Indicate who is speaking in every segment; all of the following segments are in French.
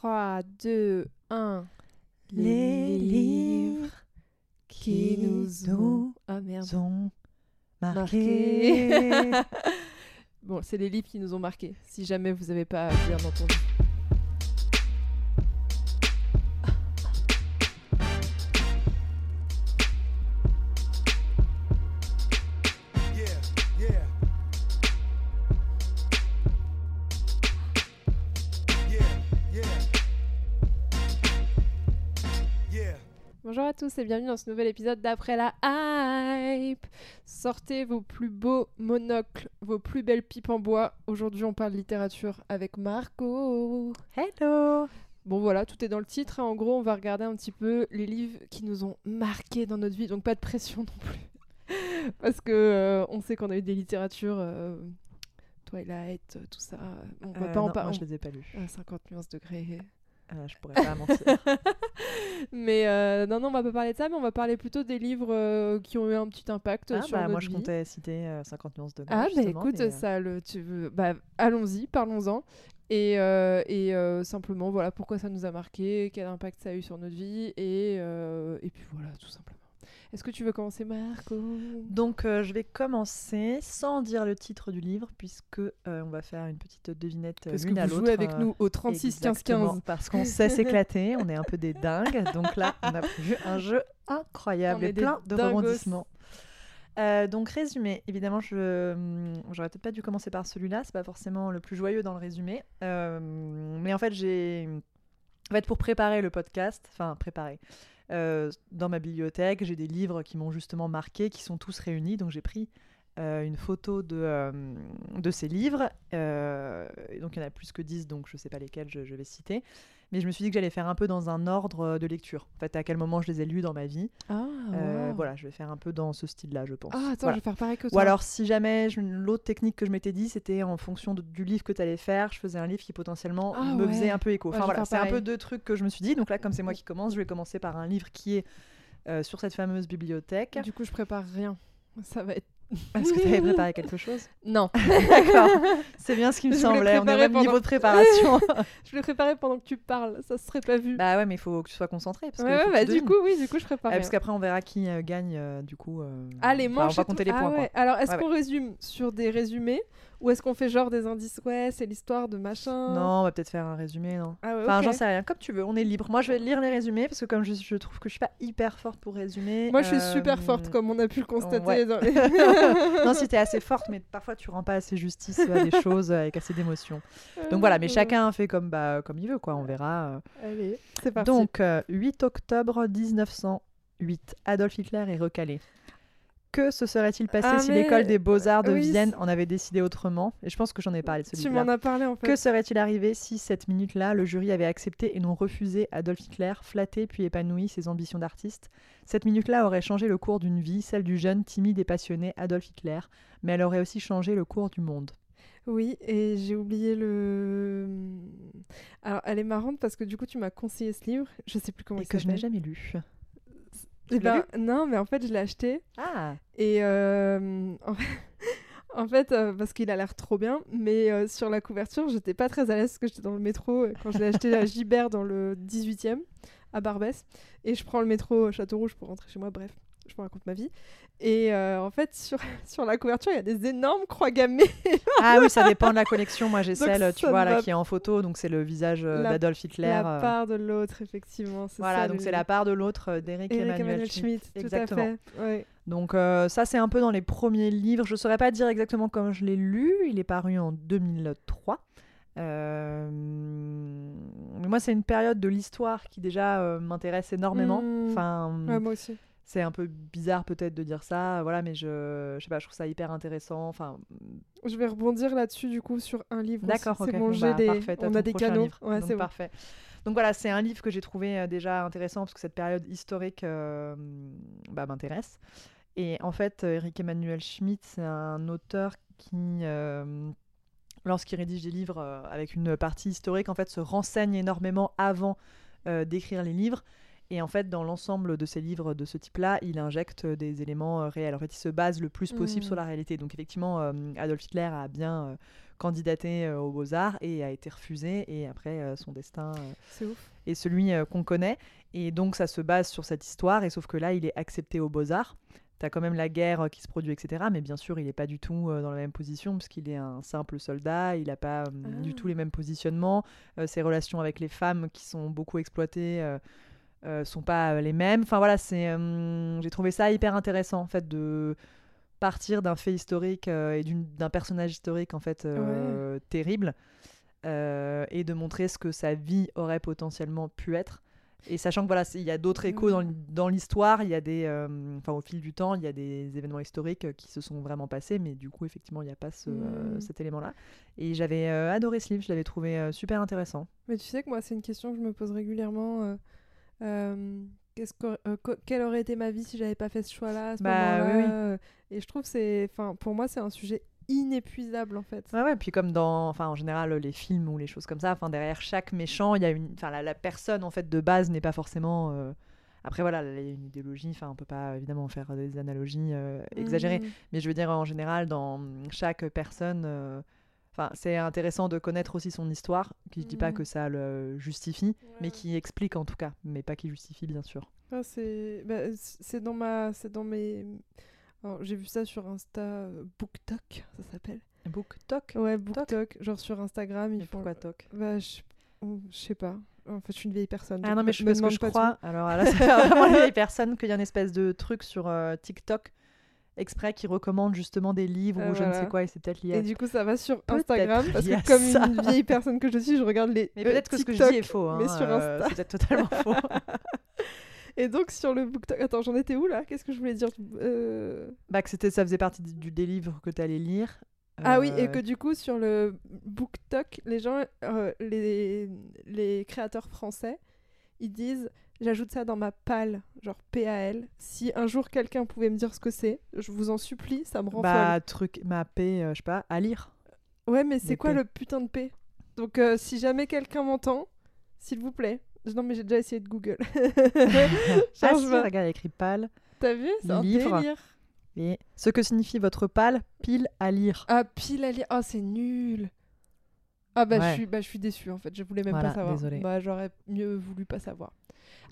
Speaker 1: 3, 2, 1.
Speaker 2: Les livres
Speaker 1: qui nous ont... Ah merde.
Speaker 2: ont marqué.
Speaker 1: Marqué. bon, c'est les livres qui nous ont marqués, si jamais vous n'avez pas bien entendu. Tous et bienvenue dans ce nouvel épisode d'Après la Hype. Sortez vos plus beaux monocles, vos plus belles pipes en bois. Aujourd'hui, on parle littérature avec Marco.
Speaker 2: Hello.
Speaker 1: Bon voilà, tout est dans le titre. hein. En gros, on va regarder un petit peu les livres qui nous ont marqués dans notre vie. Donc pas de pression non plus. Parce que euh, on sait qu'on a eu des littératures euh, Twilight, tout ça. On va
Speaker 2: Euh,
Speaker 1: pas en parler.
Speaker 2: je les ai pas lus.
Speaker 1: 50 nuances degrés.
Speaker 2: Euh, je pourrais pas mentir.
Speaker 1: mais euh, non, non, on va pas parler de ça, mais on va parler plutôt des livres euh, qui ont eu un petit impact
Speaker 2: Ah,
Speaker 1: sur
Speaker 2: bah,
Speaker 1: notre
Speaker 2: moi, je comptais citer euh, 50 nuances de
Speaker 1: Ah, bah écoute,
Speaker 2: mais,
Speaker 1: ça, le, tu veux... bah, allons-y, parlons-en. Et, et simplement, voilà pourquoi ça nous a marqué, quel impact ça a eu sur notre vie, et, et puis voilà, tout simplement. Est-ce que tu veux commencer, Marco?
Speaker 2: Donc, euh, je vais commencer sans dire le titre du livre, puisque euh, on va faire une petite devinette euh,
Speaker 1: Parce que
Speaker 2: l'une à
Speaker 1: vous
Speaker 2: l'autre.
Speaker 1: jouez avec nous au 36 15
Speaker 2: Exactement,
Speaker 1: 15.
Speaker 2: Parce qu'on sait s'éclater, on est un peu des dingues. Donc là, on a prévu un jeu incroyable et plein de
Speaker 1: dingos.
Speaker 2: rebondissements. Euh, donc résumé, évidemment, je hum, j'aurais peut-être pas dû commencer par celui-là, c'est pas forcément le plus joyeux dans le résumé, Euh, mais en fait j'ai, en fait pour préparer le podcast, enfin préparer, dans ma bibliothèque j'ai des livres qui m'ont justement marqué, qui sont tous réunis, donc j'ai pris euh, une photo de, euh, de ces livres. euh, donc il y en a plus que 10, donc je sais pas lesquels je, je vais citer. Mais je me suis dit que j'allais faire un peu dans un ordre de lecture. En fait, à quel moment je les ai lus dans ma vie.
Speaker 1: Ah,
Speaker 2: Euh,
Speaker 1: wow.
Speaker 2: Voilà, je vais faire un peu dans ce style-là, je pense.
Speaker 1: Ah, attends,
Speaker 2: Voilà.
Speaker 1: je vais faire pareil que
Speaker 2: Ou
Speaker 1: toi.
Speaker 2: alors, si jamais, l'autre technique que je m'étais dit, c'était en fonction de- du livre que tu allais faire, je faisais un livre qui potentiellement
Speaker 1: Ah
Speaker 2: me
Speaker 1: ouais.
Speaker 2: faisait un peu écho. Enfin voilà, c'est un peu deux trucs que je me suis dit. Donc là, comme c'est moi qui commence, je vais commencer par un livre qui est sur cette fameuse bibliothèque.
Speaker 1: Du coup, je prépare rien. Ça va être.
Speaker 2: Est-ce que tu avais préparé quelque chose
Speaker 1: Non.
Speaker 2: D'accord, c'est bien ce qui me
Speaker 1: Je
Speaker 2: semblait. On est au même
Speaker 1: pendant-
Speaker 2: niveau de préparation.
Speaker 1: je l'ai préparé pendant que tu parles. Ça se serait pas vu.
Speaker 2: bah ouais, mais il faut que tu sois concentré. Parce
Speaker 1: ouais,
Speaker 2: que
Speaker 1: bah du coup, oui, du coup, je prépare.
Speaker 2: Ah, parce qu'après, on verra qui euh, gagne, euh, du coup.
Speaker 1: Ah, les
Speaker 2: enfin,
Speaker 1: manches.
Speaker 2: on va compter
Speaker 1: tout.
Speaker 2: les
Speaker 1: Ah
Speaker 2: points. quoi.
Speaker 1: ouais. Alors, est-ce qu'on résume sur des résumés? Ou est-ce qu'on fait genre des indices Ouais, c'est l'histoire de machin.
Speaker 2: Non, on va peut-être faire un résumé, non
Speaker 1: Ah ouais,
Speaker 2: Enfin,
Speaker 1: ok.
Speaker 2: j'en sais rien, comme tu veux, on est libre. Moi, je vais lire les résumés parce que comme je, je trouve que je suis pas hyper forte pour résumer.
Speaker 1: Moi, je suis
Speaker 2: euh,
Speaker 1: super forte, comme on a pu le constater.
Speaker 2: ouais.
Speaker 1: dans les-
Speaker 2: non, si t'es assez forte, mais parfois tu rends pas assez justice à des choses avec assez d'émotion. Donc voilà, mais
Speaker 1: Euh,
Speaker 2: chacun fait comme, bah, comme il veut, quoi, on verra. euh.
Speaker 1: Allez, c'est parti.
Speaker 2: Donc, euh, 8 octobre 1908, Adolf Hitler est recalé. Que se serait-il passé
Speaker 1: Ah,
Speaker 2: si
Speaker 1: mais-
Speaker 2: l'école des beaux-arts de
Speaker 1: oui,
Speaker 2: Vienne en avait décidé autrement? Et je pense que j'en ai parlé de ce
Speaker 1: tu m'en as parlé en fait.
Speaker 2: Que serait-il arrivé si, cette minute-là, le jury avait accepté et non refusé Adolf Hitler, flatté puis épanoui ses ambitions d'artiste? Cette minute-là aurait changé le cours d'une vie, celle du jeune, timide et passionné Adolf Hitler, mais elle aurait aussi changé le cours du monde.
Speaker 1: Oui, et j'ai oublié le. Alors, elle est marrante parce que du coup, tu m'as conseillé ce livre. Je sais plus comment
Speaker 2: et
Speaker 1: il
Speaker 2: que je n'ai
Speaker 1: s'appelle.
Speaker 2: jamais lu. Tu
Speaker 1: ben, non, mais en fait, je l'ai acheté.
Speaker 2: Ah
Speaker 1: Et euh, en fait, en fait, euh, parce qu'il a l'air trop bien, mais euh, sur la couverture, j'étais pas très à l'aise parce que j'étais dans le métro quand je l'ai acheté à Gibert dans le 18e, à Barbès. Et je prends le métro à Château-Rouge pour rentrer chez moi, bref, je me raconte ma vie. Et euh, en fait, sur, sur la couverture, il y a des énormes croix gammées.
Speaker 2: Ah oui, ça dépend de la collection. Moi, j'ai celle, tu vois, là, qui est en photo, donc c'est le visage euh, d'Adolf Hitler.
Speaker 1: la
Speaker 2: euh,
Speaker 1: part de l'autre, effectivement.
Speaker 2: Voilà, donc c'est la part de l'autre d'Eric
Speaker 1: Eric
Speaker 2: Emmanuel,
Speaker 1: Emmanuel
Speaker 2: Schmitt.
Speaker 1: Schmitt, tout
Speaker 2: Exactement.
Speaker 1: à fait. Ouais.
Speaker 2: Donc ça, c'est un peu dans les premiers livres. Je ne saurais pas dire exactement quand je l'ai lu. Il est paru en 2003. Euh, moi, c'est une période de l'histoire qui déjà euh, m'intéresse énormément.
Speaker 1: Mm.
Speaker 2: Enfin,
Speaker 1: Ouais, moi aussi.
Speaker 2: C'est un peu bizarre peut-être de dire ça, voilà, mais je, je sais pas, je trouve ça hyper intéressant. Enfin,
Speaker 1: Je vais rebondir là-dessus, du coup, sur un livre.
Speaker 2: d'accord.
Speaker 1: C'est bon,
Speaker 2: bon, bah,
Speaker 1: des...
Speaker 2: parfait,
Speaker 1: on a des canaux. Ouais, c'est bon.
Speaker 2: parfait. Donc voilà, c'est un livre que j'ai trouvé euh, déjà intéressant parce que cette période historique euh, bah, m'intéresse. Et en fait, euh, Eric Emmanuel Schmitt, c'est un auteur qui, euh, lorsqu'il rédige des livres avec une partie historique, en fait, se renseigne énormément avant euh, d'écrire les livres. Et en fait, dans l'ensemble de ces livres de ce type-là, il injecte des éléments euh, réels. En fait, il se base le plus possible
Speaker 1: Mm.
Speaker 2: sur la réalité. Donc, effectivement, euh, Adolf Hitler a bien euh, candidaté euh, aux Beaux-Arts et a été refusé. Et après, euh, son destin euh,
Speaker 1: ouf.
Speaker 2: est celui qu'on connaît. Et donc, ça se base sur cette histoire. Et sauf que là, il est accepté aux Beaux-Arts. T'as quand même la guerre qui se produit, etc. Mais bien sûr, il n'est pas du tout dans la même position, puisqu'il est un simple soldat. Il n'a pas du
Speaker 1: Ah.
Speaker 2: tout les mêmes positionnements. Ses relations avec les femmes, qui sont beaucoup exploitées, euh, sont pas euh, les mêmes. Enfin voilà, c'est, euh, j'ai trouvé ça hyper intéressant, en fait, de partir d'un fait historique euh, et d'un personnage historique, en fait, terrible, et de montrer ce que sa vie aurait potentiellement pu être. Et sachant que voilà, il y a d'autres échos dans,
Speaker 1: Ouais.
Speaker 2: dans l'histoire, il y a des, enfin au fil du temps, il y a des événements historiques qui se sont vraiment passés, mais du coup effectivement il n'y a pas ce, euh,
Speaker 1: Mm.
Speaker 2: cet élément-là. Et j'avais adoré ce livre, je l'avais trouvé super intéressant.
Speaker 1: Mais tu sais que moi, c'est une question que je me pose régulièrement. Euh, co- quelle aurait été ma vie si j'avais pas fait ce choix-là ce
Speaker 2: Bah, oui, oui.
Speaker 1: euh, Et je trouve que c'est, enfin, pour moi, c'est un sujet inépuisable en fait.
Speaker 2: Ouais, ouais, puis comme dans, enfin en général les films ou les choses comme ça, enfin derrière chaque méchant, il y a une, enfin la, la personne en fait de base n'est pas forcément. euh, Après voilà, il y a une idéologie, enfin on peut pas évidemment faire des analogies euh, exagérées,
Speaker 1: Mhm.
Speaker 2: mais je veux dire en général dans chaque personne, enfin c'est intéressant de connaître aussi son histoire, qui je dis pas que ça le justifie, mais qui explique en tout cas, mais pas qui justifie bien sûr.
Speaker 1: Ah, c'est bah, c'est dans ma c'est dans mes j'ai vu ça sur Insta euh, BookTok ça s'appelle
Speaker 2: Book Talk.
Speaker 1: ouais BookTok genre sur Instagram ils
Speaker 2: Mais
Speaker 1: font
Speaker 2: pourquoi Talk
Speaker 1: bah je je sais pas en fait je suis une vieille personne
Speaker 2: Ah non, mais je, parce que je crois,
Speaker 1: tout.
Speaker 2: alors là, fait vraiment les vieilles personnes qu'il y a une espèce de truc sur euh, TikTok exprès qui recommande justement des livres
Speaker 1: Ah,
Speaker 2: ou je ne sais quoi, et c'est peut-être lié à
Speaker 1: et du coup ça va sur Instagram parce que comme
Speaker 2: ça.
Speaker 1: une vieille personne que je suis je regarde les
Speaker 2: Mais
Speaker 1: euh,
Speaker 2: peut-être que ce que je dis est faux. Hein,
Speaker 1: mais sur
Speaker 2: euh,
Speaker 1: Insta.
Speaker 2: c'est peut-être totalement faux.
Speaker 1: et donc sur le BookTok attends j'en étais où là? Qu'est-ce que je voulais dire? Euh,
Speaker 2: bah, que c'était, ça faisait partie du, des livres que tu allais lire.
Speaker 1: Ah oui, et que du coup, sur le BookTok, les gens, euh, les, les créateurs français, ils disent j'ajoute ça dans ma PAL, genre PAL. Si un jour quelqu'un pouvait me dire ce que c'est, je vous en supplie, ça me rend
Speaker 2: Bah, truc, ma paix, euh, je sais pas, à lire.
Speaker 1: Ouais, mais c'est quoi
Speaker 2: P.
Speaker 1: le putain de P? Donc, euh, si jamais quelqu'un m'entend, s'il vous plaît. Non, mais j'ai déjà essayé de Google.
Speaker 2: ah si, regarde, il y a écrit pâle.
Speaker 1: T'as vu? C'est un
Speaker 2: Livre.
Speaker 1: délire.
Speaker 2: Et ce que signifie votre pâle, pile à lire.
Speaker 1: Ah, pile à lire. Ah, c'est nul. Ah bah, je suis bah déçue en fait, je voulais même
Speaker 2: Voilà,
Speaker 1: pas savoir.
Speaker 2: désolée.
Speaker 1: Bah j'aurais mieux voulu pas savoir.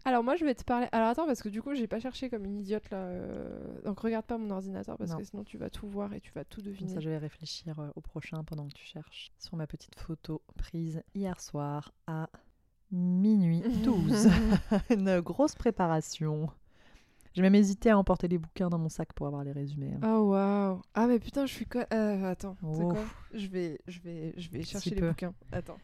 Speaker 1: Alors moi je vais te parler. Alors attends parce que du coup j'ai pas cherché comme une idiote là. euh, Donc regarde pas mon ordinateur parce
Speaker 2: Non.
Speaker 1: que sinon tu vas tout voir et tu vas tout
Speaker 2: Comme
Speaker 1: deviner.
Speaker 2: ça, je vais réfléchir euh, au prochain pendant que tu cherches. Sur ma petite photo prise hier soir à minuit 12. Une grosse préparation. J'ai même hésité à emporter les bouquins dans mon sac pour avoir les résumés. hein.
Speaker 1: Oh waouh. Ah mais putain je suis quoi euh, Attends. c'est
Speaker 2: Oh.
Speaker 1: quoi Je vais je vais je vais chercher les
Speaker 2: peu.
Speaker 1: bouquins. Attends.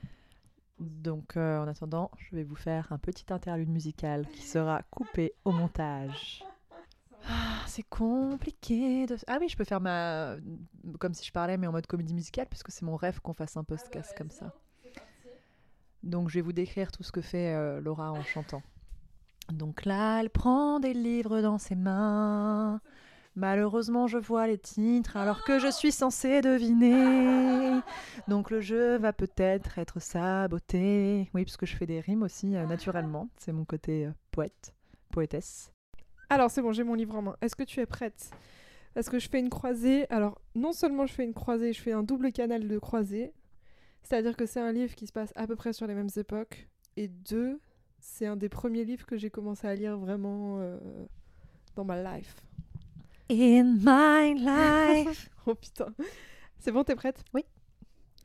Speaker 2: Donc, euh, en attendant, je vais vous faire un petit interlude musical qui sera coupé au montage. Ah, c'est compliqué. Ah oui, je peux faire ma... Comme si je parlais, mais en mode comédie musicale, puisque c'est mon rêve qu'on fasse un podcast comme ça. Donc, je vais vous décrire tout ce que fait euh, Laura en chantant. Donc là, elle prend des livres dans ses mains. Malheureusement, je vois les titres alors que je suis censée deviner. Donc le jeu va peut-être être saboté. Oui, parce que je fais des rimes aussi euh, naturellement. C'est mon côté euh, poète, poétesse.
Speaker 1: Alors c'est bon j'ai mon livre en main. Est-ce que tu es prête? Parce que je fais une croisée. Alors non seulement je fais une croisée, je fais un double canal de croisée. C'est-à-dire que c'est un livre qui se passe à peu près sur les mêmes époques. Et deux, c'est un des premiers livres que j'ai commencé à lire vraiment euh, dans ma life.
Speaker 2: In my life.
Speaker 1: Oh putain. C'est bon, t'es prête?
Speaker 2: Oui.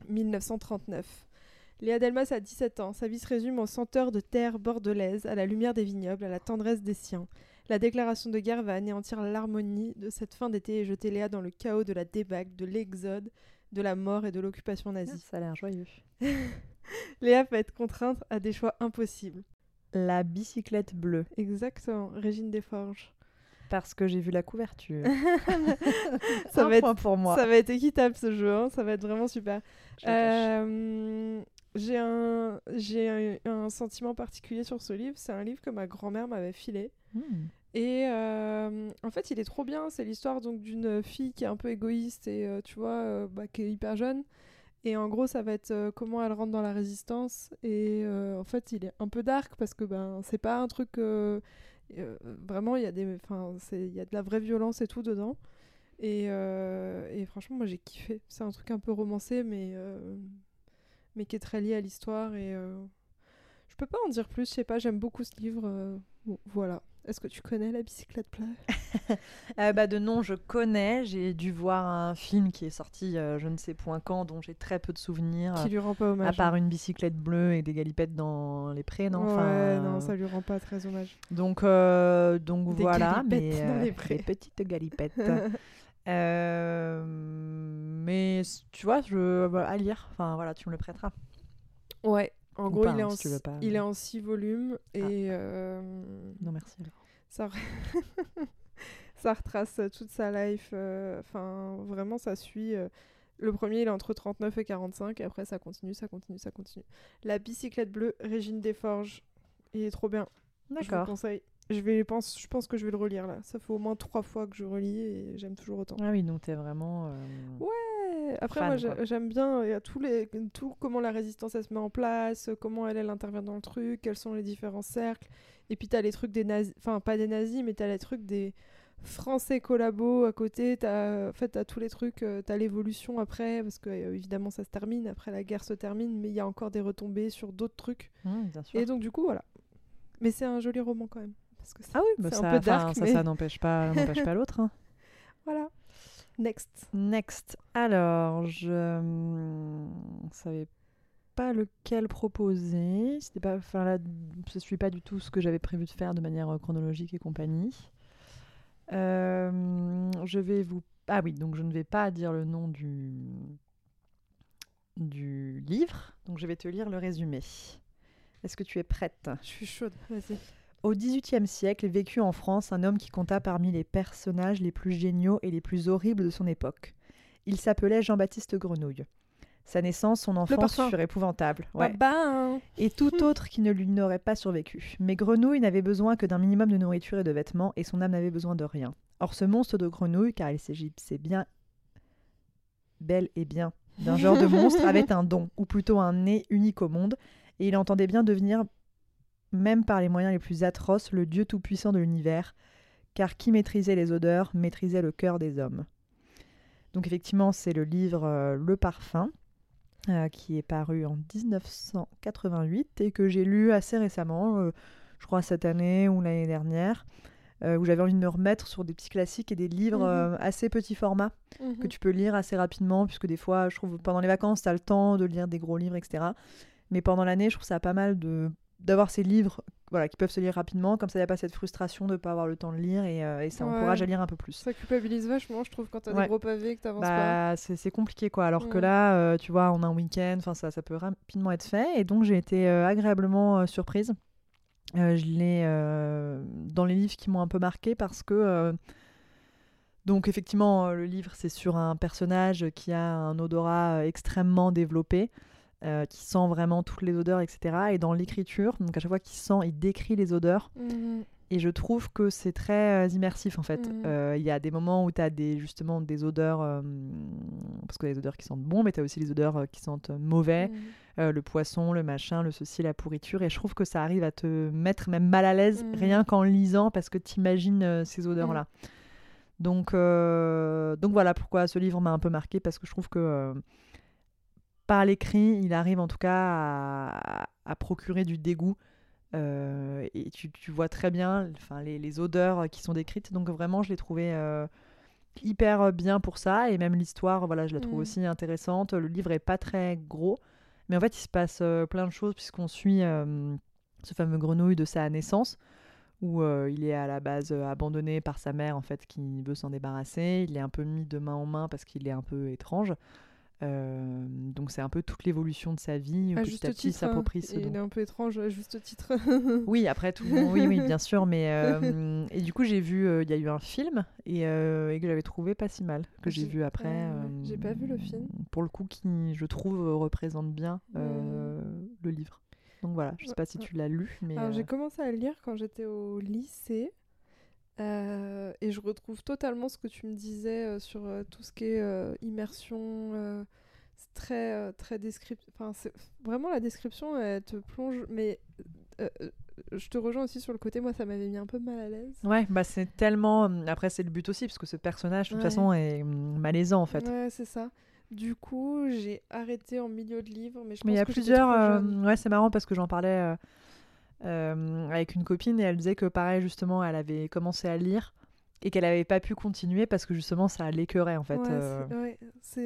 Speaker 1: 1939. Léa Delmas a 17 ans. Sa vie se résume en senteur de terre bordelaise, à la lumière des vignobles, à la tendresse des siens. La déclaration de guerre va anéantir l'harmonie de cette fin d'été et jeter Léa dans le chaos de la débâcle, de l'exode, de la mort et de l'occupation nazie.
Speaker 2: Ça a l'air joyeux.
Speaker 1: Léa va être contrainte à des choix impossibles.
Speaker 2: La bicyclette bleue.
Speaker 1: Exactement, Régine Desforges.
Speaker 2: Parce que j'ai vu la couverture.
Speaker 1: Ça
Speaker 2: Un
Speaker 1: va être
Speaker 2: point pour moi.
Speaker 1: Ça va être équitable ce jeu, hein, ça va être vraiment super. Euh, j'ai un, j'ai un, un sentiment particulier sur ce livre. C'est un livre que ma grand-mère m'avait filé.
Speaker 2: Hmm.
Speaker 1: Et euh, en fait, il est trop bien. C'est l'histoire donc d'une fille qui est un peu égoïste et euh, tu vois, euh, bah, qui est hyper jeune Et en gros, ça va être comment elle rentre dans la résistance. Et en fait, il est un peu dark parce que ben, c'est pas un truc. Euh, vraiment, il y, a des- y a de la vraie violence et tout dedans. Et, euh, et franchement, moi j'ai kiffé. C'est un truc un peu romancé, mais, euh, mais qui est très lié à l'histoire. Et euh, je peux pas en dire plus, je sais pas, j'aime beaucoup ce livre. voilà. Est-ce que tu connais La bicyclette pleure
Speaker 2: Euh, bah, de nom, je connais. J'ai dû voir un film qui est sorti euh, je ne sais point quand, dont j'ai très peu de souvenirs.
Speaker 1: Qui lui rend pas hommage.
Speaker 2: À part une bicyclette bleue et des galipettes dans les prés, non
Speaker 1: ouais,
Speaker 2: Enfin, euh,
Speaker 1: non, ça lui rend pas très hommage.
Speaker 2: Donc, euh, donc
Speaker 1: Des
Speaker 2: voilà, mais
Speaker 1: galipettes dans les prés.
Speaker 2: des petites galipettes. Mais tu vois, je bah, à lire. Enfin voilà, tu me le prêteras.
Speaker 1: Ouais, en
Speaker 2: Ou
Speaker 1: gros,
Speaker 2: pas,
Speaker 1: il, est
Speaker 2: hein,
Speaker 1: en
Speaker 2: si
Speaker 1: six-
Speaker 2: pas.
Speaker 1: il est en six volumes et euh,
Speaker 2: Non merci. alors.
Speaker 1: ça, ça retrace euh, toute sa life. euh, Enfin, vraiment, ça suit. Le premier, il est entre 39 et 45, et après, ça continue, ça continue, ça continue. La bicyclette bleue, Régine Desforges. Il est trop bien. Je vous le
Speaker 2: D'accord.
Speaker 1: conseille. Je, vais, pense, je pense que je vais le relire là. Ça fait au moins trois fois que je relis et j'aime toujours autant.
Speaker 2: Ah oui, donc t'es vraiment. euh,
Speaker 1: Ouais, Après,
Speaker 2: Fan,
Speaker 1: moi, j'aime bien il y a tous les, tout comment la résistance elle se met en place, euh, comment elle, elle intervient dans le truc, quels sont les différents cercles. Et puis, t'as les trucs des nazis, enfin, pas des nazis, mais t'as les trucs des Français collabos à côté. T'as, en fait, t'as tous les trucs, euh, t'as l'évolution après, parce que euh, évidemment, ça se termine, après la guerre se termine, mais il y a encore des retombées sur d'autres trucs.
Speaker 2: bien sûr.
Speaker 1: Et donc, du coup, voilà. Mais c'est un joli roman quand même. Parce que c'est-
Speaker 2: Ah oui, bah
Speaker 1: c'est un peu dark, mais-
Speaker 2: ça n'empêche pas, l'autre. hein.
Speaker 1: voilà. Next.
Speaker 2: Next. Alors, je ne savais pas lequel proposer. C'était pas, enfin là, je suis pas du tout ce que j'avais prévu de faire de manière euh, chronologique et compagnie. Euh, je vais vous. Ah oui, donc je ne vais pas dire le nom du du livre. Donc je vais te lire le résumé. Est-ce que tu es prête?
Speaker 1: Je suis chaude. Vas-y.
Speaker 2: Au XVIIIe siècle vécut en France un homme qui compta parmi les personnages les plus géniaux et les plus horribles de son époque. Il s'appelait Jean-Baptiste Grenouille. Sa naissance, son enfance furent épouvantables. Ouais.
Speaker 1: Bah, bah,
Speaker 2: Et tout autre qui ne lui n'aurait pas survécu. Mais Grenouille n'avait besoin que d'un minimum de nourriture et de vêtements, et son âme n'avait besoin de rien. Or ce monstre de grenouille, car il s'agissait bien, bel et bien, d'un genre de monstre, avait un don, ou plutôt un nez unique au monde, et il entendait bien devenir, même par les moyens les plus atroces, le dieu tout-puissant de l'univers, car qui maîtrisait les odeurs maîtrisait le cœur des hommes. Donc effectivement, c'est le livre euh, Le Parfum, euh, qui est paru en 1988 et que j'ai lu assez récemment, euh, je crois cette année ou l'année dernière, où j'avais envie de me remettre sur des petits classiques et des livres
Speaker 1: Mhm.
Speaker 2: assez petits formats
Speaker 1: Mhm.
Speaker 2: que tu peux lire assez rapidement, puisque des fois, je trouve, pendant les vacances, tu as le temps de lire des gros livres, etc. Mais pendant l'année, je trouve ça pas mal de d'avoir ces livres voilà, qui peuvent se lire rapidement, comme ça, il n'y a pas cette frustration de ne pas avoir le temps de lire et, euh, et ça
Speaker 1: Ouais.
Speaker 2: encourage à lire un peu plus.
Speaker 1: Ça culpabilise vachement, je trouve, quand t'as
Speaker 2: Ouais.
Speaker 1: des gros pavés que t'avances pas.
Speaker 2: Bah, c'est c'est compliqué quoi. Alors que là, euh, tu vois, on a un week-end, ça, ça peut rapidement être fait. Et donc j'ai été euh, agréablement surprise. Je l'ai dans les livres qui m'ont un peu marqué parce que donc effectivement le livre c'est sur un personnage qui a un odorat extrêmement développé. Euh, qui sent vraiment toutes les odeurs, etc. Et dans l'écriture, donc à chaque fois qu'il sent, il décrit les odeurs.
Speaker 1: Mhm.
Speaker 2: Et je trouve que c'est très euh, immersif en fait.
Speaker 1: Mhm.
Speaker 2: Euh, Il y a des moments où tu as des, justement des odeurs, euh, parce que y a des odeurs qui sentent bon, mais tu as aussi les odeurs qui sentent mauvais,
Speaker 1: Mhm.
Speaker 2: Le poisson, le machin, le ceci, la pourriture. Et je trouve que ça arrive à te mettre même mal à l'aise rien qu'en lisant parce que tu imagines ces odeurs-là. Donc, donc voilà pourquoi ce livre m'a un peu marqué parce que je trouve que par l'écrit, il arrive en tout cas à, à procurer du dégoût. Euh, et tu, tu vois très bien enfin, les, les odeurs qui sont décrites. Donc vraiment, je l'ai trouvé euh, hyper bien pour ça. Et même l'histoire, voilà, je la trouve
Speaker 1: Mm.
Speaker 2: aussi intéressante. Le livre est pas très gros. Mais en fait, il se passe euh, plein de choses puisqu'on suit ce fameux grenouille de sa naissance où il est à la base abandonné par sa mère en fait qui veut s'en débarrasser. Il est un peu mis de main en main parce qu'il est un peu étrange. Euh, donc c'est un peu toute l'évolution de sa vie.
Speaker 1: À
Speaker 2: petit
Speaker 1: juste
Speaker 2: à petit, il
Speaker 1: titre,
Speaker 2: s'approprie
Speaker 1: hein,
Speaker 2: ce
Speaker 1: il est un peu étrange, à juste titre.
Speaker 2: Oui, après tout, oui, oui, bien sûr, mais euh, et du coup j'ai vu, euh, il y a eu un film et, et que j'avais trouvé pas si mal, que j'ai
Speaker 1: J'ai-
Speaker 2: vu après.
Speaker 1: euh, j'ai pas vu le film.
Speaker 2: Pour le coup, qui je trouve représente bien euh, le livre. Donc voilà, je sais pas si tu l'as lu, mais
Speaker 1: j'ai commencé à le lire quand j'étais au lycée. Euh, et je retrouve totalement ce que tu me disais euh, sur euh, tout ce qui est immersion, c'est très, très descriptif. Enfin, vraiment la description, elle te plonge. Mais je te rejoins aussi sur le côté. Moi, ça m'avait mis un peu mal à l'aise.
Speaker 2: Ouais, bah c'est tellement. hum, Après, c'est le but aussi, parce que ce personnage, de toute
Speaker 1: Ouais.
Speaker 2: façon, est hum, malaisant en fait.
Speaker 1: Ouais, c'est ça. Du coup, j'ai arrêté en milieu de livre, mais je
Speaker 2: Mais il y a
Speaker 1: que
Speaker 2: plusieurs. euh, ouais, c'est marrant parce que j'en parlais euh, avec une copine et elle disait que pareil, justement, elle avait commencé à lire et qu'elle avait pas pu continuer parce que justement, ça l'écœurait en fait.
Speaker 1: Ouais,
Speaker 2: euh.
Speaker 1: c'est-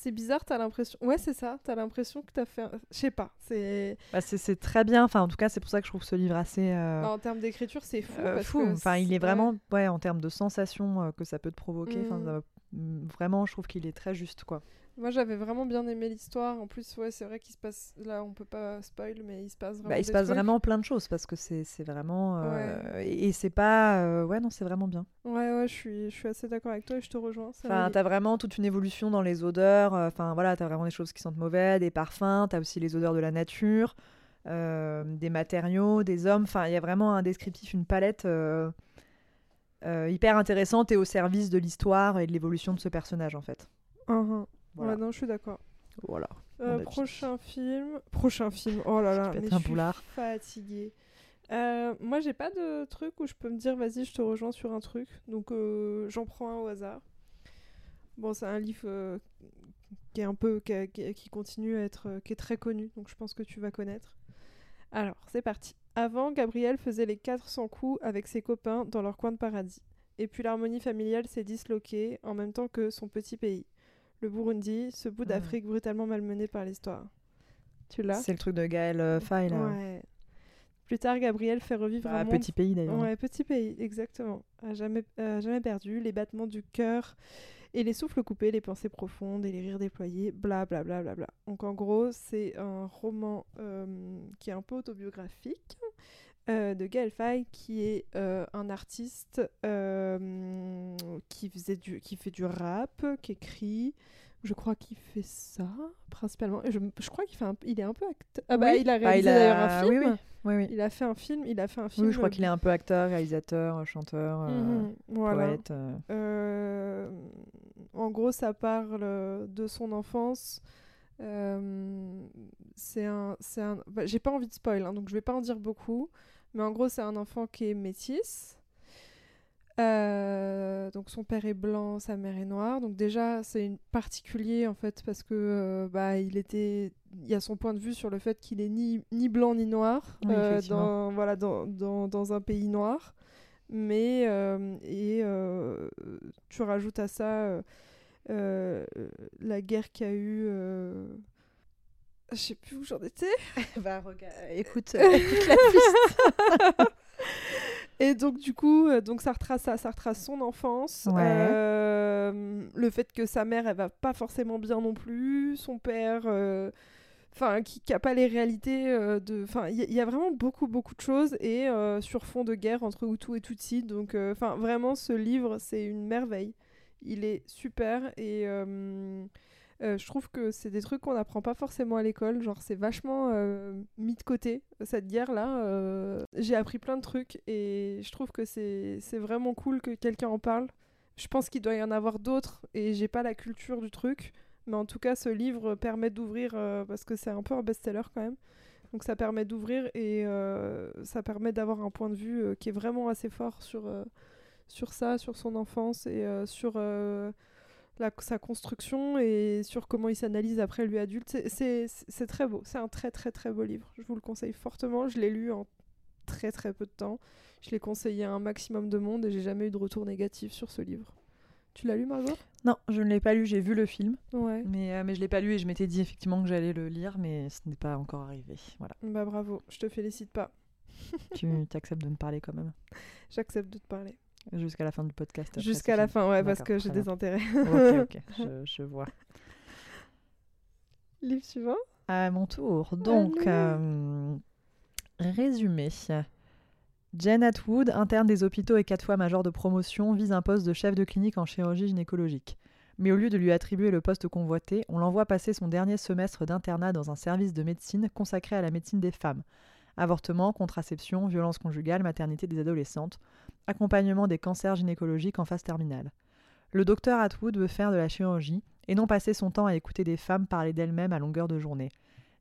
Speaker 1: ouais, bizarre, t'as l'impression. Ouais, c'est ça, t'as l'impression que t'as fait. Je sais pas, c'est.
Speaker 2: Bah, c'est c'est très bien. Enfin, en tout cas, c'est pour ça que je trouve ce livre assez. euh,
Speaker 1: En termes d'écriture, c'est fou.
Speaker 2: euh,
Speaker 1: parce
Speaker 2: fou.
Speaker 1: que
Speaker 2: Enfin, il est vraiment, ouais, en termes de sensations euh, que ça peut te provoquer. Enfin,
Speaker 1: Mhm.
Speaker 2: ça- mm, vraiment, je trouve qu'il est très juste, quoi.
Speaker 1: Moi, j'avais vraiment bien aimé l'histoire. En plus, ouais, c'est vrai qu'il se passe. Là, on peut pas spoil, mais il se passe vraiment.
Speaker 2: Bah, il se passe
Speaker 1: trucs.
Speaker 2: vraiment plein de choses parce que c'est vraiment. euh, Et, et c'est pas. euh, ouais, non, c'est vraiment bien.
Speaker 1: Ouais, ouais, je suis, je suis assez d'accord avec toi et je te rejoins. ça
Speaker 2: Enfin, t'as vraiment toute une évolution dans les odeurs. euh, Enfin, voilà, t'as vraiment des choses qui sentent mauvais, des parfums. T'as aussi les odeurs de la nature, euh, des matériaux, des hommes. Enfin, il y a vraiment un descriptif, une palette hyper intéressante et au service de l'histoire et de l'évolution de ce personnage, en fait.
Speaker 1: Uhum.
Speaker 2: Voilà.
Speaker 1: Ouais, non, je suis d'accord.
Speaker 2: Voilà.
Speaker 1: Euh,
Speaker 2: dit.
Speaker 1: prochain film. Prochain film. Oh là là, mais
Speaker 2: un
Speaker 1: je suis
Speaker 2: boulard.
Speaker 1: fatiguée. Euh, moi, j'ai pas de truc où je peux me dire, vas-y, je te rejoins sur un truc. Donc, euh, j'en prends un au hasard. Bon, c'est un livre qui est un peu, qui, a- continue à être, qui est très connu. Donc, je pense que tu vas connaître. Alors, c'est parti. Avant, Gabriel faisait les 400 coups avec ses copains dans leur coin de paradis. Et puis l'harmonie familiale s'est disloquée en même temps que son petit pays. Le Burundi, ce bout
Speaker 2: Mhm.
Speaker 1: d'Afrique brutalement malmené par l'histoire. Tu l'as
Speaker 2: C'est le truc de Gaël euh, là.
Speaker 1: Ouais. Plus tard, Gabriel fait revivre
Speaker 2: Bah,
Speaker 1: un monde...
Speaker 2: petit pays, d'ailleurs.
Speaker 1: Ouais, petit pays, exactement. À jamais, à jamais perdu, les battements du cœur et les souffles coupés, les pensées profondes et les rires déployés, bla bla bla bla bla. Donc en gros, c'est un roman euh, qui est un peu autobiographique euh, de Gaël Faye, qui est euh, un artiste euh, qui, faisait du, qui fait du rap, qui écrit. Je crois qu'il fait ça principalement. Je, je crois qu'il fait un, il est un peu acteur. Ah bah
Speaker 2: Oui.
Speaker 1: il a
Speaker 2: Bah,
Speaker 1: réalisé
Speaker 2: il a-
Speaker 1: d'ailleurs un film.
Speaker 2: Oui, oui.
Speaker 1: Il a fait un film. Il a fait un film.
Speaker 2: Oui, je crois qu'il est un peu acteur, réalisateur, chanteur,
Speaker 1: Mhm, voilà.
Speaker 2: poète.
Speaker 1: en gros, ça parle de son enfance. Euh, c'est un, c'est un. bah, J'ai pas envie de spoil, hein, donc je vais pas en dire beaucoup. Mais en gros, c'est un enfant qui est métis. Euh, donc son père est blanc, sa mère est noire. Donc déjà, c'est particulier en fait parce que euh, bah il était, il y a son point de vue sur le fait qu'il est ni, ni blanc ni noir
Speaker 2: Oui,
Speaker 1: euh, dans voilà dans, dans, dans un pays noir. Mais et tu rajoutes à ça la guerre qu'il y a eu. Euh, Je sais plus où j'en étais.
Speaker 2: Bah, regarde, écoute, écoute la piste.
Speaker 1: Et donc du coup, euh, donc ça retrace ça, ça retrace son enfance,
Speaker 2: Ouais.
Speaker 1: euh, le fait que sa mère elle va pas forcément bien non plus, son père, euh, enfin qui, qui a pas les réalités euh, de, enfin il y, a- il y a vraiment beaucoup beaucoup de choses et euh, sur fond de guerre entre Hutu et Tutsi, donc euh, enfin vraiment ce livre c'est une merveille, il est super et euh, euh, je trouve que c'est des trucs qu'on n'apprend pas forcément à l'école, genre c'est vachement euh, mis de côté cette guerre là. J'ai appris plein de trucs et je trouve que c'est vraiment cool que quelqu'un en parle. Je pense qu'il doit y en avoir d'autres et j'ai pas la culture du truc, mais en tout cas ce livre permet d'ouvrir euh, parce que c'est un peu un best-seller quand même. Donc ça permet d'ouvrir et euh, ça permet d'avoir un point de vue euh, qui est vraiment assez fort sur, euh, sur ça, sur son enfance et euh, sur euh, la, sa construction et sur comment il s'analyse après lui adulte. C'est très beau, c'est un très très très beau livre. Je vous le conseille fortement. Je l'ai lu en très très peu de temps. Je l'ai conseillé à un maximum de monde et j'ai jamais eu de retour négatif sur ce livre. Tu l'as lu Margot?
Speaker 2: Non, je ne l'ai pas lu, j'ai vu le film,
Speaker 1: Ouais.
Speaker 2: mais, euh, mais je l'ai pas lu et je m'étais dit effectivement que j'allais le lire, mais ce n'est pas encore arrivé. Voilà.
Speaker 1: Bah bravo, je te félicite pas.
Speaker 2: tu acceptes de me parler quand même
Speaker 1: J'accepte de te parler.
Speaker 2: Jusqu'à la fin du podcast.
Speaker 1: Jusqu'à la fin, ouais, parce que j'ai des intérêts.
Speaker 2: Ok, ok, je, je vois.
Speaker 1: Livre suivant?
Speaker 2: À mon tour. Donc, euh, résumé. Jen Atwood, interne des hôpitaux et quatre fois major de promotion, vise un poste de chef de clinique en chirurgie gynécologique. Mais au lieu de lui attribuer le poste convoité, on l'envoie passer son dernier semestre d'internat dans un service de médecine consacré à la médecine des femmes. Avortement, contraception, violence conjugale, maternité des adolescentes, accompagnement des cancers gynécologiques en phase terminale. Le docteur Atwood veut faire de la chirurgie et non passer son temps à écouter des femmes parler d'elles-mêmes à longueur de journée,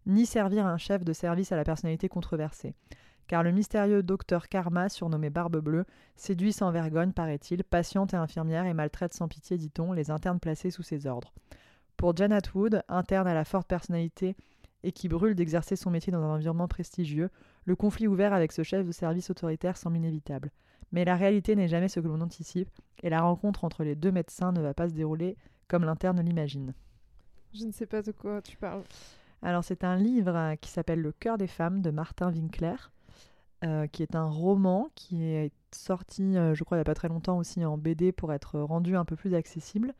Speaker 2: ni servir un chef de service à la personnalité controversée. Car le mystérieux docteur Karma, surnommé Barbe Bleue, séduit sans vergogne, paraît-il, patiente et infirmière et maltraite sans pitié, dit-on, les internes placés sous ses ordres. Pour Jan Atwood, interne à la forte personnalité et qui brûle d'exercer son métier dans un environnement prestigieux, le conflit ouvert avec ce chef de service autoritaire semble inévitable. Mais la réalité n'est jamais ce que l'on anticipe, et la rencontre entre les deux médecins ne va pas se dérouler comme l'interne l'imagine.
Speaker 1: Je ne sais pas de quoi tu parles.
Speaker 2: Alors c'est un livre euh, qui s'appelle Le cœur des femmes de Martin Winkler, euh, qui est un roman qui est sorti, euh, je crois, il n'y a pas très longtemps aussi en BD pour être rendu un peu plus accessible.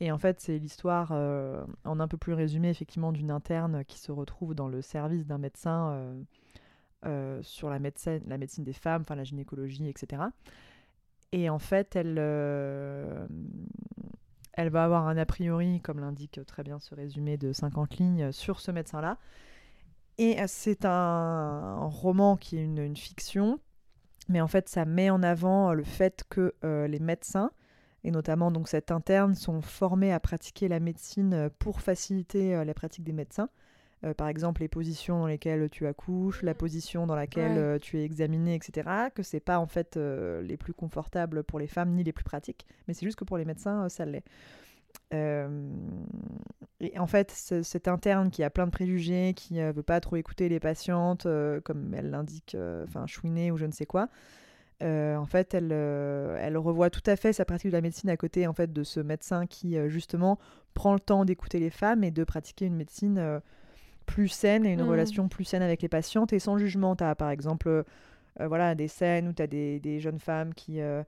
Speaker 2: Et en fait, c'est l'histoire, euh, en un peu plus résumé, effectivement, d'une interne qui se retrouve dans le service d'un médecin euh, sur la médecine, la médecine des femmes, enfin la gynécologie, etc. Et en fait, elle, euh, elle va avoir un a priori, comme l'indique très bien ce résumé de 50 lignes, sur ce médecin-là. Et euh, c'est un, roman qui est une, fiction, mais en fait, ça met en avant le fait que les médecins, et notamment donc cette interne, sont formés à pratiquer la médecine pour faciliter la pratique des médecins. Euh, par exemple, les positions dans lesquelles tu accouches, la position dans laquelle
Speaker 1: Ouais.
Speaker 2: euh, tu es examiné, etc. Que c'est pas en fait euh, les plus confortables pour les femmes ni les plus pratiques, mais c'est juste que pour les médecins, ça l'est. Et en fait, ce- cette interne qui a plein de préjugés, qui ne veut pas trop écouter les patientes, comme elle l'indique, enfin chouiner ou je ne sais quoi, euh, en fait, elle, euh, elle revoit tout à fait sa pratique de la médecine à côté en fait de ce médecin qui euh, justement prend le temps d'écouter les femmes et de pratiquer une médecine plus saine et une
Speaker 1: Mm.
Speaker 2: relation plus saine avec les patientes et sans jugement. Tu as par exemple euh, voilà, des scènes où tu as des, des jeunes femmes qui, euh,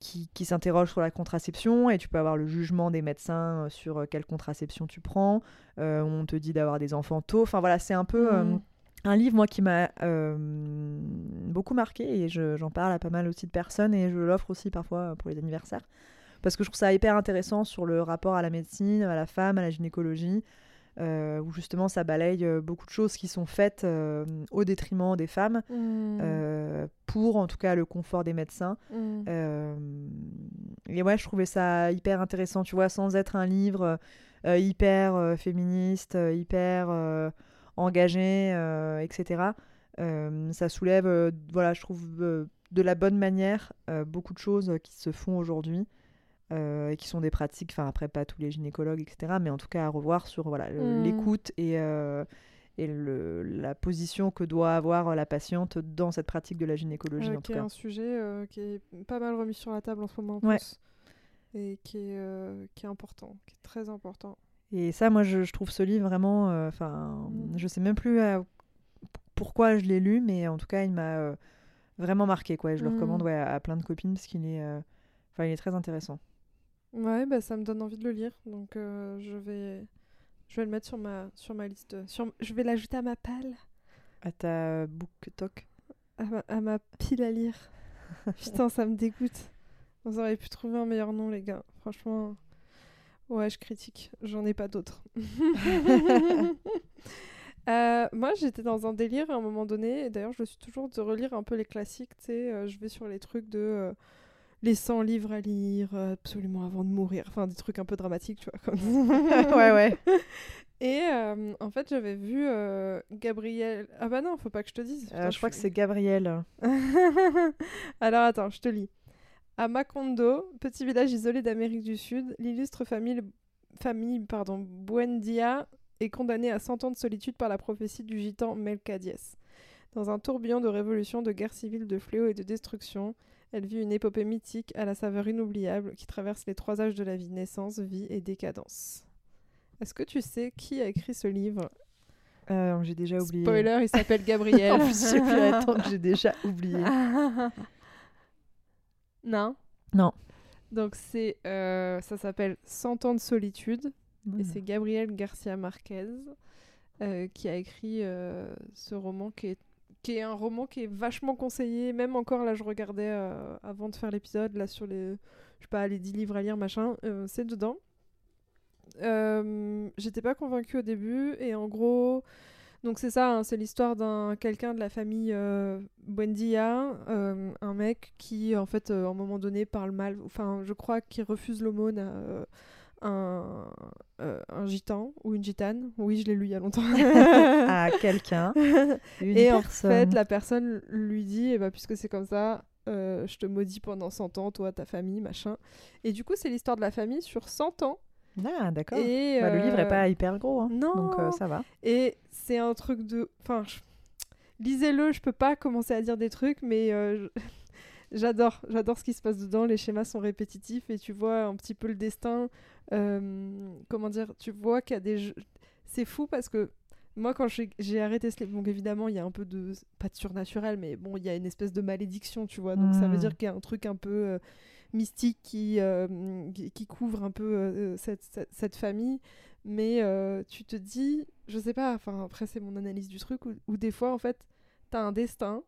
Speaker 2: qui, qui s'interrogent sur la contraception et tu peux avoir le jugement des médecins euh, sur quelle contraception tu prends. Euh, on te dit d'avoir des enfants tôt. Enfin voilà, c'est un peu
Speaker 1: Mm.
Speaker 2: un livre moi qui m'a beaucoup marqué et je- j'en parle à pas mal aussi de personnes et je l'offre aussi parfois pour les anniversaires parce que je trouve ça hyper intéressant sur le rapport à la médecine, à la femme, à la gynécologie, euh, où justement ça balaye euh, beaucoup de choses qui sont faites euh, au détriment des femmes,
Speaker 1: Mm.
Speaker 2: euh, pour en tout cas le confort des médecins.
Speaker 1: Mm.
Speaker 2: Euh, et ouais, je trouvais ça hyper intéressant, tu vois, sans être un livre hyper féministe, hyper engagé, etc. Ça soulève, voilà, je trouve de la bonne manière beaucoup de choses qui se font aujourd'hui. Euh, et qui sont des pratiques, enfin après pas tous les gynécologues, etc., mais en tout cas à revoir sur voilà, le-
Speaker 1: Mm.
Speaker 2: l'écoute et, euh, et le, la position que doit avoir la patiente dans cette pratique de la gynécologie
Speaker 1: Euh,
Speaker 2: en
Speaker 1: qui
Speaker 2: tout
Speaker 1: est
Speaker 2: cas.
Speaker 1: un sujet euh, qui est pas mal remis sur la table en ce moment en
Speaker 2: Ouais.
Speaker 1: plus. Et qui est, qui est important, qui est très important.
Speaker 2: Et ça, moi, je, je trouve ce livre vraiment. Enfin,
Speaker 1: Mm.
Speaker 2: je sais même plus pourquoi je l'ai lu, mais en tout cas, il m'a vraiment marqué. Quoi. Et je le
Speaker 1: Mm.
Speaker 2: recommande ouais, à, à plein de copines parce qu'il est, enfin, il est très intéressant.
Speaker 1: Ouais, bah, ça me donne envie de le lire. Donc euh, je, vais... je vais le mettre sur ma, sur ma liste. Sur... Je vais l'ajouter à ma palle,
Speaker 2: À ta BookTok.
Speaker 1: à ma, à ma pile à lire. Putain, ça me dégoûte. Vous auriez pu trouver un meilleur nom, les gars. Franchement, ouais, je critique. J'en ai pas d'autres. Euh, moi, j'étais dans un délire à un moment donné. D'ailleurs, je suis toujours de relire un peu les classiques. Tu sais, euh, je vais sur les trucs de les 100 livres à lire euh, absolument avant de mourir. Enfin, des trucs un peu dramatiques, tu vois. Comme
Speaker 2: ouais, ouais.
Speaker 1: Et euh, en fait, j'avais vu euh, Gabriel. Ah bah non, faut pas que je te dise.
Speaker 2: Euh,
Speaker 1: Putain,
Speaker 2: je crois que c'est Gabriel.
Speaker 1: Alors attends, je te lis. À Macondo, petit village isolé d'Amérique du Sud, l'illustre famille, famille pardon, Buendia est condamnée à 100 ans de solitude par la prophétie du gitan Melcadiès. Dans un tourbillon de révolution, de guerre civile, de fléaux et de destruction, elle vit une épopée mythique à la saveur inoubliable qui traverse les trois âges de la vie, naissance, vie et décadence. Est-ce que tu sais qui a écrit ce livre?
Speaker 2: Euh, j'ai déjà oublié.
Speaker 1: Spoiler, il s'appelle Gabriel.
Speaker 2: J'ai déjà oublié.
Speaker 1: non?
Speaker 2: Non.
Speaker 1: Donc c'est euh, ça s'appelle 100 ans de solitude et c'est Gabriel Garcia Marquez euh, qui a écrit euh, ce roman qui est qui est un roman qui est vachement conseillé. Même encore là je regardais euh, avant de faire l'épisode là sur les je sais pas les 10 livres à lire machin euh, c'est dedans. Euh, j'étais pas convaincue au début et en gros donc c'est ça, hein, c'est l'histoire d'un quelqu'un de la famille Buendia, un mec qui en fait à un moment donné parle mal, enfin je crois qu'il refuse l'aumône à un, euh, un gitan ou une gitane. Oui, je l'ai lu il y a longtemps.
Speaker 2: à quelqu'un. Une
Speaker 1: Et en
Speaker 2: personne.
Speaker 1: fait, la personne lui dit, eh ben, puisque c'est comme ça, euh, je te maudis pendant 100 ans, toi, ta famille, machin. Et du coup, c'est l'histoire de la famille sur 100 ans.
Speaker 2: Ah, d'accord.
Speaker 1: Et,
Speaker 2: Bah, le livre est
Speaker 1: euh,
Speaker 2: pas hyper gros, hein.
Speaker 1: Non.
Speaker 2: donc euh, ça va.
Speaker 1: Et c'est un truc de... Enfin, je- lisez-le, je peux pas commencer à dire des trucs, mais euh, je- j'adore. J'adore ce qui se passe dedans. Les schémas sont répétitifs et tu vois un petit peu le destin. euh, comment dire Tu vois qu'il y a des... jeux- C'est fou parce que moi, quand j'ai arrêté ce livre, donc évidemment, il y a un peu de... Pas de surnaturel, mais bon, il y a une espèce de malédiction, tu vois. Donc ça veut
Speaker 2: Mm.
Speaker 1: dire qu'il y a un truc un peu... euh, mystique qui, euh, qui, qui couvre un peu cette, cette, cette famille mais tu te dis, je sais pas, enfin après c'est mon analyse du truc, où, où des fois en fait, t'as un destin,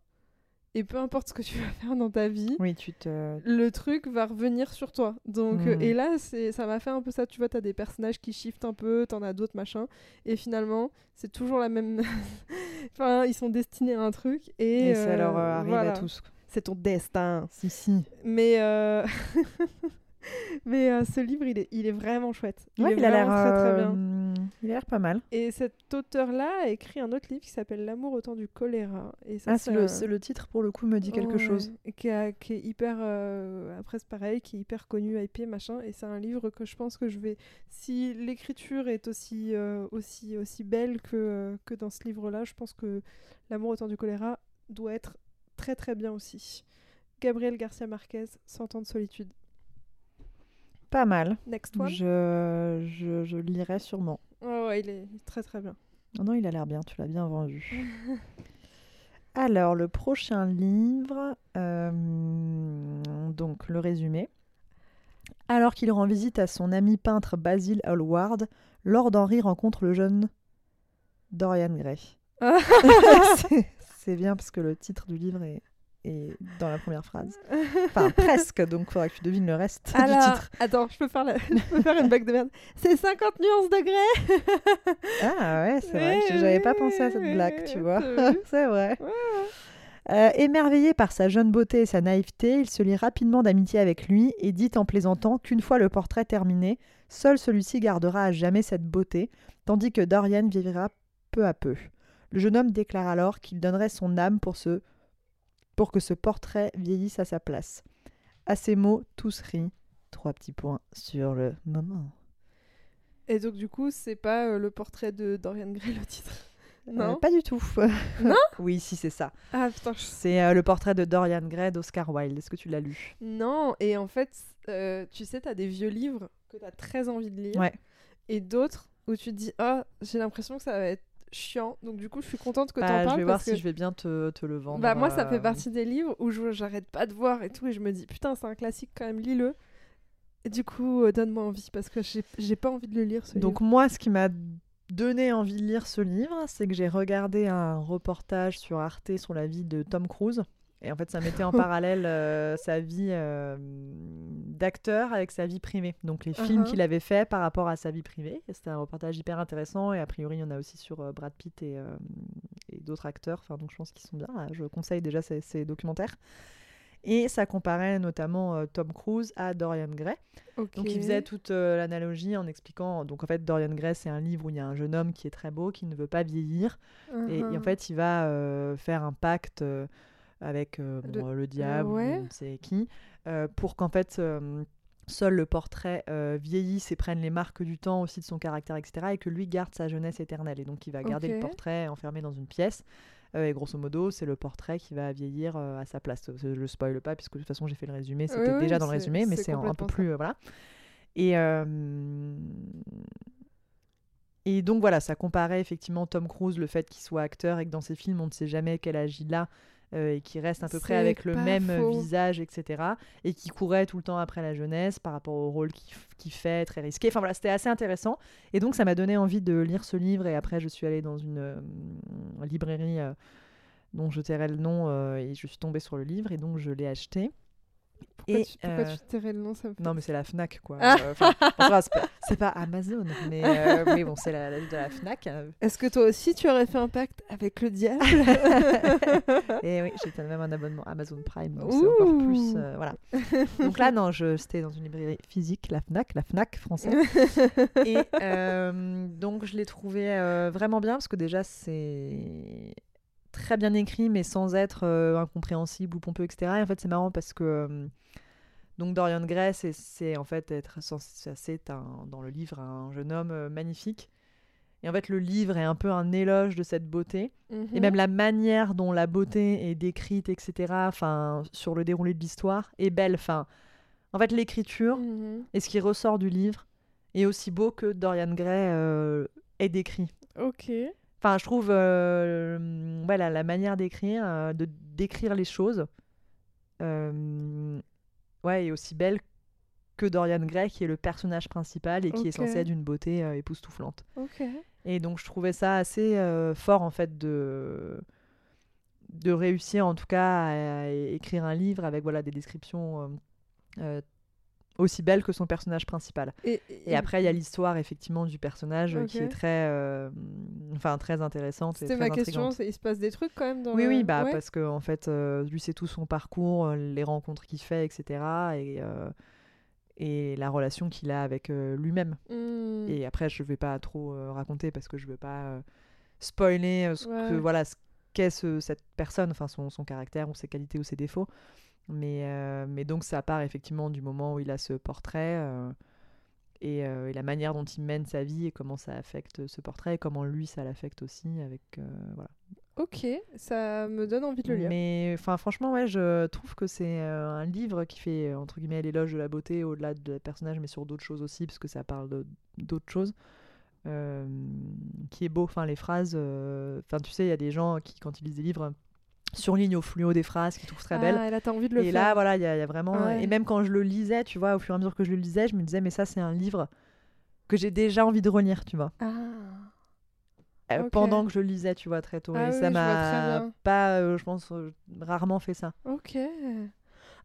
Speaker 1: et peu importe ce que tu vas faire dans ta vie,
Speaker 2: Oui, tu te.
Speaker 1: le truc va revenir sur toi. Donc, euh,
Speaker 2: Mm.
Speaker 1: et là, ça m'a fait un peu ça, tu vois, t'as des personnages qui shiftent un peu, t'en as d'autres, machin, et finalement, c'est toujours la même... enfin, ils sont destinés à un truc, et...
Speaker 2: Et, ça
Speaker 1: euh,
Speaker 2: leur euh, arrive
Speaker 1: voilà.
Speaker 2: à tous.
Speaker 1: C'est ton destin.
Speaker 2: Si, si.
Speaker 1: Mais... Mais euh, ce livre, il est, il est vraiment chouette. Il
Speaker 2: Ouais,
Speaker 1: est
Speaker 2: il a l'air
Speaker 1: très très bien.
Speaker 2: euh, Il a l'air pas mal.
Speaker 1: Et cet auteur-là a écrit un autre livre qui s'appelle L'amour au temps du choléra. Et ça,
Speaker 2: Ah, c'est le, titre pour le coup me dit quelque chose.
Speaker 1: Qui, a- qui est hyper. euh, après, c'est pareil, qui est hyper connu, hypé, machin. Et c'est un livre que je pense que je vais. Si l'écriture est aussi, euh, aussi, aussi belle que, euh, que dans ce livre-là, je pense que L'amour au temps du choléra doit être très très bien aussi. Gabriel Garcia Marquez, 100 ans de solitude.
Speaker 2: Pas mal.
Speaker 1: Next one.
Speaker 2: Je, je, lirai sûrement.
Speaker 1: Ouais, ouais, il est très très bien.
Speaker 2: Non, non, il a l'air bien, tu l'as bien vendu. Alors, le prochain livre, euh, donc le résumé. Alors qu'il rend visite à son ami peintre Basil Hallward, Lord Henry rencontre le jeune Dorian Gray.
Speaker 1: Ah.
Speaker 2: C'est bien parce que le titre du livre est, est dans la première phrase. Enfin, presque, donc il faudra que tu devines le reste du
Speaker 1: Alors,
Speaker 2: titre.
Speaker 1: attends, je peux faire, la... je peux faire une blague de merde. C'est 50 nuances degrés
Speaker 2: Ah ouais, c'est vrai que j'avais pas pensé à cette blague, tu vois. c'est vrai.
Speaker 1: Ouais,
Speaker 2: Euh, émerveillé par sa jeune beauté et sa naïveté, il se lie rapidement d'amitié avec lui et dit en plaisantant qu'une fois le portrait terminé, seul celui-ci gardera à jamais cette beauté, tandis que Dorian vivra peu à peu. Le jeune homme déclare alors qu'il donnerait son âme pour, ce... pour que ce portrait vieillisse à sa place. À ces mots, tous rient. Trois petits points sur le moment.
Speaker 1: Et donc, du coup, c'est pas euh, le portrait de Dorian Gray le titre?
Speaker 2: Euh,
Speaker 1: Non?
Speaker 2: Pas du tout.
Speaker 1: Non?
Speaker 2: Oui, si, c'est ça.
Speaker 1: Ah putain, je-
Speaker 2: C'est euh, le portrait de Dorian Gray d'Oscar Wilde. Est-ce que tu l'as lu?
Speaker 1: Non, et en fait, tu sais, t'as des vieux livres que t'as très envie de lire,
Speaker 2: Ouais.
Speaker 1: et d'autres où tu te dis, ah, j'ai l'impression que ça va être chiant, donc du coup, je suis contente que
Speaker 2: Bah,
Speaker 1: t'en parles.
Speaker 2: Je vais voir si je vais bien te, te le vendre.
Speaker 1: Bah moi ça
Speaker 2: euh,
Speaker 1: fait partie des livres où je- j'arrête pas de voir et tout et je me dis putain c'est un classique quand même lis-le. Et du coup euh, donne-moi envie parce que j'ai j'ai pas envie de le lire ce
Speaker 2: Donc
Speaker 1: livre.
Speaker 2: moi, ce qui m'a donné envie de lire ce livre, c'est que j'ai regardé un reportage sur Arte sur la vie de Tom Cruise. Et en fait, ça mettait en parallèle euh, sa vie euh, d'acteur avec sa vie privée. Donc les films
Speaker 1: Uh-huh.
Speaker 2: qu'il avait fait par rapport à sa vie privée. C'était un reportage hyper intéressant. Et a priori, il y en a aussi sur euh, Brad Pitt et, et d'autres acteurs. Enfin, donc je pense qu'ils sont bien. Là, Je conseille déjà ces, ces documentaires. Et ça comparait notamment euh, Tom Cruise à Dorian Gray. Donc il faisait toute euh, l'analogie en expliquant. Donc en fait, Dorian Gray, c'est un livre où il y a un jeune homme qui est très beau, qui ne veut pas vieillir. Et, et en
Speaker 1: Uh-huh.
Speaker 2: fait, il va euh, faire un pacte avec euh, bon, euh, le, diable,
Speaker 1: ouais.
Speaker 2: sait qui, euh, pour qu'en fait. euh, Seul le portrait euh, vieillisse et prenne les marques du temps aussi de son caractère, etc. Et que lui garde sa jeunesse éternelle. Et donc il va garder le portrait enfermé dans une pièce. Euh, et grosso modo, c'est le portrait qui va vieillir euh, à sa place. Je le spoil pas, puisque de toute façon j'ai fait le résumé. C'était
Speaker 1: oui,
Speaker 2: déjà dans le
Speaker 1: c'est-
Speaker 2: résumé, mais
Speaker 1: c'est
Speaker 2: c'est un, peu plus. euh, voilà. Et, euh, et donc voilà, ça comparait effectivement Tom Cruise, le fait qu'il soit acteur et que dans ses films, on ne sait jamais quel âge il a. euh, et qui reste à peu près avec le même
Speaker 1: faux.
Speaker 2: visage, etc. Et qui courait tout le temps après la jeunesse par rapport au rôle qu'il fait, très risqué. Enfin voilà, c'était assez intéressant. Et donc ça m'a donné envie de lire ce livre. Et après, je suis allée dans une euh, librairie euh, dont je tairai le nom euh, et je suis tombée sur le livre et donc je l'ai acheté.
Speaker 1: Pourquoi,
Speaker 2: et,
Speaker 1: tu, pourquoi
Speaker 2: euh,
Speaker 1: tu tairais le nom ça me fait-
Speaker 2: Non, mais c'est la Fnac, quoi.
Speaker 1: Ah.
Speaker 2: Euh, c'est pas, Amazon, mais, euh, mais bon, c'est la, la de la Fnac. euh.
Speaker 1: Est-ce que toi aussi tu aurais fait un pacte avec le diable
Speaker 2: Et oui, j'ai même un abonnement Amazon Prime, donc c'est encore plus. euh, voilà. Donc là, non, je- c'était dans une librairie physique, la Fnac, la Fnac française. Et donc, je l'ai trouvé vraiment bien parce que déjà, c'est très bien écrit, mais sans être euh, incompréhensible ou pompeux, etc. Et en fait, c'est marrant parce que euh, donc Dorian Gray, c'est- en fait être c'est un- dans le livre un jeune homme euh, magnifique. Et en fait, le livre est un peu un éloge de cette beauté. Et
Speaker 1: Mhm.
Speaker 2: même la manière dont la beauté est décrite, etc., enfin, sur le déroulé de l'histoire, est belle. Enfin, en fait, l'écriture
Speaker 1: Mhm.
Speaker 2: et ce qui ressort du livre est aussi beau que Dorian Gray est décrit.
Speaker 1: Ok.
Speaker 2: Enfin, je trouve euh, la, manière d'écrire, euh, de décrire les choses, euh, ouais, est aussi belle que Dorian Gray, qui est le personnage principal et qui est censé être d'une beauté époustouflante. Et donc je trouvais ça assez fort en fait de de réussir en tout cas à, à écrire un livre avec voilà des descriptions aussi belles que son personnage principal.
Speaker 1: Et,
Speaker 2: Et après il y a l'histoire effectivement du personnage euh, qui est très euh, enfin très intéressante
Speaker 1: C'était ma question, il se passe des trucs quand même dans
Speaker 2: Oui
Speaker 1: le-
Speaker 2: oui bah
Speaker 1: Ouais.
Speaker 2: parce que en fait euh, lui c'est tout son parcours, les rencontres qu'il fait etc. et euh, et la relation qu'il a avec lui-même.
Speaker 1: Hmm.
Speaker 2: Et après, je vais pas trop raconter parce que je veux pas spoiler ce que voilà ce qu'est ce- cette personne, enfin son, son caractère ou ses qualités ou ses défauts. Mais euh, mais donc ça part effectivement du moment où il a ce portrait euh, et, euh, et la manière dont il mène sa vie et comment ça affecte ce portrait et comment lui ça l'affecte aussi avec voilà.
Speaker 1: Ok, ça me donne envie de le lire.
Speaker 2: Mais enfin franchement ouais, je trouve que c'est un livre qui fait entre guillemets l'éloge de la beauté au-delà de personnage mais sur d'autres choses aussi parce que ça parle d'autres choses. qui est beau, enfin les phrases, enfin tu sais il y a des gens qui quand ils lisent des livres surlignent au fluo des phrases qu'ils trouvent très belles.
Speaker 1: Ah, là, t'as envie de le
Speaker 2: Et
Speaker 1: faire.
Speaker 2: là, voilà, il y, a il y a vraiment.
Speaker 1: Ouais.
Speaker 2: Et même quand je le lisais, tu vois, au fur et à mesure que je le lisais, je me disais, mais ça, c'est un livre que j'ai déjà envie de relire, tu vois.
Speaker 1: Ah.
Speaker 2: Euh. Pendant que je le lisais, tu vois, très tôt.
Speaker 1: Ah
Speaker 2: et
Speaker 1: oui,
Speaker 2: ça m'a pas, euh, je pense, euh, rarement fait ça.
Speaker 1: Ok.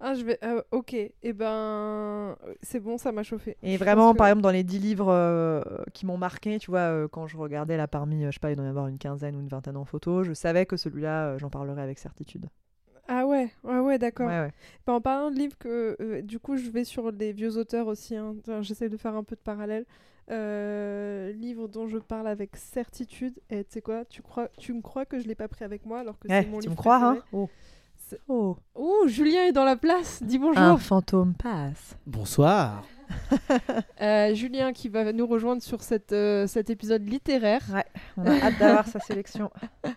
Speaker 1: Ah, je vais. euh, ok. Et ben, c'est bon, ça m'a chauffé.
Speaker 2: Et
Speaker 1: Je
Speaker 2: vraiment,
Speaker 1: que-
Speaker 2: par exemple, dans les dix livres euh, qui m'ont marqué, tu vois, euh, quand je regardais là parmi, je sais pas, il doit y avoir une quinzaine ou une vingtaine en photo, je savais que celui-là, j'en parlerais avec certitude.
Speaker 1: Ah ouais, ouais, ouais, d'accord.
Speaker 2: Ouais, ouais.
Speaker 1: Ben, en parlant de livres, que, du coup, je vais sur les vieux auteurs aussi. hein. J'essaie de faire un peu de parallèle. Euh, livre dont je parle avec certitude. Et tu sais quoi tu, crois, tu me crois que je l'ai pas pris avec moi alors que
Speaker 2: Ouais,
Speaker 1: c'est mon
Speaker 2: tu
Speaker 1: livre
Speaker 2: me crois, hein oh. Oh.
Speaker 1: Ouh, Julien est dans la place. Dis bonjour.
Speaker 2: Un fantôme passe.
Speaker 3: Bonsoir.
Speaker 1: Euh, Julien qui va nous rejoindre sur cette, euh, cet épisode littéraire.
Speaker 2: On a hâte d'avoir sa sélection.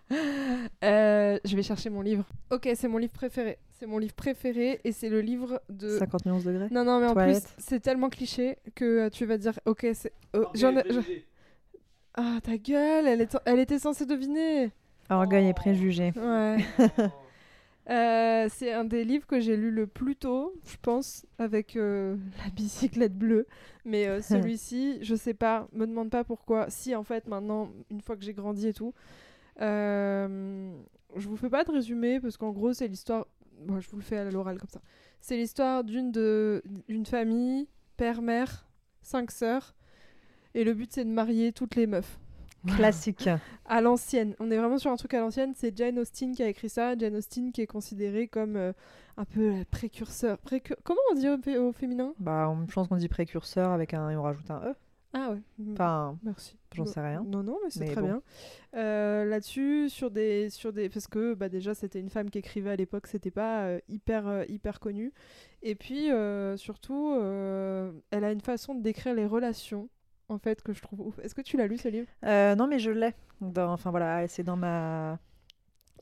Speaker 1: Euh, je vais chercher mon livre. Ok, c'est mon livre préféré. C'est mon livre préféré et c'est le livre de.
Speaker 2: 50 nuances degrés.
Speaker 1: Non, non, mais en plus, c'est tellement cliché que tu vas dire, ok, c'est. oh, j'en ai- j'en- Ah, ta gueule, elle, est... elle était censée deviner.
Speaker 2: Orgueil et préjugés.
Speaker 1: Ouais. Euh, c'est un des livres que j'ai lu le plus tôt, je pense, avec euh, la bicyclette bleue. Mais euh, celui-ci, je sais pas, me demande pas pourquoi. Si, en fait, maintenant, une fois que j'ai grandi et tout, je vous fais pas de résumé parce qu'en gros, c'est l'histoire. Bon, je vous le fais à l'oral comme ça. C'est l'histoire d'une de... d'une famille, père, mère, cinq sœurs. Et le but, c'est de marier toutes les meufs.
Speaker 2: Classique.
Speaker 1: À l'ancienne. On est vraiment sur un truc à l'ancienne. C'est Jane Austen qui a écrit ça. Jane Austen qui est considérée comme euh, un peu la précurseur. Précur- Comment on dit au, fé- au féminin?
Speaker 2: Bah, on- je pense qu'on dit précurseur avec un et on rajoute un e.
Speaker 1: Ah ouais. Mm.
Speaker 2: Enfin,
Speaker 1: Merci.
Speaker 2: j'en sais rien.
Speaker 1: Non, non, mais c'est très
Speaker 2: bon.
Speaker 1: bien. Euh, Là-dessus, sur des, sur des, parce que bah, déjà c'était une femme qui écrivait à l'époque, c'était pas euh, hyper, euh, hyper connu. Et puis surtout, elle a une façon de décrire les relations, en fait, que je trouve ouf. Est-ce que tu l'as lu ce livre?
Speaker 2: Euh, non, mais je l'ai. Enfin voilà, c'est dans ma.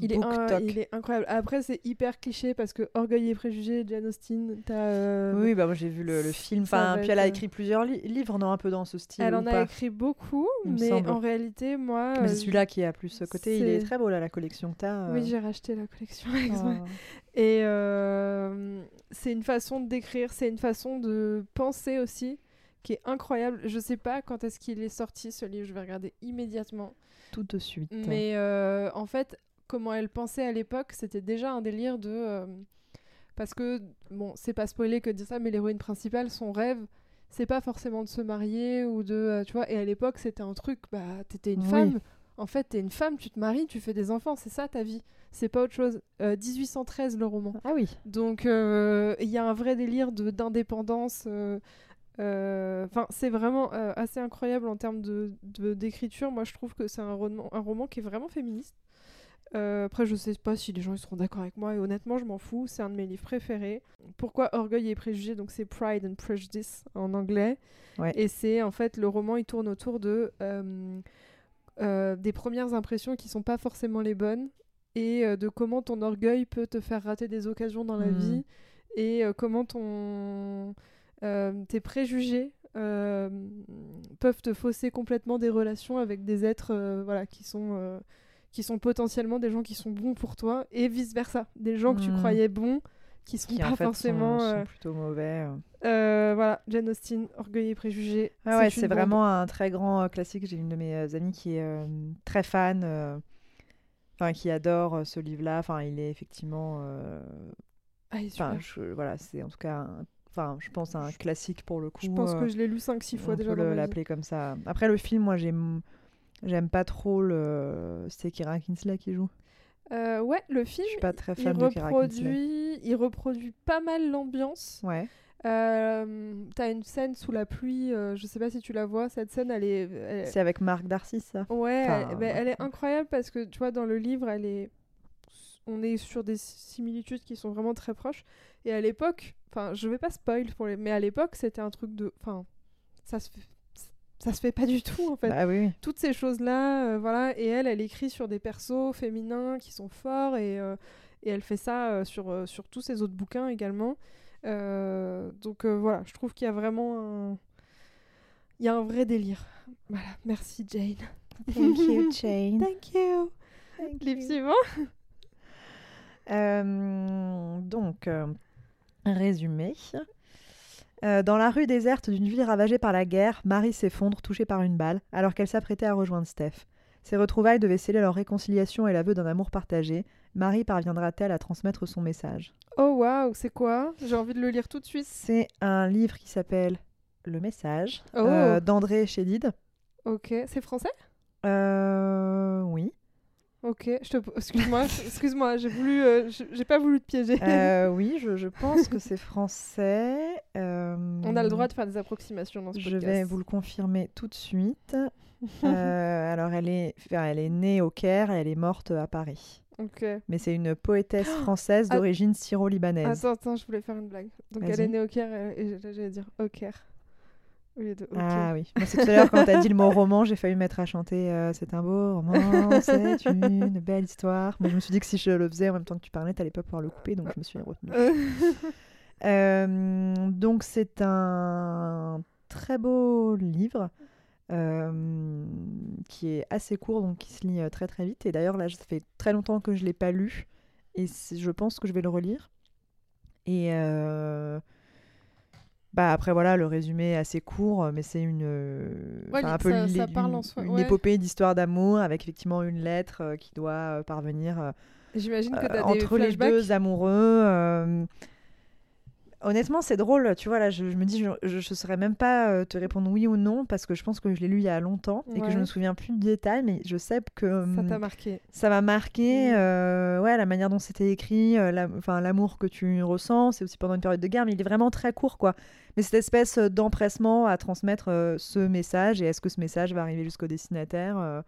Speaker 1: il est, un- il est incroyable. Après, c'est hyper cliché parce que Orgueil et Préjugés, Jane Austen, t'as. euh,
Speaker 2: Oui, bah moi j'ai vu le, le film. Enfin, puis elle a
Speaker 1: euh,
Speaker 2: écrit plusieurs li- livres, non, un peu dans ce style.
Speaker 1: Elle
Speaker 2: ou
Speaker 1: en a écrit beaucoup,
Speaker 2: il
Speaker 1: mais en réalité, moi.
Speaker 2: Mais c'est celui-là qui a plus ce côté. Il est très beau là, la collection que t'as.
Speaker 1: Oui, j'ai racheté la collection avec moi.
Speaker 2: Oh.
Speaker 1: Et c'est une façon décrire, c'est une façon de penser aussi qui est incroyable. Je sais pas quand est-ce qu'il est sorti ce livre, je vais regarder immédiatement.
Speaker 2: Tout de suite.
Speaker 1: Mais euh, en fait, comment elle pensait à l'époque, c'était déjà un délire de. euh, parce que, bon, c'est pas spoilé que de dire ça, mais l'héroïne principale, son rêve, c'est pas forcément de se marier ou de. euh, tu vois, et à l'époque, c'était un truc, bah, t'étais une
Speaker 2: Oui.
Speaker 1: femme. En fait, t'es une femme, tu te maries, tu fais des enfants, c'est ça ta vie. C'est pas autre chose. Euh, 1813 le roman.
Speaker 2: Ah oui.
Speaker 1: Donc euh, il y a un vrai délire d'indépendance. Euh, Enfin, c'est vraiment euh, assez incroyable en termes de d'écriture. Moi, je trouve que c'est un roman, un roman qui est vraiment féministe. Euh, après, je sais pas si les gens ils seront d'accord avec moi, et honnêtement, je m'en fous. C'est un de mes livres préférés. Pourquoi Orgueil et Préjugés? Donc, c'est Pride and Prejudice en anglais.
Speaker 2: Ouais.
Speaker 1: Et c'est en fait le roman, il tourne autour de euh, euh, des premières impressions qui sont pas forcément les bonnes et de comment ton orgueil peut te faire rater des occasions dans la
Speaker 2: Mhm.
Speaker 1: vie et comment ton tes préjugés euh, peuvent te fausser complètement des relations avec des êtres euh, voilà qui sont euh, qui sont potentiellement des gens qui sont bons pour toi et vice versa des gens que tu
Speaker 2: Mhm.
Speaker 1: croyais bons qui sont
Speaker 2: Qui
Speaker 1: pas
Speaker 2: en fait
Speaker 1: forcément
Speaker 2: sont, sont
Speaker 1: euh,
Speaker 2: plutôt mauvais. euh.
Speaker 1: euh, voilà Jane Austen Orgueil et préjugés
Speaker 2: Ah ouais, c'est
Speaker 1: bombe.
Speaker 2: vraiment un très grand euh, classique. J'ai une de mes euh, amies qui est euh, très fan, euh, enfin qui adore euh, ce livre-là. Enfin, il est effectivement, euh,
Speaker 1: Ah, il est
Speaker 2: enfin,
Speaker 1: super.
Speaker 2: je- voilà, c'est en tout cas, un- enfin, je pense un
Speaker 1: Je-
Speaker 2: classique pour le coup.
Speaker 1: je pense
Speaker 2: euh,
Speaker 1: que je l'ai lu 5-6 fois
Speaker 2: on
Speaker 1: déjà
Speaker 2: peut
Speaker 1: ma vie.
Speaker 2: l'appeler comme ça. Après le film, moi j'aime, j'aime pas trop le. C'est Kira Kinsley qui joue.
Speaker 1: Euh, ouais le film
Speaker 2: Je suis pas très
Speaker 1: il
Speaker 2: fan de Kira Kinsley.
Speaker 1: reproduit il reproduit pas mal l'ambiance
Speaker 2: Ouais.
Speaker 1: Euh, T'as une scène sous la pluie, euh, je sais pas si tu la vois, cette scène elle est. elle-
Speaker 2: C'est avec Marc Darcy ça.
Speaker 1: Ouais,
Speaker 2: Enfin,
Speaker 1: elle, elle est incroyable parce que tu vois, dans le livre, elle est. On est sur des similitudes qui sont vraiment très proches. Et à l'époque, enfin, je vais pas spoil pour les. Mais à l'époque, c'était un truc de. Enfin, ça se fait. Ça se fait pas du tout en fait.
Speaker 2: Bah oui.
Speaker 1: Toutes ces choses-là, euh, voilà. Et elle, elle écrit sur des persos féminins qui sont forts et, euh, et elle fait ça euh, sur, sur tous ses autres bouquins également. Donc voilà, je trouve qu'il y a vraiment un. Il y a un vrai délire. Voilà, merci Jane.
Speaker 2: Thank you, Jane.
Speaker 1: Thank you.
Speaker 2: Thank you. Euh, donc, résumé. Euh, dans la rue déserte d'une ville ravagée par la guerre, Marie s'effondre, touchée par une balle, alors qu'elle s'apprêtait à rejoindre Steph. Ces retrouvailles devaient sceller leur réconciliation et l'aveu d'un amour partagé. Marie parviendra-t-elle à transmettre son message?
Speaker 1: Oh waouh, c'est quoi? J'ai envie de le lire tout de suite.
Speaker 2: C'est un livre qui s'appelle Le message
Speaker 1: Oh.
Speaker 2: euh, d'André Chédid.
Speaker 1: Ok, c'est français?
Speaker 2: Euh, oui.
Speaker 1: Ok, je te... excuse-moi, excuse-moi, j'ai voulu, euh, je- j'ai pas voulu te piéger.
Speaker 2: Euh, oui, je, je pense que c'est français. Euh,
Speaker 1: On a le droit de faire des approximations dans ce
Speaker 2: Je
Speaker 1: podcast.
Speaker 2: vais vous le confirmer tout de suite. Alors, elle est, enfin, elle est née au Caire et elle est morte à Paris.
Speaker 1: Ok.
Speaker 2: Mais c'est une poétesse française
Speaker 1: Ah.
Speaker 2: d'origine syro-libanaise.
Speaker 1: Attends, attends, je voulais faire une blague. Donc elle est née au Caire et j- j'allais dire au Caire. Au lieu de au
Speaker 2: Ah oui. Moi, c'est tout à l'heure quand t'as dit le mot roman, j'ai failli me mettre à chanter euh, C'est un beau roman, c'est une belle histoire. Mais je me suis dit que si je le faisais en même temps que tu parlais, t'allais pas pouvoir le couper, donc je me suis retenue.
Speaker 1: Euh,
Speaker 2: Euh, donc c'est un très beau livre euh, qui est assez court, donc qui se lit très très vite. Et d'ailleurs là, ça fait très longtemps que je l'ai pas lu et je pense que je vais le relire. Et bah après voilà, le résumé est assez court, mais c'est une euh,
Speaker 1: Ouais,
Speaker 2: un peu
Speaker 1: ça-
Speaker 2: l'é-
Speaker 1: ça parle
Speaker 2: une,
Speaker 1: en soi,
Speaker 2: une
Speaker 1: ouais.
Speaker 2: épopée d'histoire d'amour avec effectivement une lettre euh, qui doit euh, parvenir euh,
Speaker 1: J'imagine que
Speaker 2: euh,
Speaker 1: t'as des
Speaker 2: entre les deux amoureux. Honnêtement, c'est drôle. Tu vois, là, je, je me dis, je, je saurais même pas euh, te répondre oui ou non parce que je pense que je l'ai lu il y a longtemps et que je
Speaker 1: Ouais.
Speaker 2: me souviens plus de détails, mais je sais que
Speaker 1: Ça
Speaker 2: hum,
Speaker 1: t'a marqué.
Speaker 2: ça m'a marqué.
Speaker 1: Mm.
Speaker 2: euh, ouais, la manière dont c'était écrit, euh, la- l'amour que tu ressens, c'est aussi pendant une période de guerre, mais il est vraiment très court, quoi. Mais cette espèce d'empressement à transmettre euh, ce message et est-ce que ce message va arriver jusqu'au destinataire euh,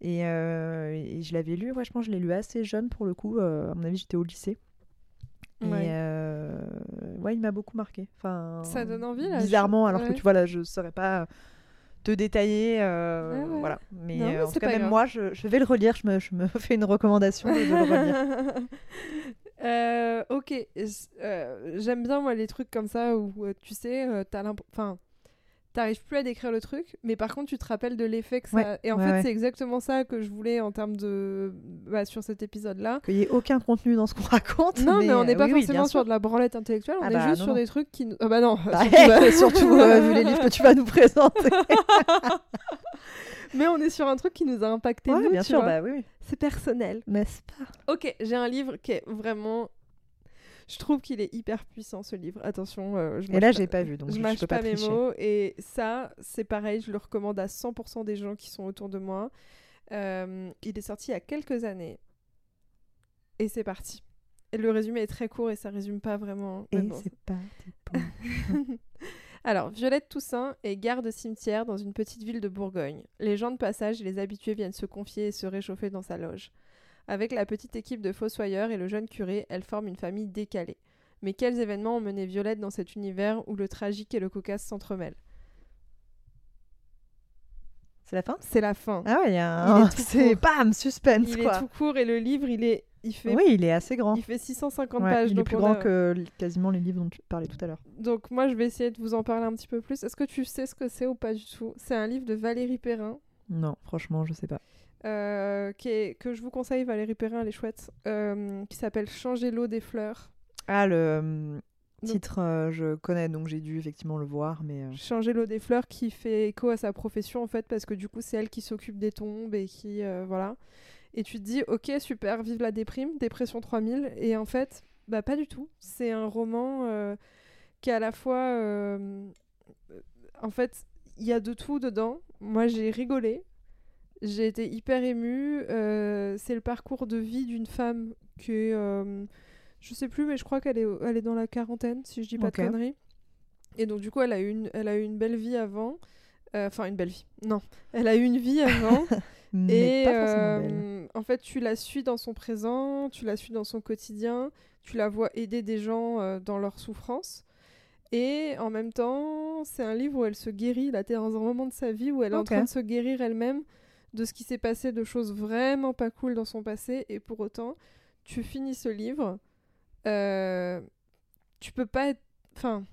Speaker 2: et, et je l'avais lu, ouais, je pense que je l'ai lu assez jeune pour le coup. à mon avis, j'étais au lycée. Et euh, ouais, il m'a beaucoup marqué. Enfin,
Speaker 1: Ça donne envie, là, je-
Speaker 2: Bizarrement, alors que tu vois là, je saurais pas te détailler. euh,
Speaker 1: Ouais, ouais.
Speaker 2: Voilà. Mais,
Speaker 1: Non,
Speaker 2: euh,
Speaker 1: mais
Speaker 2: en tout cas, même
Speaker 1: grave.
Speaker 2: moi, je, je vais le relire. Je me, je me fais une recommandation de, le relire.
Speaker 1: Euh, ok, j'aime bien moi les trucs comme ça où tu sais, t'as l'imp- enfin, t'arrives plus à décrire le truc, mais par contre tu te rappelles de l'effet que ça.
Speaker 2: Ouais,
Speaker 1: Et en
Speaker 2: ouais,
Speaker 1: fait,
Speaker 2: ouais.
Speaker 1: c'est exactement ça que je voulais en termes de, bah, sur cet épisode-là.
Speaker 2: Qu'il n'y ait aucun contenu dans ce qu'on raconte.
Speaker 1: Non, mais, on n'est
Speaker 2: euh,
Speaker 1: pas
Speaker 2: oui, oui,
Speaker 1: forcément
Speaker 2: bien
Speaker 1: sur de la branlette intellectuelle, on
Speaker 2: Ah
Speaker 1: est
Speaker 2: bah,
Speaker 1: juste
Speaker 2: non,
Speaker 1: sur
Speaker 2: non.
Speaker 1: des trucs qui. nous- Ah bah non.
Speaker 2: Bah,
Speaker 1: surtout, bah,
Speaker 2: surtout euh, vu les livres que tu vas nous présenter.
Speaker 1: mais on est sur un truc qui nous a impacté nous,
Speaker 2: bien
Speaker 1: tu
Speaker 2: sûr,
Speaker 1: vois.
Speaker 2: bah oui. oui.
Speaker 1: C'est personnel.
Speaker 2: N'est-ce pas?
Speaker 1: Ok, j'ai un livre qui est vraiment. Je trouve qu'il est hyper puissant ce livre. Attention, euh, je
Speaker 2: Et là,
Speaker 1: pas-
Speaker 2: j'ai pas vu, donc
Speaker 1: je mâche
Speaker 2: peux
Speaker 1: pas,
Speaker 2: pas
Speaker 1: mes mots. Et ça, c'est pareil, je le recommande à 100% des gens qui sont autour de moi. Euh, il est sorti il y a quelques années. Et c'est parti. Et le résumé est très court et ça résume pas vraiment.
Speaker 2: Et
Speaker 1: bon.
Speaker 2: c'est parti pour-
Speaker 1: Alors, Violette Toussaint est garde cimetière dans une petite ville de Bourgogne. Les gens de passage et les habitués viennent se confier et se réchauffer dans sa loge. Avec la petite équipe de fossoyeurs et le jeune curé, elle forme une famille décalée. Mais quels événements ont mené Violette dans cet univers où le tragique et le cocasse s'entremêlent?
Speaker 2: C'est la fin?
Speaker 1: C'est la fin.
Speaker 2: Ah ouais, il y a un... C'est bam, suspense
Speaker 1: il
Speaker 2: quoi.
Speaker 1: est tout court et le livre, il est, il fait,
Speaker 2: Oui, il est assez grand.
Speaker 1: il fait 650
Speaker 2: Ouais,
Speaker 1: pages.
Speaker 2: il est
Speaker 1: donc
Speaker 2: plus grand
Speaker 1: a-
Speaker 2: que quasiment les livres dont tu parlais tout à l'heure.
Speaker 1: Donc moi, je vais essayer de vous en parler un petit peu plus. Est-ce que tu sais ce que c'est ou pas du tout? C'est un livre de Valérie Perrin?
Speaker 2: Non, franchement, je sais pas.
Speaker 1: Euh, qui est, que je vous conseille, Valérie Perrin, elle est chouette, euh, qui s'appelle Changer l'eau des fleurs.
Speaker 2: Ah, le euh,
Speaker 1: Donc-
Speaker 2: titre, euh, je connais, donc j'ai dû effectivement le voir, mais...
Speaker 1: Changer l'eau des fleurs qui fait écho à sa profession en fait, parce que du coup, c'est elle qui s'occupe des tombes et qui. voilà. Et tu te dis, ok, super, vive la déprime, dépression 3000. Et en fait, bah pas du tout. C'est un roman qui est à la fois. en fait, il y a de tout dedans. Moi, j'ai rigolé. J'ai été hyper émue. Euh, c'est le parcours de vie d'une femme qui est. euh, je sais plus, mais je crois qu'elle est, elle est dans la quarantaine, si je dis pas de conneries. Et donc, du coup, elle a eu une, elle a eu une belle vie avant. Euh, Enfin, une belle vie. Non. Elle a eu une vie avant.
Speaker 2: mais
Speaker 1: Et
Speaker 2: pas
Speaker 1: euh, en fait, tu la suis dans son présent, tu la suis dans son quotidien, tu la vois aider des gens dans leur souffrance. Et en même temps, c'est un livre où elle se guérit. Là, t'es dans un moment de sa vie où elle est en train de se guérir elle-même de ce qui s'est passé, de choses vraiment pas cool dans son passé. Et pour autant, tu finis ce livre, euh, tu peux pas être. Enfin,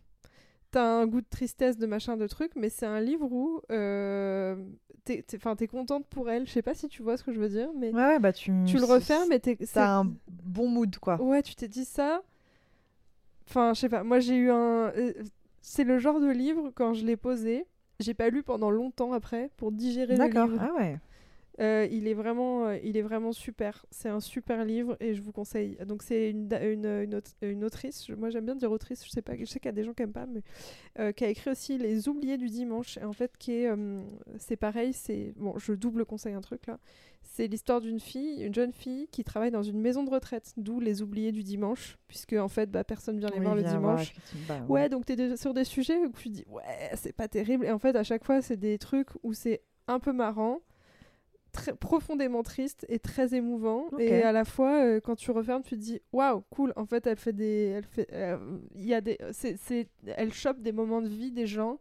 Speaker 1: t'as un goût de tristesse, de machin, de truc, mais c'est un livre où euh, t'es t'es- 'fin, t'es contente pour elle. Je sais pas si tu vois ce que je veux dire, mais
Speaker 2: Ouais, ouais, bah tu...
Speaker 1: tu le refermes et t'es.
Speaker 2: T'as un bon mood, quoi.
Speaker 1: Ouais, tu t'es dit ça. Enfin, je sais pas, moi j'ai eu un. euh, C'est le genre de livre, quand je l'ai posé, j'ai pas lu pendant longtemps après pour digérer le
Speaker 2: D'accord,
Speaker 1: livre.
Speaker 2: ah ouais.
Speaker 1: Euh, il, est vraiment, euh, il est vraiment super. C'est un super livre et je vous conseille. Donc, c'est une, une, une, aut- une autrice. Moi, j'aime bien dire autrice. Je sais pas. Je sais qu'il y a des gens qui aiment pas, mais euh, qui a écrit aussi Les Oubliés du dimanche. Et en fait, qui est, c'est pareil. C'est bon. Je double conseille un truc là. C'est l'histoire d'une fille, une jeune fille qui travaille dans une maison de retraite. D'où Les Oubliés du dimanche, puisque en fait, bah, personne vient les
Speaker 2: Oui,
Speaker 1: voir le
Speaker 2: voir,
Speaker 1: dimanche.
Speaker 2: Bah,
Speaker 1: Ouais, donc t'es de- sur des sujets où tu dis ouais, c'est pas terrible. Et en fait, à chaque fois, c'est des trucs où c'est un peu marrant, très profondément triste et très émouvant. Et à la fois, euh, quand tu refermes, tu te dis waouh, cool. En fait, elle fait des, elle fait, euh, il y a des, c'est, c'est, elle chope des moments de vie des gens.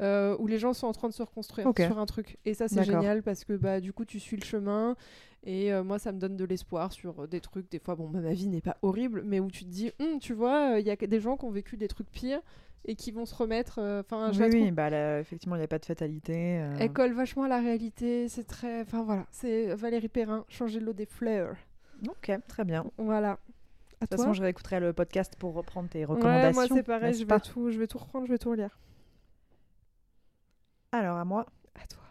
Speaker 1: euh, où les gens sont en train de se reconstruire sur un truc et ça c'est
Speaker 2: D'accord.
Speaker 1: génial parce que bah du coup tu suis le chemin et euh, moi ça me donne de l'espoir sur euh, des trucs des fois bon bah, ma vie n'est pas horrible mais où tu te dis Hum, tu vois il y a des gens qui ont vécu des trucs pires et qui vont se remettre euh, enfin je
Speaker 2: Oui,
Speaker 1: trouve
Speaker 2: oui, bah, là, effectivement, il n'y a pas de fatalité. euh.
Speaker 1: elle colle vachement à la réalité c'est très enfin voilà c'est Valérie Perrin changer l'eau des fleurs
Speaker 2: Ok, très bien. De
Speaker 1: voilà à
Speaker 2: toute façon, je réécouterai le podcast pour reprendre tes
Speaker 1: ouais
Speaker 2: recommandations.
Speaker 1: moi c'est pareil je vais
Speaker 2: pas
Speaker 1: tout je vais tout reprendre je vais tout relire
Speaker 2: Alors, à moi.
Speaker 1: à toi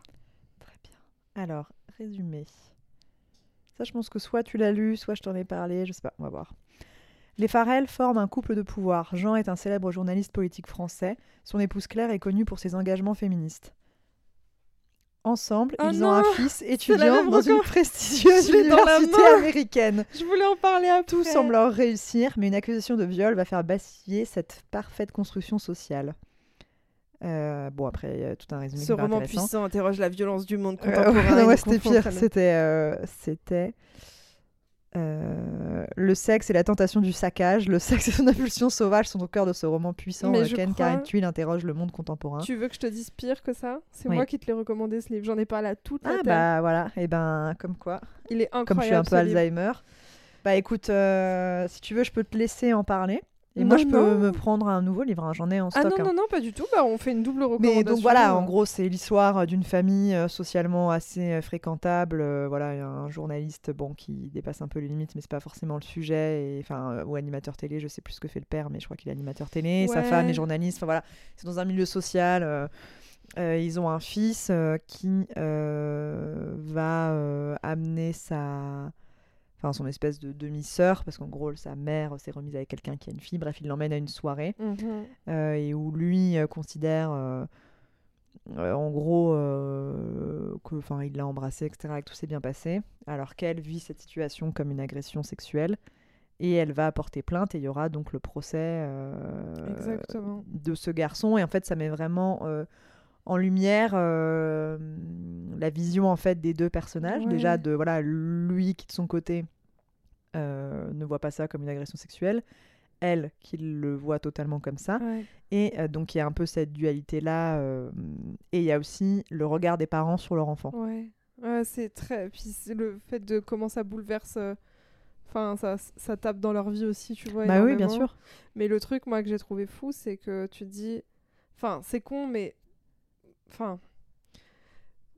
Speaker 2: Très bien. Alors, résumé. Ça, je pense que soit tu l'as lu, soit je t'en ai parlé, je sais pas, on va voir. Les Farrell forment un couple de pouvoir. Jean est un célèbre journaliste politique français. Son épouse Claire est connue pour ses engagements féministes. Ensemble,
Speaker 1: Oh
Speaker 2: ils ont un fils étudiant dans une prestigieuse université américaine.
Speaker 1: je voulais en parler après
Speaker 2: Tout semble leur réussir, mais une accusation de viol va faire vaciller cette parfaite construction sociale. Euh, bon, après, il y a tout un résumé
Speaker 1: ce roman puissant interroge la violence du monde
Speaker 2: Euh,
Speaker 1: contemporain
Speaker 2: ouais, c'était pire. C'était, euh, c'était euh, le sexe et la tentation du saccage. Le sexe et son impulsion sauvage sont au cœur de ce roman puissant
Speaker 1: Mais crois-
Speaker 2: Karen Tuil interroge le monde contemporain.
Speaker 1: Tu veux que je te dise pire que ça? C'est
Speaker 2: Oui.
Speaker 1: moi qui te l'ai recommandé ce livre. J'en ai parlé à toute la
Speaker 2: Ah bah voilà, et ben comme quoi,
Speaker 1: Il est incroyable.
Speaker 2: comme je suis un peu
Speaker 1: livre.
Speaker 2: Alzheimer. Bah écoute, euh, si tu veux, je peux te laisser en parler. Et moi, je peux
Speaker 1: non.
Speaker 2: me prendre un nouveau livre. hein, J'en ai en
Speaker 1: Ah
Speaker 2: stock.
Speaker 1: non,
Speaker 2: hein.
Speaker 1: non, non, pas du tout. Bah, on fait une double recommandation.
Speaker 2: Mais donc voilà, en gros, c'est l'histoire d'une famille euh, socialement assez euh, fréquentable. euh, voilà, il y a un journaliste bon qui dépasse un peu les limites, mais c'est pas forcément le sujet. Et enfin, euh, ou animateur télé, je sais plus ce que fait le père, mais je crois qu'il est animateur télé. Sa femme est journaliste. Enfin voilà, c'est dans un milieu social. euh, euh, ils ont un fils euh, qui euh, va euh, amener sa enfin son espèce de demi-sœur parce qu'en gros sa mère s'est remise avec quelqu'un qui a une fille bref il l'emmène à une soirée
Speaker 1: Mhm.
Speaker 2: euh, et où lui euh, considère euh, euh, en gros, que, enfin, il l'a embrassée, etc., et que tout s'est bien passé, alors qu'elle vit cette situation comme une agression sexuelle. Et elle va porter plainte et il y aura donc le procès de ce garçon. Et en fait, ça met vraiment en lumière euh, la vision en fait des deux personnages.
Speaker 1: Ouais.
Speaker 2: Déjà de voilà lui qui de son côté euh, ne voit pas ça comme une agression sexuelle, elle qui le voit totalement comme ça.
Speaker 1: Ouais.
Speaker 2: Et euh, donc il y a un peu cette dualité là. et il y a aussi le regard des parents sur leur enfant.
Speaker 1: Ouais, ouais c'est très. Puis c'est le fait de comment ça bouleverse. Enfin, ça, ça tape dans leur vie aussi, tu vois.
Speaker 2: bah oui, bien sûr.
Speaker 1: Mais le truc, moi, que j'ai trouvé fou, c'est que tu dis. Enfin, c'est con, mais. Enfin.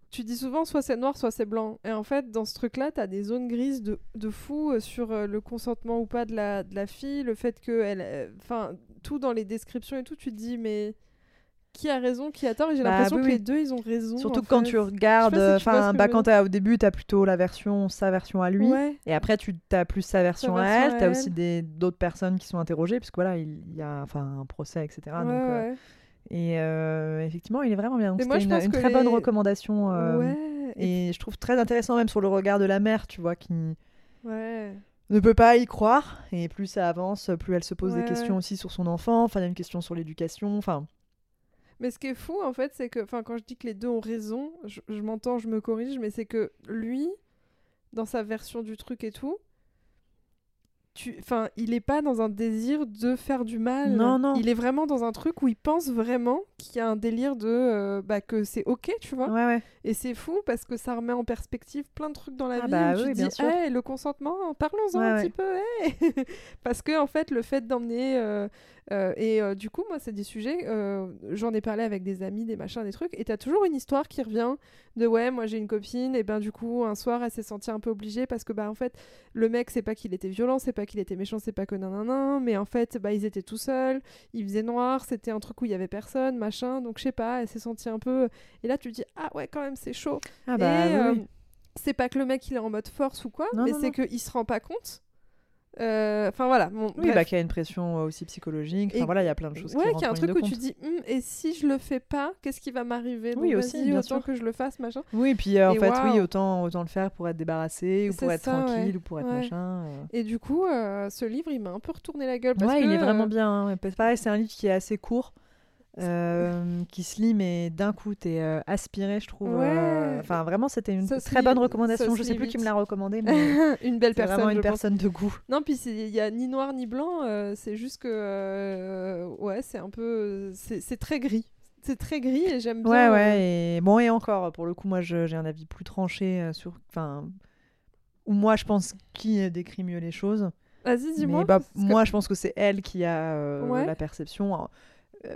Speaker 1: Tu dis souvent soit c'est noir, soit c'est blanc. Et en fait, dans ce truc-là, t'as des zones grises de, de fou euh, sur euh, le consentement ou pas de la, de la fille, le fait que. elle, euh, Enfin, tout dans les descriptions et tout, tu te dis, mais. Qui a raison, qui a tort? Et j'ai
Speaker 2: Bah
Speaker 1: l'impression
Speaker 2: oui,
Speaker 1: que
Speaker 2: oui.
Speaker 1: les deux, ils ont raison.
Speaker 2: Surtout quand
Speaker 1: fait.
Speaker 2: tu regardes,
Speaker 1: si tu
Speaker 2: enfin,
Speaker 1: que
Speaker 2: bah, quand au début, t'as plutôt la version, sa version à lui.
Speaker 1: Ouais.
Speaker 2: Et après, tu as plus sa version, à
Speaker 1: version
Speaker 2: elle.
Speaker 1: à
Speaker 2: Tu as
Speaker 1: elle.
Speaker 2: aussi des- d'autres personnes qui sont interrogées, parce que voilà, il y a enfin, un procès, etc.
Speaker 1: ouais,
Speaker 2: donc, euh. Et euh, effectivement, il est vraiment bien. C'était une, une très bonne recommandation. euh,
Speaker 1: ouais. Et...
Speaker 2: Et je trouve très intéressant même sur le regard de la mère, tu vois, qui
Speaker 1: Ouais.
Speaker 2: ne peut pas y croire. Et plus ça avance, plus elle se pose
Speaker 1: Ouais,
Speaker 2: des questions aussi sur son enfant. Enfin, il y a une question sur l'éducation. Enfin,
Speaker 1: Mais ce qui est fou, en fait, c'est que, enfin, quand je dis que les deux ont raison, je, je m'entends, je me corrige, mais c'est que lui, dans sa version du truc et tout, tu, enfin, il est pas dans un désir de faire du mal.
Speaker 2: Non, non.
Speaker 1: Il est vraiment dans un truc où il pense vraiment qu'il y a un délire de, euh, bah, que c'est ok, tu vois.
Speaker 2: ouais, ouais.
Speaker 1: Et c'est fou parce que ça remet en perspective plein de trucs dans la
Speaker 2: Ah
Speaker 1: vie
Speaker 2: bah
Speaker 1: tu
Speaker 2: oui,
Speaker 1: dis,
Speaker 2: sûr.
Speaker 1: Hey, le consentement, parlons-en
Speaker 2: Ouais,
Speaker 1: un petit peu. hey parce que en fait, le fait d'emmener euh, euh, et euh, du coup, moi, c'est des sujets. euh, J'en ai parlé avec des amis, des machins, des trucs, et t'as toujours une histoire qui revient de ouais, moi j'ai une copine, et ben du coup, un soir, elle s'est sentie un peu obligée parce que bah en fait, le mec, c'est pas qu'il était violent, c'est pas qu'il était méchant, c'est pas que nanana, mais en fait, bah ils étaient tout seuls, il faisait noir, c'était un truc où il y avait personne, machin, donc je sais pas, elle s'est sentie un peu. Et là, tu te dis ah ouais, quand même, c'est chaud.
Speaker 2: Ah bah
Speaker 1: Et,
Speaker 2: oui,
Speaker 1: c'est pas que le mec il est en mode force ou quoi,
Speaker 2: Non,
Speaker 1: mais c'est qu'il se rend pas compte. Euh, Enfin voilà. Bon,
Speaker 2: Oui, bah, qu'il y a une pression euh, aussi psychologique. Enfin
Speaker 1: Et-
Speaker 2: voilà, il y a plein de choses
Speaker 1: ouais,
Speaker 2: qui
Speaker 1: qu'il y a un
Speaker 2: rentrent en
Speaker 1: truc où tu dis Hum, et si je le fais pas, qu'est-ce qui va m'arriver?
Speaker 2: Oui, aussi, bien
Speaker 1: autant
Speaker 2: sûr.
Speaker 1: que je le fasse, machin.
Speaker 2: Oui, puis euh, en
Speaker 1: Et
Speaker 2: fait,
Speaker 1: waouh.
Speaker 2: oui, autant, autant le faire pour être débarrassé ou pour être
Speaker 1: ça,
Speaker 2: tranquille
Speaker 1: ouais.
Speaker 2: ou pour être
Speaker 1: Ouais.
Speaker 2: machin. euh.
Speaker 1: Et du coup, euh, ce livre, il m'a un peu retourné la gueule. Parce
Speaker 2: Ouais, il
Speaker 1: que,
Speaker 2: est vraiment bien. hein. Pareil, c'est un livre qui est assez court, euh, qui se lit, mais d'un coup, t'es euh, aspiré, je trouve. euh,
Speaker 1: Ouais.
Speaker 2: Enfin, vraiment, c'était une
Speaker 1: Ça
Speaker 2: très bonne recommandation. Je sais plus qui me l'a recommandé, mais
Speaker 1: une belle personne.
Speaker 2: vraiment une
Speaker 1: je pense.
Speaker 2: personne de goût.
Speaker 1: Non, puis il y a ni noir ni blanc. c'est juste que ouais, c'est un peu, c'est très gris. C'est très gris et j'aime bien.
Speaker 2: Ouais, ouais. Et bon, et encore, pour le coup, moi, j'ai un avis plus tranché sur. Enfin. Ou moi, je pense qui décrit mieux les choses.
Speaker 1: Vas-y, dis-moi.
Speaker 2: Bah,
Speaker 1: que
Speaker 2: moi, je pense que c'est elle qui a
Speaker 1: Ouais.
Speaker 2: la perception. euh,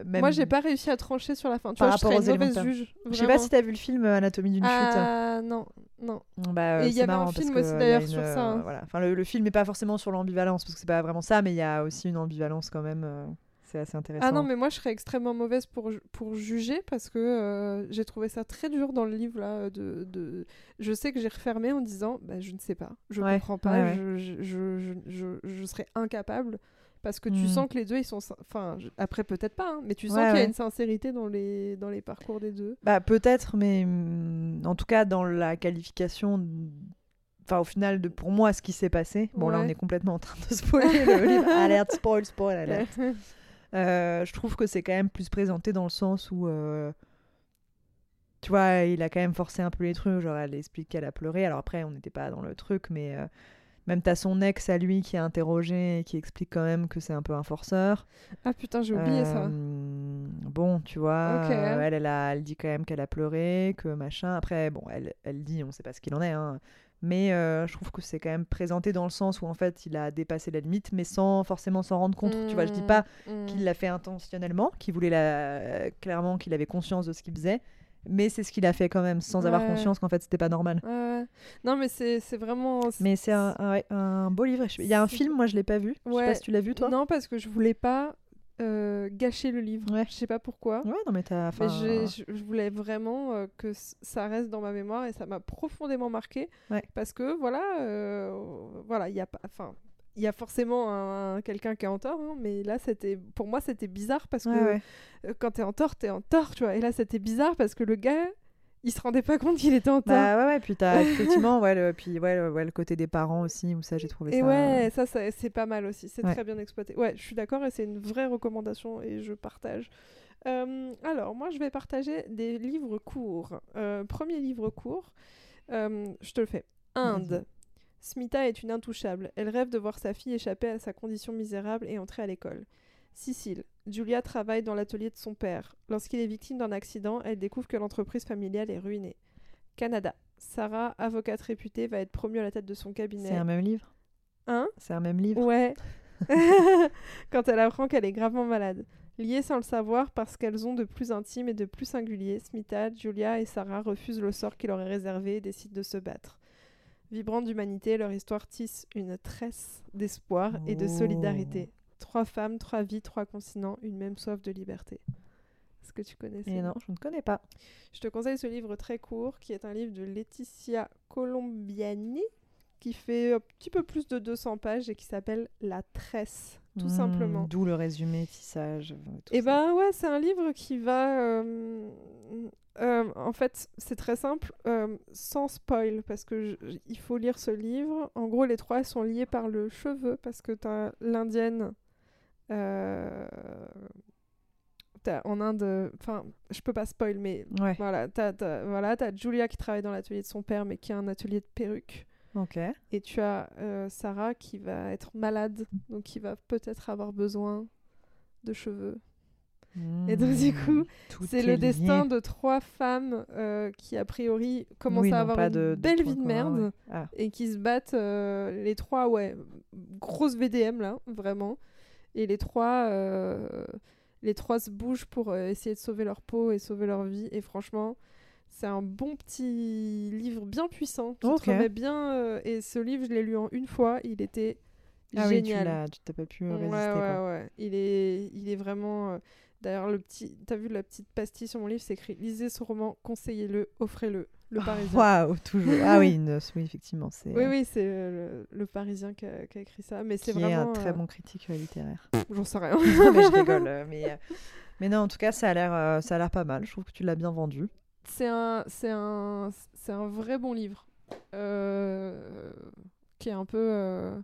Speaker 2: même...
Speaker 1: Moi, j'ai pas réussi à trancher sur la fin. Tu
Speaker 2: Par
Speaker 1: vois, je
Speaker 2: rapport
Speaker 1: serais
Speaker 2: aux éléments
Speaker 1: juge.
Speaker 2: Je sais pas si t'as vu le film euh, Anatomie d'une chute.
Speaker 1: Ah non, non.
Speaker 2: Bah,
Speaker 1: Et
Speaker 2: euh,
Speaker 1: il y avait un film aussi,
Speaker 2: euh,
Speaker 1: d'ailleurs,
Speaker 2: une,
Speaker 1: sur ça,
Speaker 2: euh,
Speaker 1: hein.
Speaker 2: voilà. Enfin, le, le film n'est pas forcément sur l'ambivalence parce que c'est pas vraiment ça, mais il y a aussi une ambivalence quand même. euh, c'est assez intéressant.
Speaker 1: Ah non, mais moi je serais extrêmement mauvaise pour, ju- pour juger parce que euh, j'ai trouvé ça très dur dans le livre là. De, de... Je sais que j'ai refermé en disant bah, je ne sais pas, je
Speaker 2: Ouais,
Speaker 1: comprends pas,
Speaker 2: ouais, ouais.
Speaker 1: Je, je, je, je, je- je serais incapable parce que tu
Speaker 2: Hmm.
Speaker 1: sens que les deux ils sont. Enfin, après peut-être pas, hein, mais tu sens
Speaker 2: Ouais,
Speaker 1: qu'il y a
Speaker 2: ouais.
Speaker 1: une sincérité dans les, dans les parcours des deux.
Speaker 2: Bah, peut-être, mais hum, en tout cas, dans la qualification. d- Enfin, au final, de, pour moi, ce qui s'est passé. Bon, là, on est complètement en train de spoiler le livre. Alerte, spoil, spoil, alerte. Euh, je trouve que c'est quand même plus présenté dans le sens où euh, tu vois il a quand même forcé un peu les trucs genre elle explique qu'elle a pleuré alors après on n'était pas dans le truc mais euh, même t'as son ex à lui qui est interrogé et qui explique quand même que c'est un peu un forceur
Speaker 1: ah putain, j'ai oublié ça.
Speaker 2: Euh, bon tu vois euh, elle, elle, a, elle dit quand même qu'elle a pleuré que machin après bon elle, elle dit on sait pas ce qu'il en est hein. mais euh, je trouve que c'est quand même présenté dans le sens où en fait il a dépassé la limite mais sans forcément s'en rendre compte tu vois je dis
Speaker 1: Hmm,
Speaker 2: pas
Speaker 1: hmm.
Speaker 2: qu'il l'a fait intentionnellement, qu'il voulait la... clairement qu'il avait conscience de ce qu'il faisait, mais c'est ce qu'il a fait quand même, sans avoir
Speaker 1: Ouais.
Speaker 2: conscience qu'en fait c'était pas normal.
Speaker 1: Ouais, ouais. Non, mais c'est c'est vraiment.
Speaker 2: Mais c'est un, un, ouais, un beau livre. Il y a un film, moi je l'ai pas vu. Je sais
Speaker 1: Ouais.
Speaker 2: pas si tu l'as vu toi.
Speaker 1: Non, parce que je voulais pas euh, gâcher le livre.
Speaker 2: Ouais.
Speaker 1: Je sais pas pourquoi.
Speaker 2: Ouais, non mais t'as.
Speaker 1: Mais
Speaker 2: enfin,
Speaker 1: je, je voulais vraiment euh, que ça reste dans ma mémoire et ça m'a profondément marqué
Speaker 2: Ouais.
Speaker 1: parce que voilà, euh, voilà, il y a pas, enfin, il y a forcément un, quelqu'un qui est en tort, hein, mais là, c'était pour moi, c'était bizarre parce que
Speaker 2: Ouais, ouais.
Speaker 1: euh, quand t'es en tort, t'es en tort, tu vois. Et là, c'était bizarre parce que le gars, il se rendait pas compte qu'il était en tort.
Speaker 2: Bah ouais, ouais, puis t'as effectivement, ouais, le, puis, ouais, le, ouais, le côté des parents aussi, où ça, j'ai trouvé
Speaker 1: et
Speaker 2: ça.
Speaker 1: ouais, ça, ça, c'est pas mal aussi. C'est
Speaker 2: Ouais.
Speaker 1: très bien exploité. Ouais, je suis d'accord et c'est une vraie recommandation et je partage. Euh, alors, moi, je vais partager des livres courts. Euh, premier livre court, euh, je te le fais. Inde. Smita est une intouchable. Elle rêve de voir sa fille échapper à sa condition misérable et entrer à l'école. Sicile. Julia travaille dans l'atelier de son père. Lorsqu'il est victime d'un accident, elle découvre que l'entreprise familiale est ruinée. Canada. Sarah, avocate réputée, va être promue à la tête de son cabinet.
Speaker 2: C'est un même livre?
Speaker 1: Hein?
Speaker 2: C'est un même livre?
Speaker 1: Ouais. Quand elle apprend qu'elle est gravement malade. Liées sans le savoir parce qu'elles ont de plus intime et de plus singulier, Smita, Julia et Sarah refusent le sort qui leur est réservé et décident de se battre. Vibrante d'humanité, leur histoire tisse une tresse d'espoir et de
Speaker 2: Oh.
Speaker 1: solidarité. Trois femmes, trois vies, trois continents, une même soif de liberté. Est-ce que tu connais ça?
Speaker 2: Et non, je ne connais pas.
Speaker 1: je te conseille ce livre très court, qui est un livre de Laetitia Colombiani, qui fait un petit peu plus de 200 pages et qui s'appelle La Tresse, tout
Speaker 2: Hmm,
Speaker 1: simplement.
Speaker 2: D'où le résumé, tissage. euh,
Speaker 1: Et
Speaker 2: ça.
Speaker 1: ben ouais, c'est un livre qui va... euh, euh, en fait, c'est très simple, euh, sans spoil, parce que je- il faut lire ce livre. En gros, les trois sont liés par le cheveu, parce que t'as l'indienne... euh, t'as en Inde... Enfin, je peux pas spoil, mais
Speaker 2: Ouais,
Speaker 1: voilà, t'as, voilà, t'as Julia qui travaille dans l'atelier de son père, mais qui a un atelier de perruque.
Speaker 2: Ok.
Speaker 1: Et tu as euh, Sarah qui va être malade, donc qui va peut-être avoir besoin de cheveux. Et donc, du coup,
Speaker 2: Hmm, tout
Speaker 1: C'est
Speaker 2: est
Speaker 1: le
Speaker 2: lié.
Speaker 1: destin de trois femmes euh, qui, a priori, commencent
Speaker 2: Oui,
Speaker 1: à avoir une
Speaker 2: de- de
Speaker 1: belle
Speaker 2: toi,
Speaker 1: vie de merde
Speaker 2: ouais. Ah,
Speaker 1: et qui se battent, euh, les trois, ouais, grosse VDM là, vraiment. Et les trois, les trois se bougent pour essayer de sauver leur peau et sauver leur vie. Et franchement, c'est un bon petit livre bien puissant qui
Speaker 2: Ok.
Speaker 1: te remet bien. euh, et ce livre, je l'ai lu en une fois, il était
Speaker 2: Ah oui, tu
Speaker 1: génial.
Speaker 2: l'as, tu t'as pas pu
Speaker 1: Ouais,
Speaker 2: résister.
Speaker 1: ouais,
Speaker 2: quoi.
Speaker 1: ouais. Il est, il est vraiment. euh, D'ailleurs, le petit, t'as vu la petite pastille sur mon livre, c'est écrit lisez ce roman, conseillez-le, offrez-le. Le Parisien.
Speaker 2: Waouh, toujours. Ah oui, une- oui, effectivement, c'est.
Speaker 1: Oui,
Speaker 2: euh,
Speaker 1: oui, c'est le, le Parisien qui a, qui a écrit ça, mais c'est
Speaker 2: qui est
Speaker 1: vraiment.
Speaker 2: un très bon critique littéraire.
Speaker 1: J'en sais rien.
Speaker 2: mais je rigole. mais, mais non, en tout cas, ça a l'air, euh, ça a l'air pas mal. Je trouve que tu l'as bien vendu.
Speaker 1: C'est un, c'est un, c'est un vrai bon livre, euh, qui est un peu. euh,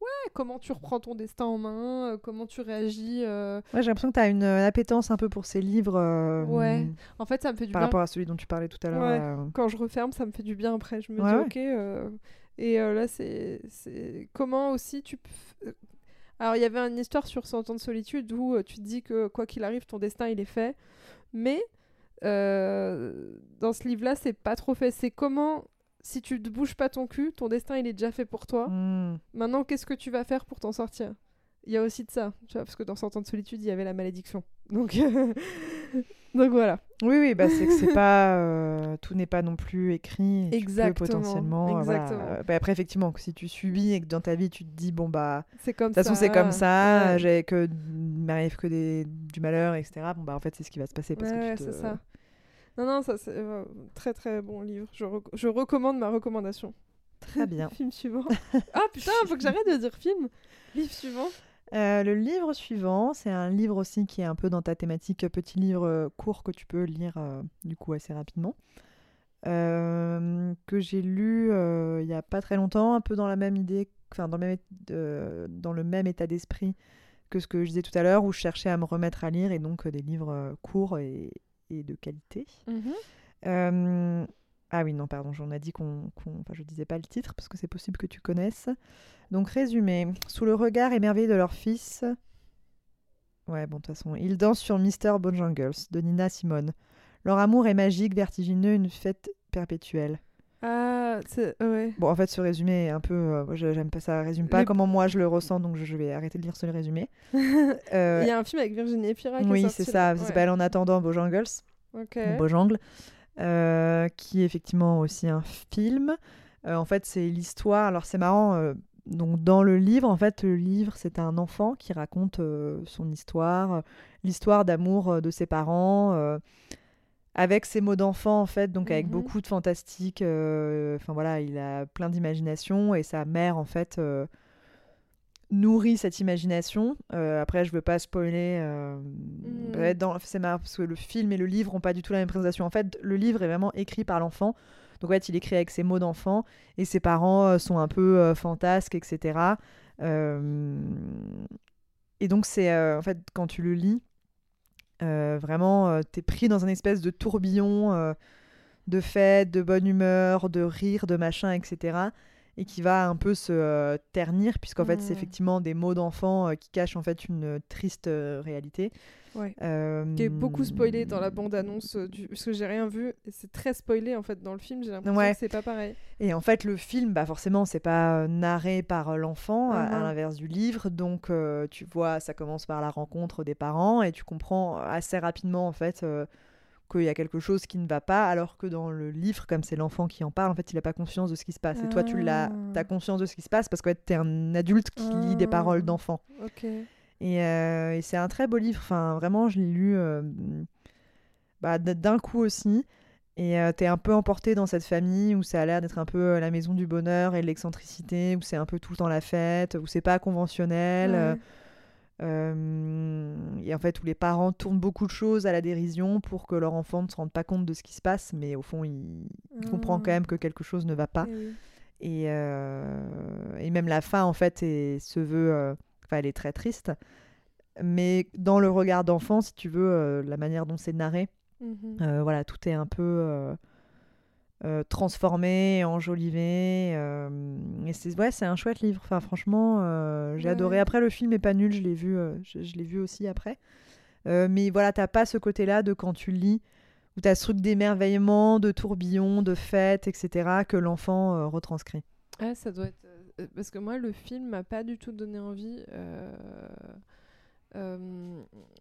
Speaker 1: Ouais, comment tu reprends ton destin en main, euh, comment tu réagis. euh,
Speaker 2: Ouais, j'ai l'impression que tu as une appétence un peu pour ces livres.
Speaker 1: Ouais. En fait, ça me fait du
Speaker 2: Par
Speaker 1: bien
Speaker 2: rapport à celui dont tu parlais tout à l'heure.
Speaker 1: Ouais. quand je referme, ça me fait du bien après. Je me
Speaker 2: Ouais,
Speaker 1: dis,
Speaker 2: ouais.
Speaker 1: ok. Et là, c'est c'est comment aussi tu. Alors, il y avait une histoire sur 100 ans de solitude où tu te dis que quoi qu'il arrive, ton destin, il est fait. Mais euh, dans ce livre-là, c'est pas trop fait. C'est comment, si tu ne bouges pas ton cul, ton destin, il est déjà fait pour toi.
Speaker 2: hmm.
Speaker 1: Maintenant, qu'est-ce que tu vas faire pour t'en sortir? Il y a aussi de ça, tu vois, parce que dans 100 ans de solitude, il y avait la malédiction. Donc, Donc voilà.
Speaker 2: Oui, oui, bah, c'est que c'est pas. euh, tout n'est pas non plus écrit. et tu peux
Speaker 1: Exactement,
Speaker 2: potentiellement. euh, voilà, bah, après, effectivement, que si tu subis et que dans ta vie, tu te dis, bon, bah.
Speaker 1: C'est comme
Speaker 2: De toute
Speaker 1: ça.
Speaker 2: façon, c'est comme ça,
Speaker 1: Ouais.
Speaker 2: j'ai que m'arrive que des, du malheur, etc. Bon, bah, en fait, c'est ce qui va se passer parce
Speaker 1: Ouais,
Speaker 2: que tu te...
Speaker 1: ça. Non, non, ça c'est euh, très très bon livre. Je, rec- je recommande ma recommandation.
Speaker 2: Très bien.
Speaker 1: film suivant. ah putain, faut que j'arrête de dire film. Livre suivant.
Speaker 2: Euh, le livre suivant, c'est un livre aussi qui est un peu dans ta thématique, petit livre euh, court que tu peux lire euh, du coup assez rapidement, que j'ai lu il y a pas très longtemps, un peu dans la même idée, enfin dans, le même é- dans le même état d'esprit que ce que je disais tout à l'heure, où je cherchais à me remettre à lire et donc des livres courts et, et de qualité. Euh, Ah oui, non, pardon, j'en ai dit qu'on. qu'on- Enfin, je disais pas le titre parce que c'est possible que tu connaisses. Donc, résumé. Sous le regard émerveillé de leur fils. Ouais, bon, de toute façon. Ils dansent sur Mr. Bojangles de Nina Simone. Leur amour est magique, vertigineux, une fête perpétuelle.
Speaker 1: Ah, c'est. Ouais.
Speaker 2: Bon, en fait, ce résumé est un peu. euh, J'aime pas ça, résume pas comment moi je le ressens, donc je, je vais arrêter de lire ce résumé.
Speaker 1: Il
Speaker 2: Euh,
Speaker 1: y a un film avec Virginie Efira
Speaker 2: oui, c'est ça. Ça
Speaker 1: Ouais.
Speaker 2: s'appelle En attendant Bojangles.
Speaker 1: Ok.
Speaker 2: Bojangle, euh, qui est effectivement aussi un film. Euh, en fait, c'est l'histoire. Alors, c'est marrant. euh, donc, dans le livre, en fait, le livre, c'est un enfant qui raconte son histoire, l'histoire d'amour de ses parents, avec ses mots d'enfant, en fait, donc avec
Speaker 1: Mhm.
Speaker 2: beaucoup de fantastique. euh, Enfin, voilà, il a plein d'imagination et sa mère, en fait. euh, nourrit cette imagination. Euh, après, je veux pas spoiler. euh,
Speaker 1: Mm.
Speaker 2: dans- C'est marrant parce que le film et le livre ont pas du tout la même présentation. En fait, le livre est vraiment écrit par l'enfant. Donc, en fait, il écrit avec ses mots d'enfant et ses parents euh, sont un peu fantasques, etc. Et donc, c'est en fait, quand tu le lis, euh, vraiment, euh, t'es pris dans un espèce de tourbillon euh, de fête, de bonne humeur, de rire, de machin, etc. Et qui va un peu se euh, ternir, puisqu'en fait, c'est
Speaker 1: Mm.
Speaker 2: effectivement des mots d'enfant euh, qui cachent en fait une euh, triste euh, réalité.
Speaker 1: Ouais. Qui est beaucoup spoilé dans la bande-annonce, euh, du... parce que j'ai rien vu. C'est très spoilé en fait dans le film, j'ai l'impression
Speaker 2: Ouais.
Speaker 1: que c'est pas pareil.
Speaker 2: Et en fait, le film, bah forcément, c'est pas narré par l'enfant, à, à
Speaker 1: Mhm.
Speaker 2: l'inverse du livre. Donc, tu vois, ça commence par la rencontre des parents et tu comprends assez rapidement, en fait, qu'il y a quelque chose qui ne va pas. Alors que dans le livre, comme c'est l'enfant qui en parle, en fait, il n'a pas conscience de ce qui se passe. Et toi, tu l'as,
Speaker 1: Ah.
Speaker 2: as conscience de ce qui se passe parce que tu es un adulte qui lit des
Speaker 1: Ah.
Speaker 2: paroles d'enfant. Et, euh, et c'est un très beau livre. Enfin, vraiment, je l'ai lu euh, bah, d'un coup aussi. Et euh, t'es un peu emporté dans cette famille où ça a l'air d'être un peu euh, la maison du bonheur et de l'excentricité, où c'est un peu tout le temps la fête, où c'est pas conventionnel.
Speaker 1: Ouais.
Speaker 2: Euh, et en fait, où les parents tournent beaucoup de choses à la dérision pour que leur enfant ne se rende pas compte de ce qui se passe, mais au fond, il, il comprend quand
Speaker 1: Ah.
Speaker 2: même que quelque chose ne va pas.
Speaker 1: Eh.
Speaker 2: Et, euh, et même la fin, en fait, est- se veut. euh, elle est très triste. Mais dans le regard d'enfant, si tu veux, la manière dont c'est narré,
Speaker 1: Mhm.
Speaker 2: voilà, tout est un peu euh, transformé, enjolivé. euh, et c'est ouais, c'est un chouette livre. Enfin, franchement, euh, j'ai
Speaker 1: Ouais.
Speaker 2: adoré. Après, le film est pas nul, je l'ai vu, euh, je, je l'ai vu aussi après. Mais voilà, t'as pas ce côté-là de quand tu lis, où t'as ce truc d'émerveillement, de tourbillon, de fête, etc., que l'enfant retranscrit.
Speaker 1: Ouais, ça doit être. Parce que moi, le film m'a pas du tout donné envie.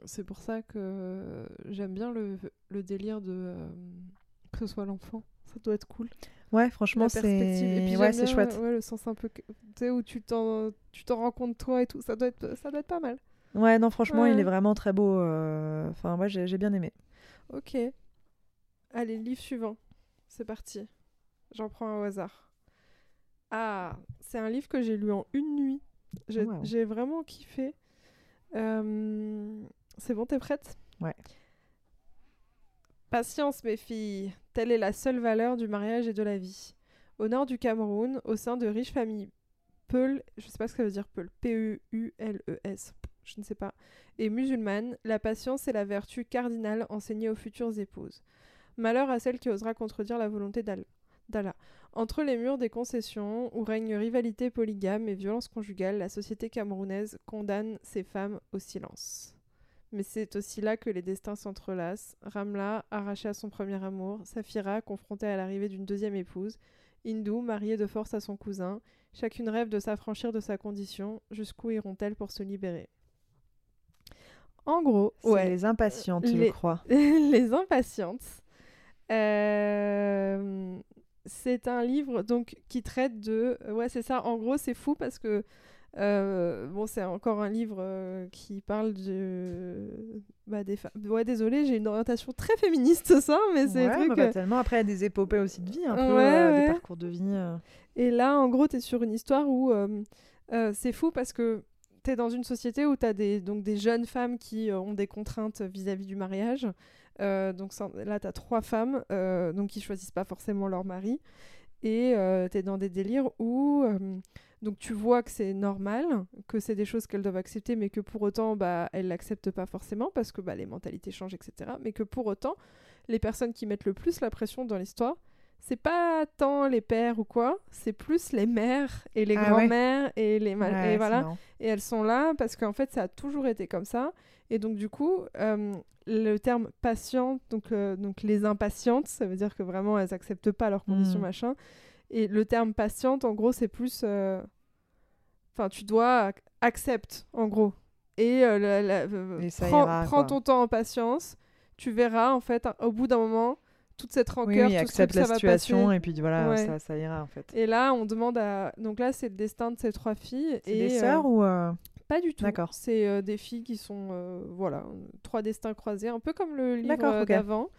Speaker 1: C'est pour ça que j'aime bien le, le délire de. que ce soit l'enfant. Ça doit être cool.
Speaker 2: Ouais, franchement, c'est ouais, c'est chouette.
Speaker 1: Ouais, le sens un peu. Tu sais, où tu t'en tu t'en rends compte toi et tout. Ça doit être, ça doit être pas mal.
Speaker 2: Ouais, non, franchement, il est vraiment très beau. euh, Enfin, ouais, j'ai bien aimé.
Speaker 1: Ok. Allez, livre suivant. C'est parti. J'en prends un au hasard. Ah, c'est un livre que j'ai lu en une nuit. J'ai
Speaker 2: Wow.
Speaker 1: j'ai vraiment kiffé. Euh, C'est bon, t'es prête?
Speaker 2: Ouais.
Speaker 1: Patience, mes filles. Telle est la seule valeur du mariage et de la vie. Au nord du Cameroun, au sein de riches familles Peul, je sais pas ce que veut dire Peul, P-E-U-L-E-S, je ne sais pas, et musulmane, la patience est la vertu cardinale enseignée aux futures épouses. Malheur à celle qui osera contredire la volonté d'Al- d'Allah. Entre les murs des concessions, où règne rivalité polygame et violence conjugale, la société camerounaise condamne ces femmes au silence. Mais c'est aussi là que les destins s'entrelacent. Ramla, arrachée à son premier amour, Safira, confrontée à l'arrivée d'une deuxième épouse, Hindou, mariée de force à son cousin, chacune rêve de s'affranchir de sa condition. Jusqu'où iront-elles pour se libérer? En gros,
Speaker 2: C'est
Speaker 1: ouais,
Speaker 2: les impatientes,
Speaker 1: les-
Speaker 2: je crois.
Speaker 1: les impatientes. Euh, c'est un livre donc qui traite de ouais c'est ça en gros c'est fou parce que euh, bon c'est encore un livre euh, qui parle de bah, des femmes ouais désolé j'ai une orientation très féministe soir mais c'est
Speaker 2: Ouais,
Speaker 1: trucs
Speaker 2: bah,
Speaker 1: euh,
Speaker 2: tellement. Après, il y a des épopées aussi de vie, un peu,
Speaker 1: Ouais,
Speaker 2: euh,
Speaker 1: ouais.
Speaker 2: des parcours de vie.
Speaker 1: Et là, en gros, tu es sur une histoire où c'est fou parce que tu es dans une société où tu as des, donc des jeunes femmes qui ont des contraintes vis-à-vis du mariage. Donc ça- là, tu as trois femmes donc qui choisissent pas forcément leur mari. Et tu es dans des délires où donc tu vois que c'est normal, que c'est des choses qu'elles doivent accepter, mais que pour autant, bah, elles l'acceptent pas forcément parce que bah, les mentalités changent, etc. Mais que pour autant, les personnes qui mettent le plus la pression dans l'histoire, c'est pas tant les pères ou quoi, c'est plus les mères et les
Speaker 2: Ah ouais.
Speaker 1: grands-mères et les mal-
Speaker 2: Ouais,
Speaker 1: et voilà. Et elles sont là parce qu'en fait, ça a toujours été comme ça. Et donc, du coup, euh, le terme patiente, donc, euh, donc les impatientes, ça veut dire que vraiment, elles acceptent pas leurs conditions,
Speaker 2: Mm.
Speaker 1: machin. Et le terme patiente, en gros, c'est plus. euh, Enfin, tu dois ac- accepte, en gros. Et, euh, la- la- euh,
Speaker 2: Et
Speaker 1: prends,
Speaker 2: ira,
Speaker 1: prends ton temps en patience. Tu verras, en fait, au bout d'un moment, toute cette rancœur,
Speaker 2: Oui, oui,
Speaker 1: tout ce truc,
Speaker 2: accepte la
Speaker 1: ça
Speaker 2: situation et puis voilà,
Speaker 1: Ouais.
Speaker 2: ça, ça ira en fait.
Speaker 1: Et là, on demande à. Donc là, c'est le destin de ces trois filles.
Speaker 2: C'est
Speaker 1: et
Speaker 2: des
Speaker 1: euh,
Speaker 2: sœurs ou
Speaker 1: Pas du tout.
Speaker 2: D'accord.
Speaker 1: C'est des filles qui sont, voilà, trois destins croisés, un peu comme le livre
Speaker 2: D'accord,
Speaker 1: euh,
Speaker 2: ok.
Speaker 1: d'avant.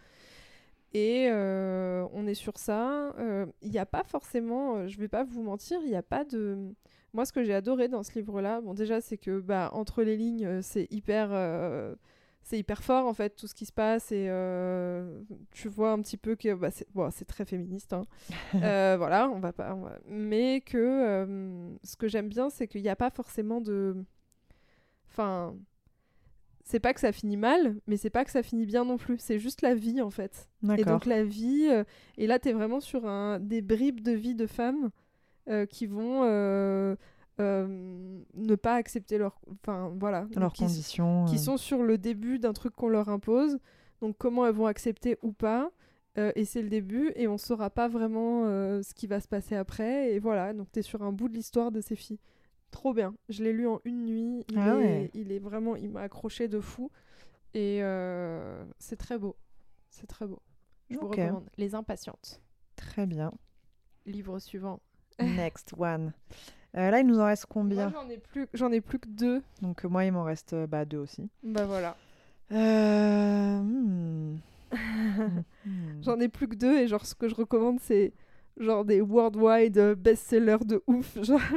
Speaker 1: Et euh, on est sur ça. Euh, Il n'y a pas forcément, euh, je vais pas vous mentir, il n'y a pas de, Moi, ce que j'ai adoré dans ce livre-là, bon, déjà, c'est que bah, entre les lignes, euh, c'est hyper, euh, c'est hyper fort en fait tout ce qui se passe et euh, tu vois un petit peu que bah, c'est bon, très féministe. hein. Euh, voilà, on va pas, on va- mais que euh, ce que j'aime bien, c'est qu'il n'y a pas forcément de, enfin, c'est pas que ça finit mal, mais c'est pas que ça finit bien non plus. C'est juste la vie en fait. Et donc la vie, euh, et là tu es vraiment sur un, des bribes de vie de femmes euh, qui vont euh, ne pas accepter leur... Enfin voilà.
Speaker 2: Leurs conditions.
Speaker 1: qui sont sur le début d'un truc qu'on leur impose. Donc comment elles vont accepter ou pas. et c'est le début et on saura pas vraiment ce qui va se passer après. Et voilà, donc tu es sur un bout de l'histoire de ces filles. Trop bien. Je l'ai lu en une nuit. Il,
Speaker 2: Ah
Speaker 1: est,
Speaker 2: ouais.
Speaker 1: il est vraiment... Il m'a accroché de fou. Et euh, c'est très beau. C'est très beau. Je vous recommande. Les Impatientes.
Speaker 2: Très bien.
Speaker 1: Livre suivant.
Speaker 2: Next one. Euh, là, il nous en reste combien
Speaker 1: Moi, j'en ai plus, j'en ai plus que deux.
Speaker 2: Donc, euh, moi, il m'en reste bah, deux aussi.
Speaker 1: Bah voilà.
Speaker 2: Hmm. Hmm.
Speaker 1: J'en ai plus que deux et genre ce que je recommande c'est genre des worldwide euh, best-sellers de ouf. Genre...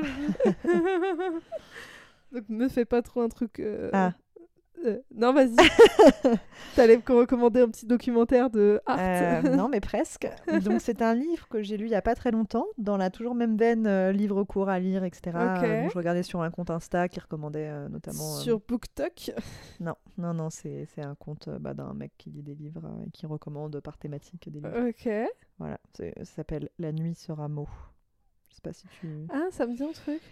Speaker 1: Donc me fais pas trop un truc. euh,
Speaker 2: Ah.
Speaker 1: Non vas-y. T'allais me recommander un petit documentaire de Art.
Speaker 2: Euh, non, mais presque. Donc, c'est un livre que j'ai lu il y a pas très longtemps, dans la toujours même veine euh, livre court à lire, etc. Euh, je regardais sur un compte Insta qui recommandait notamment.
Speaker 1: Sur BookTok.
Speaker 2: Non, non, non, c'est c'est un compte bah, d'un mec qui lit des livres euh, et qui recommande par thématique des livres.
Speaker 1: Ok.
Speaker 2: Voilà, ça s'appelle La nuit sera mot. Je sais pas si tu.
Speaker 1: Ah ça me dit un truc.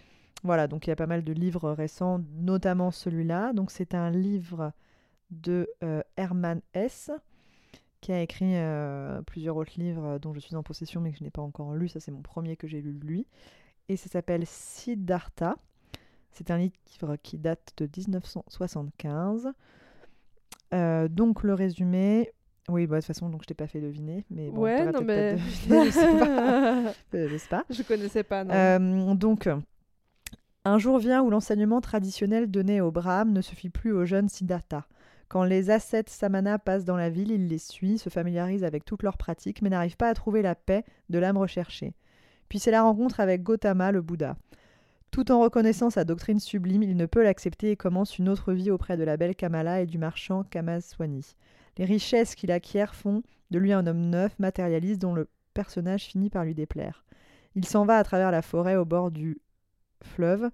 Speaker 2: Voilà, donc il y a pas mal de livres récents, notamment celui-là. Donc c'est un livre de euh, Herman Hesse, qui a écrit euh, plusieurs autres livres dont je suis en possession mais que je n'ai pas encore lu. Ça c'est mon premier que j'ai lu de lui. Et ça s'appelle Siddhartha. C'est un livre qui date de 1975. Euh, donc le résumé... Oui, bah, de toute façon, donc je t'ai pas fait deviner, mais bon,
Speaker 1: ouais non
Speaker 2: peut-être
Speaker 1: mais.
Speaker 2: pas deviné, je sais pas. Je sais pas.
Speaker 1: je connaissais pas non.
Speaker 2: Euh, donc, un jour vient où l'enseignement traditionnel donné au Brahme ne suffit plus au jeune Siddhartha. Quand les ascètes samana passent dans la ville, il les suit, se familiarise avec toutes leurs pratiques, mais n'arrive pas à trouver la paix de l'âme recherchée. Puis c'est la rencontre avec Gautama, le Bouddha. Tout en reconnaissant sa doctrine sublime, il ne peut l'accepter et commence une autre vie auprès de la belle Kamala et du marchand Kamaswani. Les richesses qu'il acquiert font de lui un homme neuf, matérialiste, dont le personnage finit par lui déplaire. Il s'en va à travers la forêt au bord du fleuve.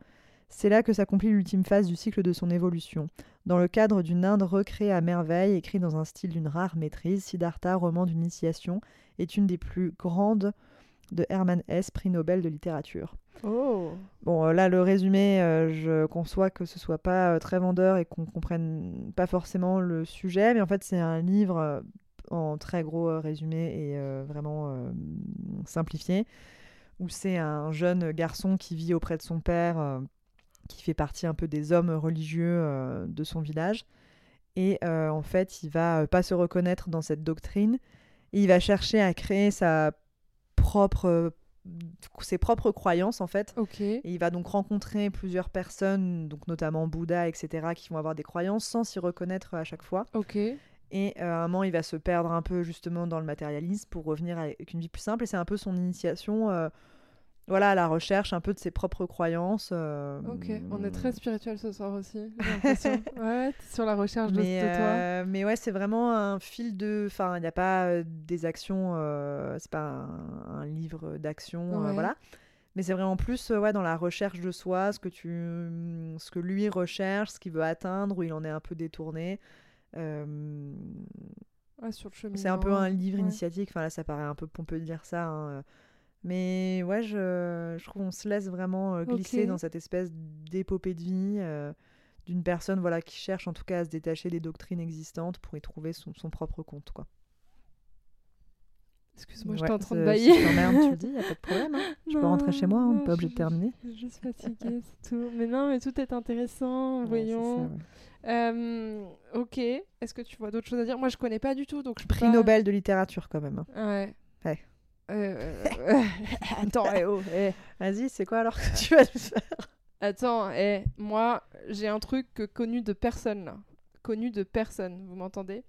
Speaker 2: C'est là que s'accomplit l'ultime phase du cycle de son évolution. Dans le cadre d'une Inde recréée à merveille, écrit dans un style d'une rare maîtrise, Siddhartha, roman d'initiation, est une des plus grandes de Hermann Hesse, prix Nobel de littérature.
Speaker 1: Oh.
Speaker 2: Bon, euh, là, le résumé, euh, je conçois que ce soit pas euh, très vendeur et qu'on comprenne pas forcément le sujet, mais en fait, c'est un livre euh, en très gros résumé et vraiment simplifié, où c'est un jeune garçon qui vit auprès de son père, euh, qui fait partie un peu des hommes religieux euh, de son village. Et euh, en fait, il va pas se reconnaître dans cette doctrine. Et il va chercher à créer sa propre, ses propres croyances, en fait. Et il va donc rencontrer plusieurs personnes, donc notamment Bouddha, etc., qui vont avoir des croyances sans s'y reconnaître à chaque fois. Et euh, à un moment, il va se perdre un peu justement dans le matérialisme pour revenir avec une vie plus simple. Et c'est un peu son initiation euh, voilà, à la recherche un peu de ses propres croyances. euh,
Speaker 1: Ok. On est très spirituel ce soir aussi. j'ai l'impression. ouais. T'es sur la recherche de,
Speaker 2: mais,
Speaker 1: de toi.
Speaker 2: mais ouais, c'est vraiment un fil de. Enfin, il n'y a pas des actions. c'est pas un, un livre d'action.
Speaker 1: Ouais.
Speaker 2: voilà. Mais c'est vraiment plus ouais, dans la recherche de soi, ce que, tu, ce que lui recherche, ce qu'il veut atteindre, où il en est un peu détourné.
Speaker 1: Ouais, sur le chemin.
Speaker 2: c'est un peu un livre
Speaker 1: ouais.
Speaker 2: initiatique. Enfin, là, ça paraît un peu pompeux de dire ça. hein, euh. Mais ouais, je, je trouve qu'on se laisse vraiment euh, glisser dans cette espèce d'épopée de vie euh, d'une personne voilà, qui cherche en tout cas à se détacher des doctrines existantes pour y trouver son, son propre compte. Quoi.
Speaker 1: Excuse-moi,
Speaker 2: Ouais,
Speaker 1: j'étais en train de bailler.
Speaker 2: Si je tu le dis, y a pas de problème. hein. Je peux rentrer chez moi, on n'est pas obligé
Speaker 1: je-
Speaker 2: de terminer.
Speaker 1: Je suis juste fatiguée, c'est tout. Mais non, mais tout est intéressant,
Speaker 2: Ouais,
Speaker 1: voyons.
Speaker 2: ça, ouais.
Speaker 1: Euh, ok, est-ce que tu vois d'autres choses à dire? Moi, je connais pas du tout, donc je
Speaker 2: Prix
Speaker 1: pas-
Speaker 2: Nobel de littérature quand même. hein.
Speaker 1: Ouais.
Speaker 2: Ouais.
Speaker 1: Euh, euh, attends, eh, oh, eh.
Speaker 2: Vas-y, c'est quoi alors que tu vas nous faire?
Speaker 1: Attends, eh, moi, j'ai un truc connu de personne, là. Connu de personne, vous m'entendez?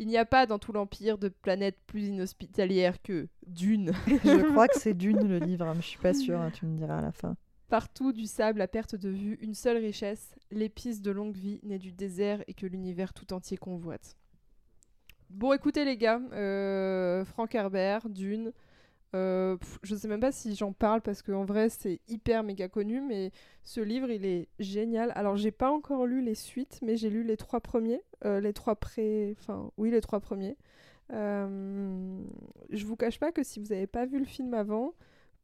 Speaker 1: Il n'y a pas dans tout l'Empire de planète plus inhospitalière que Dune.
Speaker 2: Je crois que c'est Dune le livre, hein, je suis pas sûre, hein, tu me diras à la fin.
Speaker 1: Partout du sable à perte de vue, une seule richesse, l'épice de longue vie née du désert et que l'univers tout entier convoite. Bon, écoutez les gars, euh, Frank Herbert, Dune. Euh, je sais même pas si j'en parle parce qu'en vrai c'est hyper méga connu, mais ce livre il est génial. Alors j'ai pas encore lu les suites, mais j'ai lu les trois premiers, euh, les trois pré, enfin oui les trois premiers. Euh, je vous cache pas que si vous avez pas vu le film avant,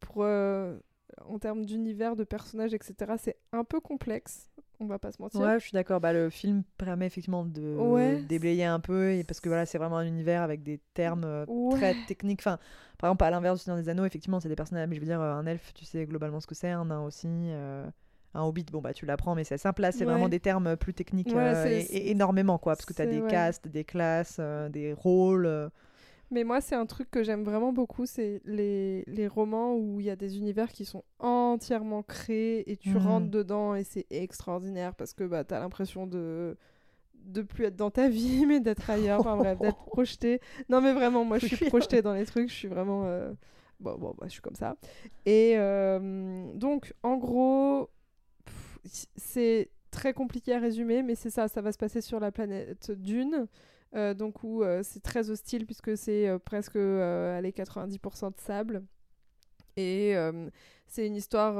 Speaker 1: pour euh, en termes d'univers, de personnages, etc., c'est un peu complexe. On va pas se mentir.
Speaker 2: Ouais, je suis d'accord. Bah, le film permet effectivement de
Speaker 1: Ouais.
Speaker 2: déblayer un peu, et parce que voilà, c'est vraiment un univers avec des termes euh,
Speaker 1: Ouais.
Speaker 2: très techniques. Enfin, par exemple, à l'inverse du Seigneur des Anneaux, effectivement, c'est des personnages. Mais je veux dire, euh, un elfe, tu sais globalement ce que c'est, un nain aussi. euh, un hobbit, bon bah tu l'apprends, mais c'est simple. Là, c'est
Speaker 1: Ouais.
Speaker 2: vraiment des termes plus techniques euh, et, énormément, quoi, parce que tu as des castes, des classes, euh, des rôles.
Speaker 1: Mais moi, c'est un truc que j'aime vraiment beaucoup, c'est les, les romans où il y a des univers qui sont entièrement créés et tu
Speaker 2: Mhm.
Speaker 1: rentres dedans et c'est extraordinaire parce que bah, tu as l'impression de de plus être dans ta vie mais d'être ailleurs, enfin bref, d'être projeté. Non mais vraiment, moi je suis projetée dans les trucs, je suis vraiment... euh, Bon, bon, bah, je suis comme ça. Et euh, donc, en gros, c'est très compliqué à résumer, mais c'est ça, ça va se passer sur la planète Dune. Euh, donc où euh, c'est très hostile puisque c'est euh, presque euh, allez, 90% de sable. Et c'est une histoire,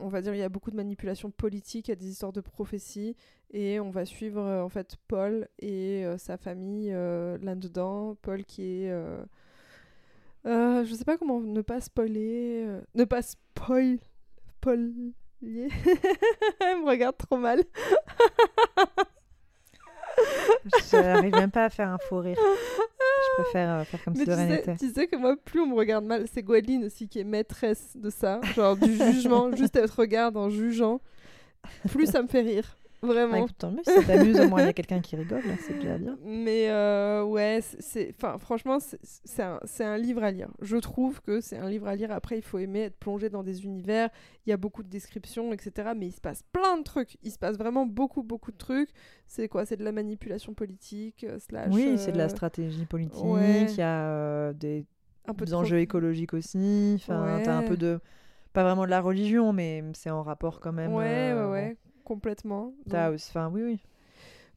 Speaker 1: on va dire, il y a beaucoup de manipulation politique, il y a des histoires de prophéties, et on va suivre en fait Paul et sa famille là-dedans. Paul qui est... Je sais pas comment ne pas spoiler, ne pas spoil, Elle me regarde trop mal.
Speaker 2: Je n'arrive même pas à faire un faux rire. Je préfère euh, faire comme si de rien n'était.
Speaker 1: tu sais que moi, plus on me regarde mal, c'est Gwendoline aussi qui est maîtresse de ça, genre du jugement, juste elle te regarde en jugeant, plus ça me fait rire,
Speaker 2: Bah,
Speaker 1: vraiment.
Speaker 2: écoute, tant mieux, si ça t'amuse, au moins il y a quelqu'un qui rigole, là, c'est déjà bien.
Speaker 1: Mais euh, ouais, c'est- enfin, franchement, c'est- c'est un, un livre à lire. Je trouve que c'est un livre à lire. Après, il faut aimer être plongé dans des univers. Il y a beaucoup de descriptions, etc. Mais il se passe plein de trucs. Il se passe vraiment beaucoup, beaucoup de trucs. C'est quoi? C'est de la manipulation politique, euh, slash.
Speaker 2: Oui, c'est de la
Speaker 1: euh,
Speaker 2: stratégie politique,
Speaker 1: ouais.
Speaker 2: il y a euh, des,
Speaker 1: un peu
Speaker 2: des
Speaker 1: de
Speaker 2: enjeux écologiques aussi. Enfin, t'as un
Speaker 1: Ouais.
Speaker 2: peu de. Pas vraiment de la religion, mais c'est en rapport quand même.
Speaker 1: Ouais,
Speaker 2: euh,
Speaker 1: ouais, ouais, complètement. Donc,
Speaker 2: Enfin, oui, oui.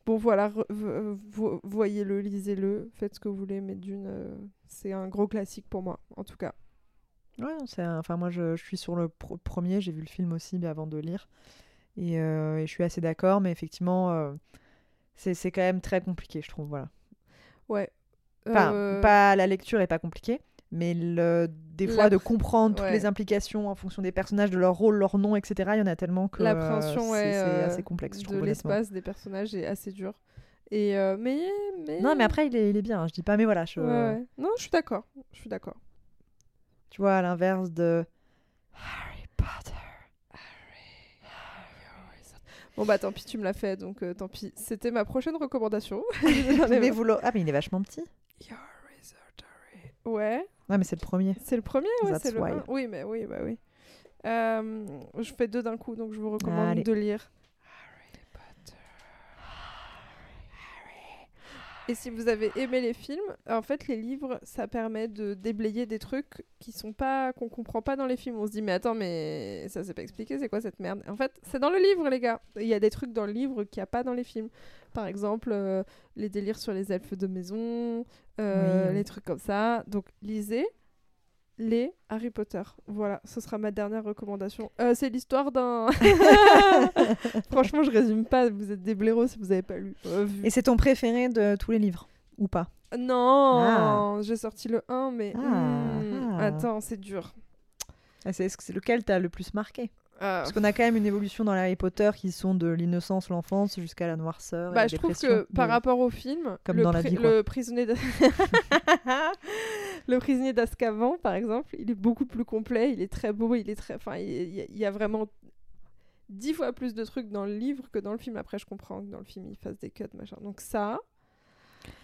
Speaker 1: Bon, voilà, vo- voyez-le, lisez-le, faites ce que vous voulez, mais d'une, euh, c'est un gros classique pour moi, en tout cas.
Speaker 2: Ouais, c'est enfin moi je, je suis sur le pr- premier, j'ai vu le film aussi mais avant de lire et, euh, et je suis assez d'accord, mais effectivement euh, c'est quand même très compliqué, je trouve, voilà.
Speaker 1: Ouais.
Speaker 2: Enfin,
Speaker 1: Euh,
Speaker 2: pas la lecture est pas compliquée, mais le, des fois de
Speaker 1: pr-
Speaker 2: comprendre toutes
Speaker 1: ouais.
Speaker 2: les implications en fonction des personnages, de leur rôle, leur nom, etc. Il y en a tellement que euh,
Speaker 1: L'appréhension ouais,
Speaker 2: c'est
Speaker 1: euh,
Speaker 2: assez complexe, je
Speaker 1: de l'espace des personnages est assez dur. Et euh, mais, mais...
Speaker 2: Non, mais après il est, il est bien. hein, Je dis pas, mais voilà, je,
Speaker 1: Ouais, ouais. Non, je suis d'accord. Je suis d'accord.
Speaker 2: tu vois, à l'inverse de Harry Potter.
Speaker 1: Bon bah tant pis, tu me l'as fait, donc euh, tant pis. C'était ma prochaine recommandation.
Speaker 2: Mais vous ah, mais il est vachement petit.
Speaker 1: Your. Ouais.
Speaker 2: Ouais, mais c'est le premier.
Speaker 1: C'est le premier, ouais, c'est le un. Oui, mais oui, bah oui. Euh, je fais deux d'un coup, donc je vous recommande
Speaker 2: Allez.
Speaker 1: de lire. Et si vous avez aimé les films, en fait, les livres, ça permet de déblayer des trucs qui sont pas qu'on comprend pas dans les films. On se dit mais attends, mais ça c'est pas expliqué, c'est quoi cette merde? En fait, c'est dans le livre, les gars. Il y a des trucs dans le livre qu'il n'y a pas dans les films. Par exemple, euh, les délires sur les elfes de maison, euh,
Speaker 2: Oui,
Speaker 1: les trucs comme ça. Donc lisez les Harry Potter. Voilà, ce sera ma dernière recommandation. Euh, c'est l'histoire d'un. Franchement, je résume pas. Vous êtes des blaireaux si vous avez pas lu.
Speaker 2: Et c'est ton préféré de tous les livres ou pas?
Speaker 1: Non, j'ai sorti le 1, mais
Speaker 2: Ah, ah.
Speaker 1: attends, c'est dur.
Speaker 2: Ah, C'est est-ce que c'est lequel t'as le plus marqué?
Speaker 1: Euh,
Speaker 2: Parce qu'on a quand même une évolution dans Harry Potter qui sont de l'innocence, l'enfance, jusqu'à la noirceur. et
Speaker 1: bah,
Speaker 2: la
Speaker 1: je trouve que par rapport au film,
Speaker 2: Comme
Speaker 1: le,
Speaker 2: dans la vie,
Speaker 1: le prisonnier d'A- le prisonnier d'Azkaban, par exemple, il est beaucoup plus complet, il est très beau, il est très, enfin, il, y a- vraiment dix fois plus de trucs dans le livre que dans le film. Après, je comprends que dans le film, il fasse des cuts, machin. Donc ça,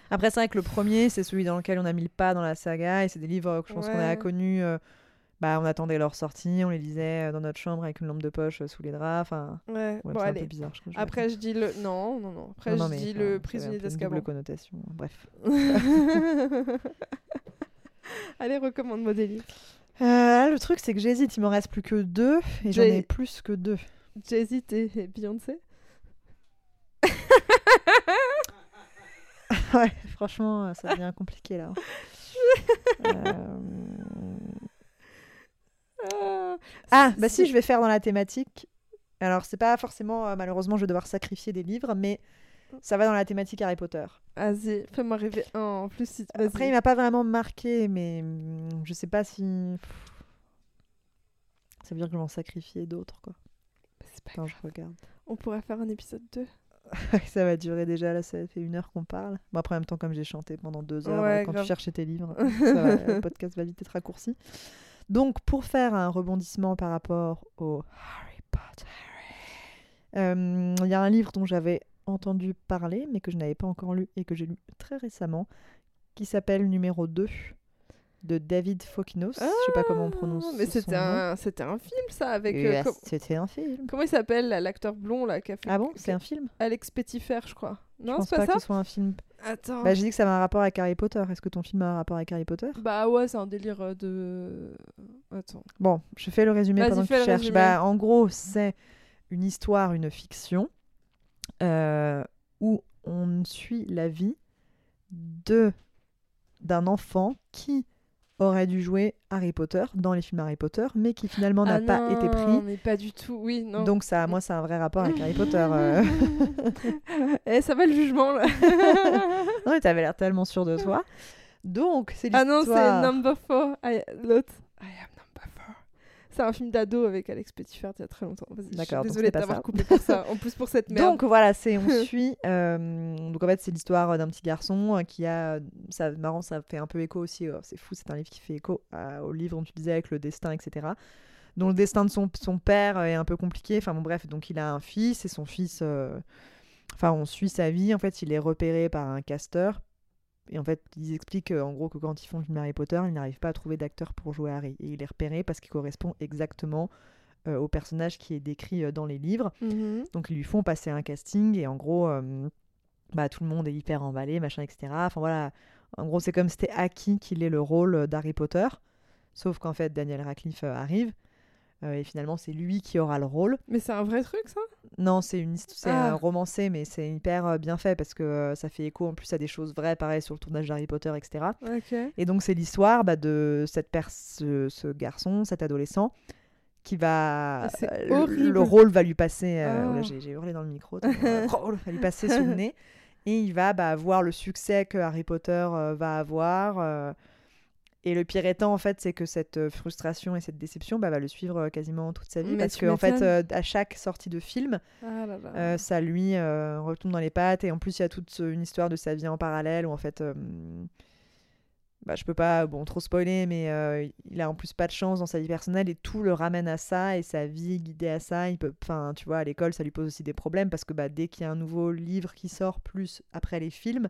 Speaker 2: Après, c'est vrai que le premier, c'est celui dans lequel on a mis le pas dans la saga, et c'est des livres que je pense qu'on a connus. euh, bah, on attendait leur sortie, on les lisait euh, dans notre chambre avec une lampe de poche euh, sous les draps. Enfin,
Speaker 1: ouais,
Speaker 2: ouais,
Speaker 1: bon
Speaker 2: c'est un peu bizarre. Je, je
Speaker 1: Après, je dis le. Non, non, non. Après,
Speaker 2: Non, non,
Speaker 1: je dis le prisonnier d'Azkaban.
Speaker 2: double connotation. Bref.
Speaker 1: Allez, recommande-moi des livres.
Speaker 2: Euh, le truc, c'est que j'hésite. Il m'en reste plus que deux et j'en ai plus que deux.
Speaker 1: Jay-Z et et Beyoncé.
Speaker 2: ouais, franchement, ça devient compliqué là. Euh,
Speaker 1: Ah,
Speaker 2: Ah, bah si, je vais faire dans la thématique. Alors, c'est pas forcément, euh, malheureusement, je vais devoir sacrifier des livres, mais ça va dans la thématique Harry Potter.
Speaker 1: Vas-y, fais-moi rêver un en plus. Si...
Speaker 2: Après, il m'a pas vraiment marqué, mais hum, je sais pas si. Ça veut dire que je vais en sacrifier d'autres, quoi.
Speaker 1: C'est pas
Speaker 2: Attends,
Speaker 1: grave.
Speaker 2: je regarde.
Speaker 1: On pourrait faire un épisode 2.
Speaker 2: ça va durer déjà, là, ça fait une heure qu'on parle. Bon, après, en même temps, comme j'ai chanté pendant deux heures,
Speaker 1: Ouais,
Speaker 2: quand
Speaker 1: grave.
Speaker 2: tu cherchais tes livres, ça va, le podcast va vite être raccourci. Donc, pour faire un rebondissement par rapport au Harry Potter, euh, il y a un livre dont j'avais entendu parler, mais que je n'avais pas encore lu et que j'ai lu très récemment, qui s'appelle Numéro 2 de David Fokinos. je sais pas comment on prononce
Speaker 1: Ah, Mais c'était un, c'était un film, ça, avec. euh, com-
Speaker 2: C'était un film.
Speaker 1: Comment il s'appelle, l'acteur blond, là, qui a fait.
Speaker 2: Ah bon C'est un film?
Speaker 1: Alex Petitfer, je crois.
Speaker 2: Je
Speaker 1: Non,
Speaker 2: pense
Speaker 1: c'est pas,
Speaker 2: que
Speaker 1: ça
Speaker 2: ce soit un film.
Speaker 1: Attends.
Speaker 2: Bah, j'ai dit que ça avait un rapport avec Harry Potter. Est-ce que ton film a un rapport avec Harry Potter?
Speaker 1: Bah ouais, c'est un délire euh, de. Attends.
Speaker 2: Bon, je fais le résumé pendant que tu cherches.
Speaker 1: résumé.
Speaker 2: Bah, en gros, c'est une histoire, une fiction, euh, où on suit la vie de d'un enfant qui aurait dû jouer Harry Potter dans les films Harry Potter, mais qui finalement n'a
Speaker 1: Ah
Speaker 2: pas été
Speaker 1: non,
Speaker 2: pris.
Speaker 1: mais pas du tout, oui, non.
Speaker 2: Donc ça, moi, c'est un vrai rapport avec Harry Potter. euh.
Speaker 1: eh, ça va le jugement, là.
Speaker 2: non, mais t'avais l'air tellement sûr de toi. Donc, c'est
Speaker 1: ah
Speaker 2: l'histoire...
Speaker 1: non, c'est Number 4. I... L'autre. I am Number 4. C'est un film d'ado avec Alex Petitfer il y a très longtemps.
Speaker 2: D'accord,
Speaker 1: désolée de t'avoir coupé pour ça. En plus, pour cette merde.
Speaker 2: Donc voilà, c'est on suit. euh, donc en fait, c'est l'histoire d'un petit garçon euh, qui a. Ça marrant, ça fait un peu écho aussi. euh, c'est fou, c'est un livre qui fait écho à- au livre dont tu disais avec le destin, etc. Dont le destin de son, son père est un peu compliqué. Enfin bon, bref, donc il a un fils et son fils. euh, Enfin, on suit sa vie. En fait, il est repéré par un casteur. Et en fait, ils expliquent euh, en gros que quand ils font le film Harry Potter, ils n'arrivent pas à trouver d'acteur pour jouer Harry. Et il est repéré parce qu'il correspond exactement euh, au personnage qui est décrit euh, dans les livres.
Speaker 1: Mhm.
Speaker 2: Donc ils lui font passer un casting et en gros, euh, bah, tout le monde est hyper emballé, machin, etc. Enfin voilà, en gros c'est comme si c'était acquis qu'il ait le rôle d'Harry Potter. Sauf qu'en fait Daniel Radcliffe arrive euh, et finalement c'est lui qui aura le rôle.
Speaker 1: Mais c'est un vrai truc, ça?
Speaker 2: Non, c'est une c'est
Speaker 1: Ah.
Speaker 2: un romancé mais c'est hyper euh, bien fait parce que euh, ça fait écho en plus à des choses vraies, pareil sur le tournage d'Harry Potter, etc. Et donc c'est l'histoire bah, de cette ce, ce garçon, cet adolescent, qui va...
Speaker 1: Ah, c'est
Speaker 2: euh, le-
Speaker 1: horrible.
Speaker 2: Le rôle va lui passer... oh j'ai j'ai hurlé dans le micro. euh, rôle va lui passer sous le nez. Et il va bah, voir le succès que Harry Potter va avoir. Et le pire étant, en fait, c'est que cette euh, frustration et cette déception bah, va le suivre euh, quasiment toute sa vie.
Speaker 1: Mais
Speaker 2: parce qu'en fait, euh, à chaque sortie de film,
Speaker 1: Ah là là.
Speaker 2: euh, ça lui euh, retombe dans les pattes. Et en plus, il y a toute une histoire de sa vie en parallèle où en fait. bah, je peux pas bon trop spoiler mais il a en plus pas de chance dans sa vie personnelle et tout le ramène à ça et sa vie guidée à ça il peut enfin tu vois à l'école ça lui pose aussi des problèmes parce que bah, dès qu'il y a un nouveau livre qui sort plus après les films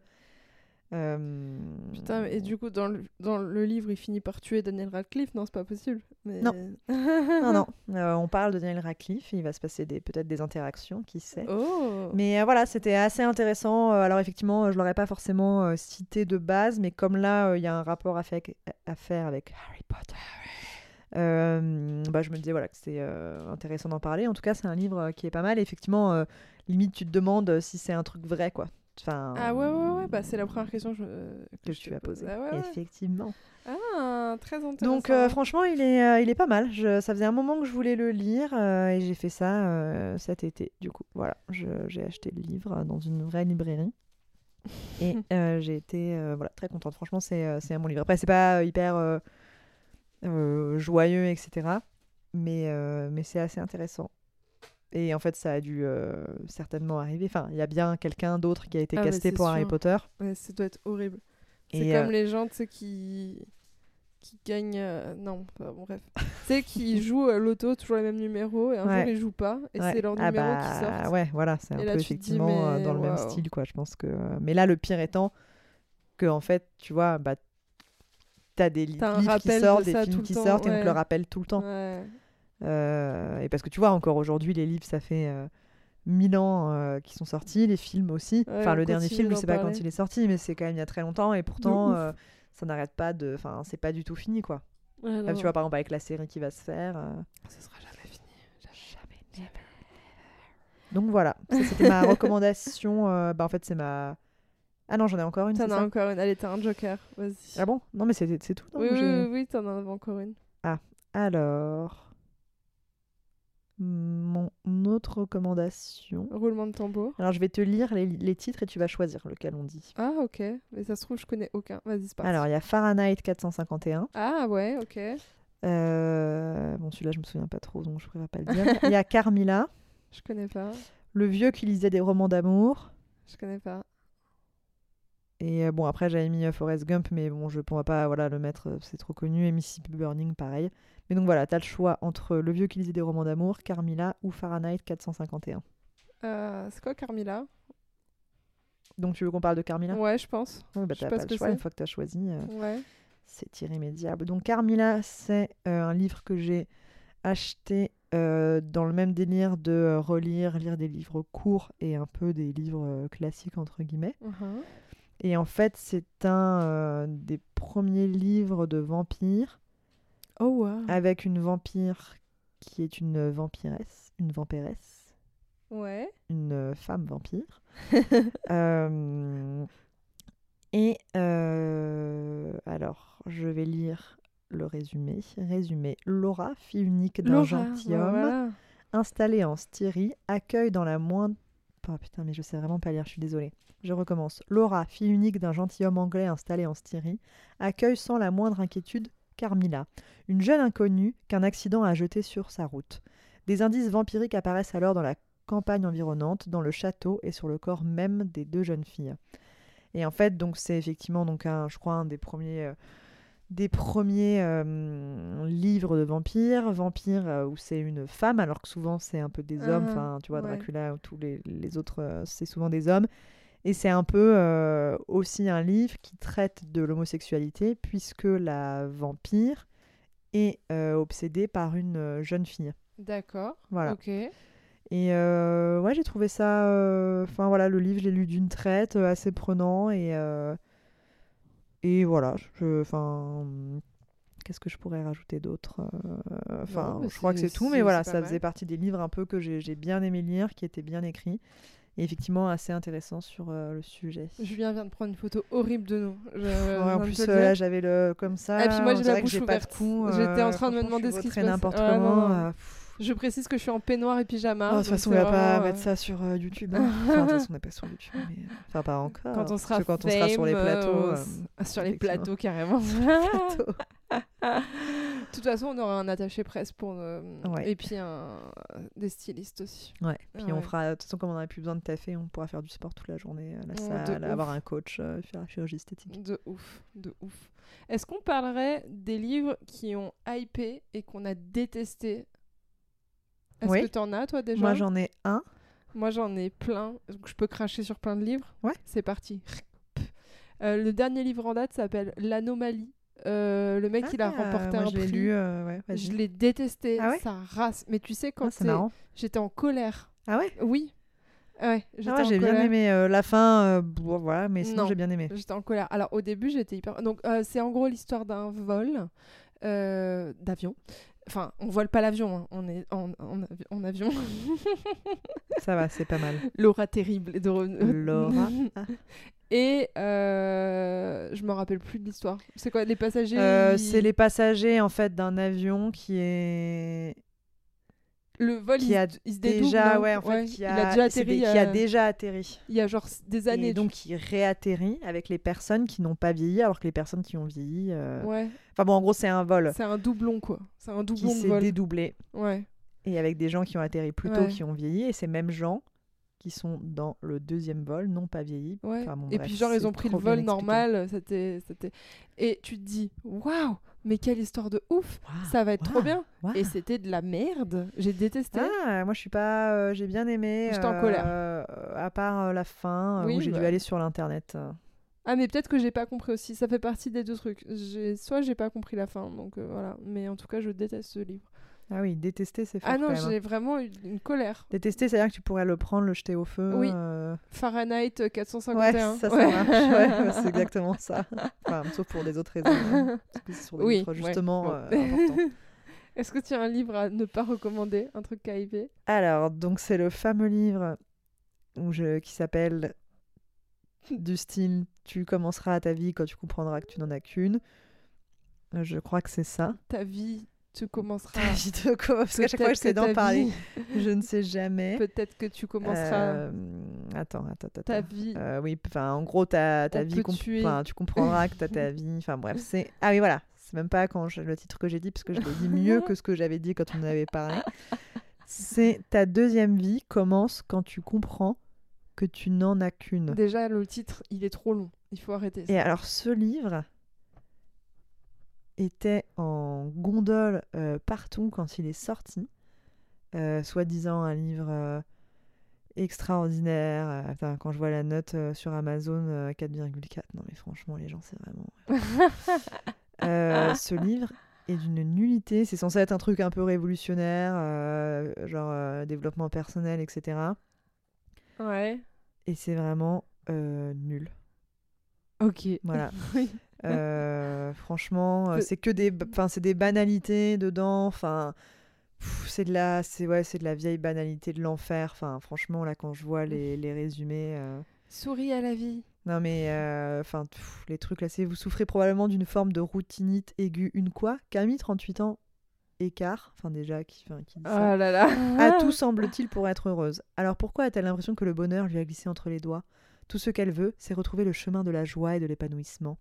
Speaker 2: euh,
Speaker 1: Putain, et du coup, dans le, dans le livre, il finit par tuer Daniel Radcliffe? Non, c'est pas possible. Mais...
Speaker 2: Non. non non euh, on parle de Daniel Radcliffe il va se passer des peut-être des interactions qui sait
Speaker 1: Oh
Speaker 2: Mais euh, voilà, c'était assez intéressant. Alors effectivement, je l'aurais pas forcément cité de base, mais comme là, il y a un rapport à, fait- à faire avec Harry Potter, euh, bah, je me disais voilà, que c'était euh, intéressant d'en parler. En tout cas, c'est un livre qui est pas mal. Et effectivement, euh, limite, tu te demandes si c'est un truc vrai, quoi. Enfin,
Speaker 1: Ah ouais, ouais, ouais, bah c'est la première question que, je-
Speaker 2: que
Speaker 1: je
Speaker 2: tu as posée.
Speaker 1: Ah, ouais.
Speaker 2: Effectivement.
Speaker 1: Ah, très intéressant.
Speaker 2: Donc euh, franchement, il est, euh, il est pas mal. Je, ça faisait un moment que je voulais le lire euh, et j'ai fait ça euh, cet été. Du coup, voilà, j'ai acheté le livre dans une vraie librairie et euh, j'ai été euh, voilà très contente. Franchement, c'est euh, un bon livre. Après, c'est pas euh, hyper euh, euh, joyeux, etc. Mais euh, mais c'est assez intéressant. Et en fait, ça a dû euh, certainement arriver. Enfin, il y a bien quelqu'un d'autre qui a été
Speaker 1: Ah,
Speaker 2: casté pour Harry. Potter.
Speaker 1: Ouais, ça doit être horrible. C'est comme
Speaker 2: euh,
Speaker 1: les gens, tu sais, qui qui gagnent... euh, Non, bon, bref. tu sais, qui jouent l'auto, toujours les mêmes numéros, et un
Speaker 2: Ouais.
Speaker 1: jour, ils jouent pas, et
Speaker 2: Ouais.
Speaker 1: c'est leur
Speaker 2: Ah
Speaker 1: numéro
Speaker 2: bah,
Speaker 1: qui sort.
Speaker 2: Ouais, voilà, c'est un
Speaker 1: Et
Speaker 2: peu
Speaker 1: là, dis,
Speaker 2: effectivement
Speaker 1: mais
Speaker 2: dans le même style, quoi. Je pense que. Mais là, le pire étant que, en fait, tu vois, bah, t'as des li- livres qui
Speaker 1: de
Speaker 2: sortent, des films qui sortent, et on te le rappelle tout le temps. Euh, et parce que tu vois, encore aujourd'hui, les livres, ça fait. euh, mille ans euh, qui sont sortis, les films aussi.
Speaker 1: Ouais,
Speaker 2: enfin, le dernier film, je
Speaker 1: d'en
Speaker 2: sais pas quand il est sorti, mais c'est quand même il y a très longtemps et pourtant, euh, ça n'arrête pas de. Enfin, c'est pas du tout fini, quoi.
Speaker 1: Ouais, non,
Speaker 2: tu vois, par exemple, avec la série qui va se faire. euh.
Speaker 1: Ce sera jamais fini. Jamais, jamais.
Speaker 2: Donc voilà, ça c'était ma recommandation. Bah en fait, c'est ma. Ah non, j'en ai encore une.
Speaker 1: T'en as
Speaker 2: ça
Speaker 1: encore une. Allez, t'as un joker. Vas-y.
Speaker 2: Ah bon? Non, mais c'est tout. non,
Speaker 1: oui,
Speaker 2: ou
Speaker 1: oui, oui, oui, t'en as encore une.
Speaker 2: Alors. Mon autre recommandation.
Speaker 1: Roulement de tambour.
Speaker 2: Alors, je vais te lire les, les titres et tu vas choisir lequel on dit.
Speaker 1: Ah, ok. Mais ça se trouve, je connais aucun. Vas-y, c'est.
Speaker 2: Alors, il y a Fahrenheit 451.
Speaker 1: Ah, ouais, ok.
Speaker 2: Euh, Bon, celui-là, je me souviens pas trop, donc je préfère pas le dire. Il y a Carmilla,
Speaker 1: Je connais pas.
Speaker 2: le vieux qui lisait des romans d'amour.
Speaker 1: Je connais pas.
Speaker 2: Et euh, bon, après, j'avais mis euh, Forrest Gump, mais bon, je ne pourrais pas voilà, le mettre, euh, c'est trop connu. Et Mississippi Burning, pareil. Mais donc voilà, tu as le choix entre Le vieux qui lisait des romans d'amour, Carmilla ou Fahrenheit 451.
Speaker 1: Euh, c'est quoi Carmilla?
Speaker 2: Donc tu veux qu'on parle de Carmilla?
Speaker 1: Ouais, je pense.
Speaker 2: Ouais, bah,
Speaker 1: je
Speaker 2: t'as
Speaker 1: pas
Speaker 2: le choix, une fois que tu as choisi, euh,
Speaker 1: Ouais.
Speaker 2: c'est irrémédiable. Donc Carmilla, c'est euh, un livre que j'ai acheté euh, dans le même délire de euh, relire, lire des livres courts et un peu des livres euh, classiques, entre guillemets.
Speaker 1: Mhm.
Speaker 2: Et en fait, c'est un euh, des premiers livres de vampires
Speaker 1: Oh, wow.
Speaker 2: avec une vampire qui est une vampiresse, une vampiresse,
Speaker 1: Ouais.
Speaker 2: une femme vampire. Euh, et euh, alors, je vais lire le résumé. Résumé. Laura, fille unique d'un gentilhomme,
Speaker 1: voilà.
Speaker 2: installée en Styrie, accueille dans la moindre... Oh putain, mais je sais vraiment pas lire, je suis désolée. Je recommence. Laura, fille unique d'un gentilhomme anglais installé en Styrie, accueille sans la moindre inquiétude Carmilla, une jeune inconnue qu'un accident a jetée sur sa route. Des indices vampiriques apparaissent alors dans la campagne environnante, dans le château et sur le corps même des deux jeunes filles. Et en fait, donc c'est effectivement donc un, je crois un des premiers euh, des premiers euh, livres de vampires, vampires euh, où c'est une femme, alors que souvent c'est un peu des hommes.
Speaker 1: Ah,
Speaker 2: Enfin, tu vois,
Speaker 1: ouais.
Speaker 2: Dracula ou tous les, les autres, euh, c'est souvent des hommes. Et c'est un peu aussi un livre qui traite de l'homosexualité, puisque la vampire est obsédée par une jeune fille.
Speaker 1: D'accord.
Speaker 2: Voilà.
Speaker 1: Ok.
Speaker 2: Et ouais, j'ai trouvé ça. Enfin voilà, le livre, je l'ai lu d'une traite, assez prenant. Et, et voilà, je. Enfin. Qu'est-ce que je pourrais rajouter d'autre Euh, Enfin, je crois que
Speaker 1: c'est-
Speaker 2: tout, mais voilà, ça faisait
Speaker 1: mal.
Speaker 2: partie des livres un peu que j'ai bien aimé lire, qui étaient bien écrits. Et effectivement, assez intéressant sur euh, le sujet.
Speaker 1: Julien vient de prendre une photo horrible de nous. Je
Speaker 2: Ouais,
Speaker 1: viens
Speaker 2: en plus, euh, là, j'avais le comme ça.
Speaker 1: Et puis moi, j'ai la bouche
Speaker 2: j'ai pas de
Speaker 1: ouverte. J'étais en train de me demander ce qui se passe.
Speaker 2: n'importe
Speaker 1: Ouais,
Speaker 2: comment.
Speaker 1: Je précise que je suis en peignoir et pyjama.
Speaker 2: Oh, de toute façon, on va pas mettre ça sur euh, YouTube. hein. Enfin, de toute façon, on n'est pas sur YouTube. Mais... euh, Enfin, pas encore.
Speaker 1: Quand on sera,
Speaker 2: quand on sera sur les plateaux.
Speaker 1: euh, sur les plateaux carrément. De toute façon, on aura un attaché presse pour euh,
Speaker 2: Ouais.
Speaker 1: et puis un des stylistes aussi.
Speaker 2: Ouais. Puis on fera. De toute façon, comme on n'aurait plus besoin de taffer, on pourra faire du sport toute la journée à la salle, avoir
Speaker 1: ouf.
Speaker 2: un coach, faire la chirurgie esthétique.
Speaker 1: De ouf, de ouf. Est-ce qu'on parlerait des livres qui ont hypé et qu'on a détesté Est-ce
Speaker 2: Oui.
Speaker 1: que t'en as toi déjà
Speaker 2: Moi, j'en ai un.
Speaker 1: Moi, j'en ai plein. Donc, je peux cracher sur plein de livres.
Speaker 2: Ouais.
Speaker 1: C'est parti. Euh, le dernier livre en date s'appelle L'Anomalie. Euh, le mec, il a
Speaker 2: Ah,
Speaker 1: remporté
Speaker 2: moi,
Speaker 1: un
Speaker 2: je l'ai
Speaker 1: prix.
Speaker 2: lu. euh, ouais,
Speaker 1: je l'ai détesté,
Speaker 2: Ah ouais
Speaker 1: sa race. Mais tu sais, quand
Speaker 2: Ah,
Speaker 1: j'étais en colère.
Speaker 2: Ah ouais?
Speaker 1: Oui. Ouais,
Speaker 2: Ah ouais,
Speaker 1: en
Speaker 2: j'ai bien aimé la fin. bon, voilà, mais sinon,
Speaker 1: Non.
Speaker 2: j'ai bien aimé.
Speaker 1: J'étais en colère. Alors au début, j'étais hyper. Donc c'est en gros l'histoire d'un vol d'avion. Enfin, on vole pas l'avion, hein. on est en, en avi- en avion.
Speaker 2: Ça va, c'est pas mal.
Speaker 1: L'aura terrible de
Speaker 2: Laura.
Speaker 1: Et euh, je me rappelle plus de l'histoire. C'est quoi les passagers
Speaker 2: Euh,
Speaker 1: ils-
Speaker 2: C'est les passagers en fait d'un avion qui est
Speaker 1: le vol
Speaker 2: qui
Speaker 1: il,
Speaker 2: a
Speaker 1: se- il se dédouble,
Speaker 2: déjà
Speaker 1: non
Speaker 2: ouais en fait qui
Speaker 1: il
Speaker 2: a,
Speaker 1: a déjà
Speaker 2: c'est
Speaker 1: atterri.
Speaker 2: des- qui a
Speaker 1: euh,
Speaker 2: déjà atterri
Speaker 1: Il y a genre des années.
Speaker 2: et donc il réatterrit avec les personnes qui n'ont pas vieilli alors que les personnes qui ont vieilli euh,
Speaker 1: ouais,
Speaker 2: enfin bon en gros c'est un vol
Speaker 1: c'est un doublon quoi. C'est un
Speaker 2: qui
Speaker 1: doublon de
Speaker 2: s'est dédoublé
Speaker 1: Ouais.
Speaker 2: et avec des gens qui ont atterri plus tôt qui ont vieilli et ces mêmes gens qui sont dans le deuxième vol n'ont pas vieilli
Speaker 1: Ouais.
Speaker 2: Enfin, bon,
Speaker 1: et
Speaker 2: bref,
Speaker 1: puis genre ils ont pris le vol normal, c'était c'était et tu te dis waouh, mais quelle histoire de ouf, ça va être trop bien. Et c'était de la merde, j'ai détesté.
Speaker 2: Ah, moi je suis pas, euh, j'ai bien aimé.
Speaker 1: J'étais en colère.
Speaker 2: euh, à part euh, la fin
Speaker 1: Oui,
Speaker 2: où j'ai dû
Speaker 1: bah.
Speaker 2: aller sur l'internet.
Speaker 1: Ah mais peut-être que j'ai pas compris aussi, ça fait partie des deux trucs. Soit j'ai pas compris la fin, donc voilà, mais en tout cas, je déteste ce livre.
Speaker 2: Ah oui, détester c'est fort.
Speaker 1: Ah non,
Speaker 2: même, hein.
Speaker 1: j'ai vraiment eu une colère.
Speaker 2: Détester, c'est-à-dire que tu pourrais le prendre, le jeter au feu.
Speaker 1: Oui.
Speaker 2: euh, euh,
Speaker 1: Fahrenheit
Speaker 2: Ouais,
Speaker 1: 451.
Speaker 2: ça, ça
Speaker 1: Ouais.
Speaker 2: marche. Ouais, ouais, c'est exactement ça. Enfin, sauf pour des autres raisons. hein, parce que c'est sur des
Speaker 1: Oui,
Speaker 2: livres justement
Speaker 1: bon.
Speaker 2: euh.
Speaker 1: Est-ce que tu as un livre à ne pas recommander Un truc KIV
Speaker 2: Alors, donc c'est le fameux livre où je, qui s'appelle du style Tu commenceras ta vie quand tu comprendras que tu n'en as qu'une. Euh, Je crois que c'est ça.
Speaker 1: Ta vie, tu commenceras.
Speaker 2: Parce qu'à chaque fois
Speaker 1: Peut-être
Speaker 2: j'essaie d'en parler,
Speaker 1: vie-
Speaker 2: je ne sais jamais.
Speaker 1: Peut-être que tu commenceras
Speaker 2: Euh, Attends, attends, attends.
Speaker 1: ta vie.
Speaker 2: Euh, oui, enfin, en gros, ta, ta vie, comp- enfin, tu comprendras que t'as ta vie. Enfin, bref, c'est. Ah oui, voilà. C'est même pas quand je- le titre que j'ai dit, parce que je l'ai dit mieux que ce que j'avais dit quand on en avait parlé. C'est ta deuxième vie commence quand tu comprends que tu n'en as qu'une.
Speaker 1: Déjà, le titre, il est trop long. Il faut arrêter. ça.
Speaker 2: Et alors, ce livre était en gondole euh, partout quand il est sorti. Euh, Soi-disant un livre euh, extraordinaire. Attends, quand je vois la note sur Amazon, euh, 4,4. Non, mais franchement, les gens, c'est vraiment. Ce livre est d'une nullité. C'est censé être un truc un peu révolutionnaire, genre développement personnel, etc.
Speaker 1: Ouais.
Speaker 2: Et c'est vraiment nul.
Speaker 1: Ok.
Speaker 2: Voilà.
Speaker 1: Oui.
Speaker 2: Euh, franchement, euh, c'est que des, enfin, c'est des banalités dedans. Enfin, c'est de la, c'est ouais, c'est de la vieille banalité de l'enfer. Enfin, franchement, là, quand je vois les, les résumés, euh,
Speaker 1: Souris à la vie.
Speaker 2: non mais, enfin, les trucs là, c'est vous souffrez probablement d'une forme de routinite aiguë. Une quoi? Camille, 38 ans, écart. Enfin, déjà, qui, qui dit
Speaker 1: Oh
Speaker 2: ça.
Speaker 1: là là.
Speaker 2: À tout semble-t-il pour être heureuse. Alors pourquoi a-t-elle l'impression que le bonheur lui a glissé entre les doigts? Tout ce qu'elle veut, c'est retrouver le chemin de la joie et de l'épanouissement.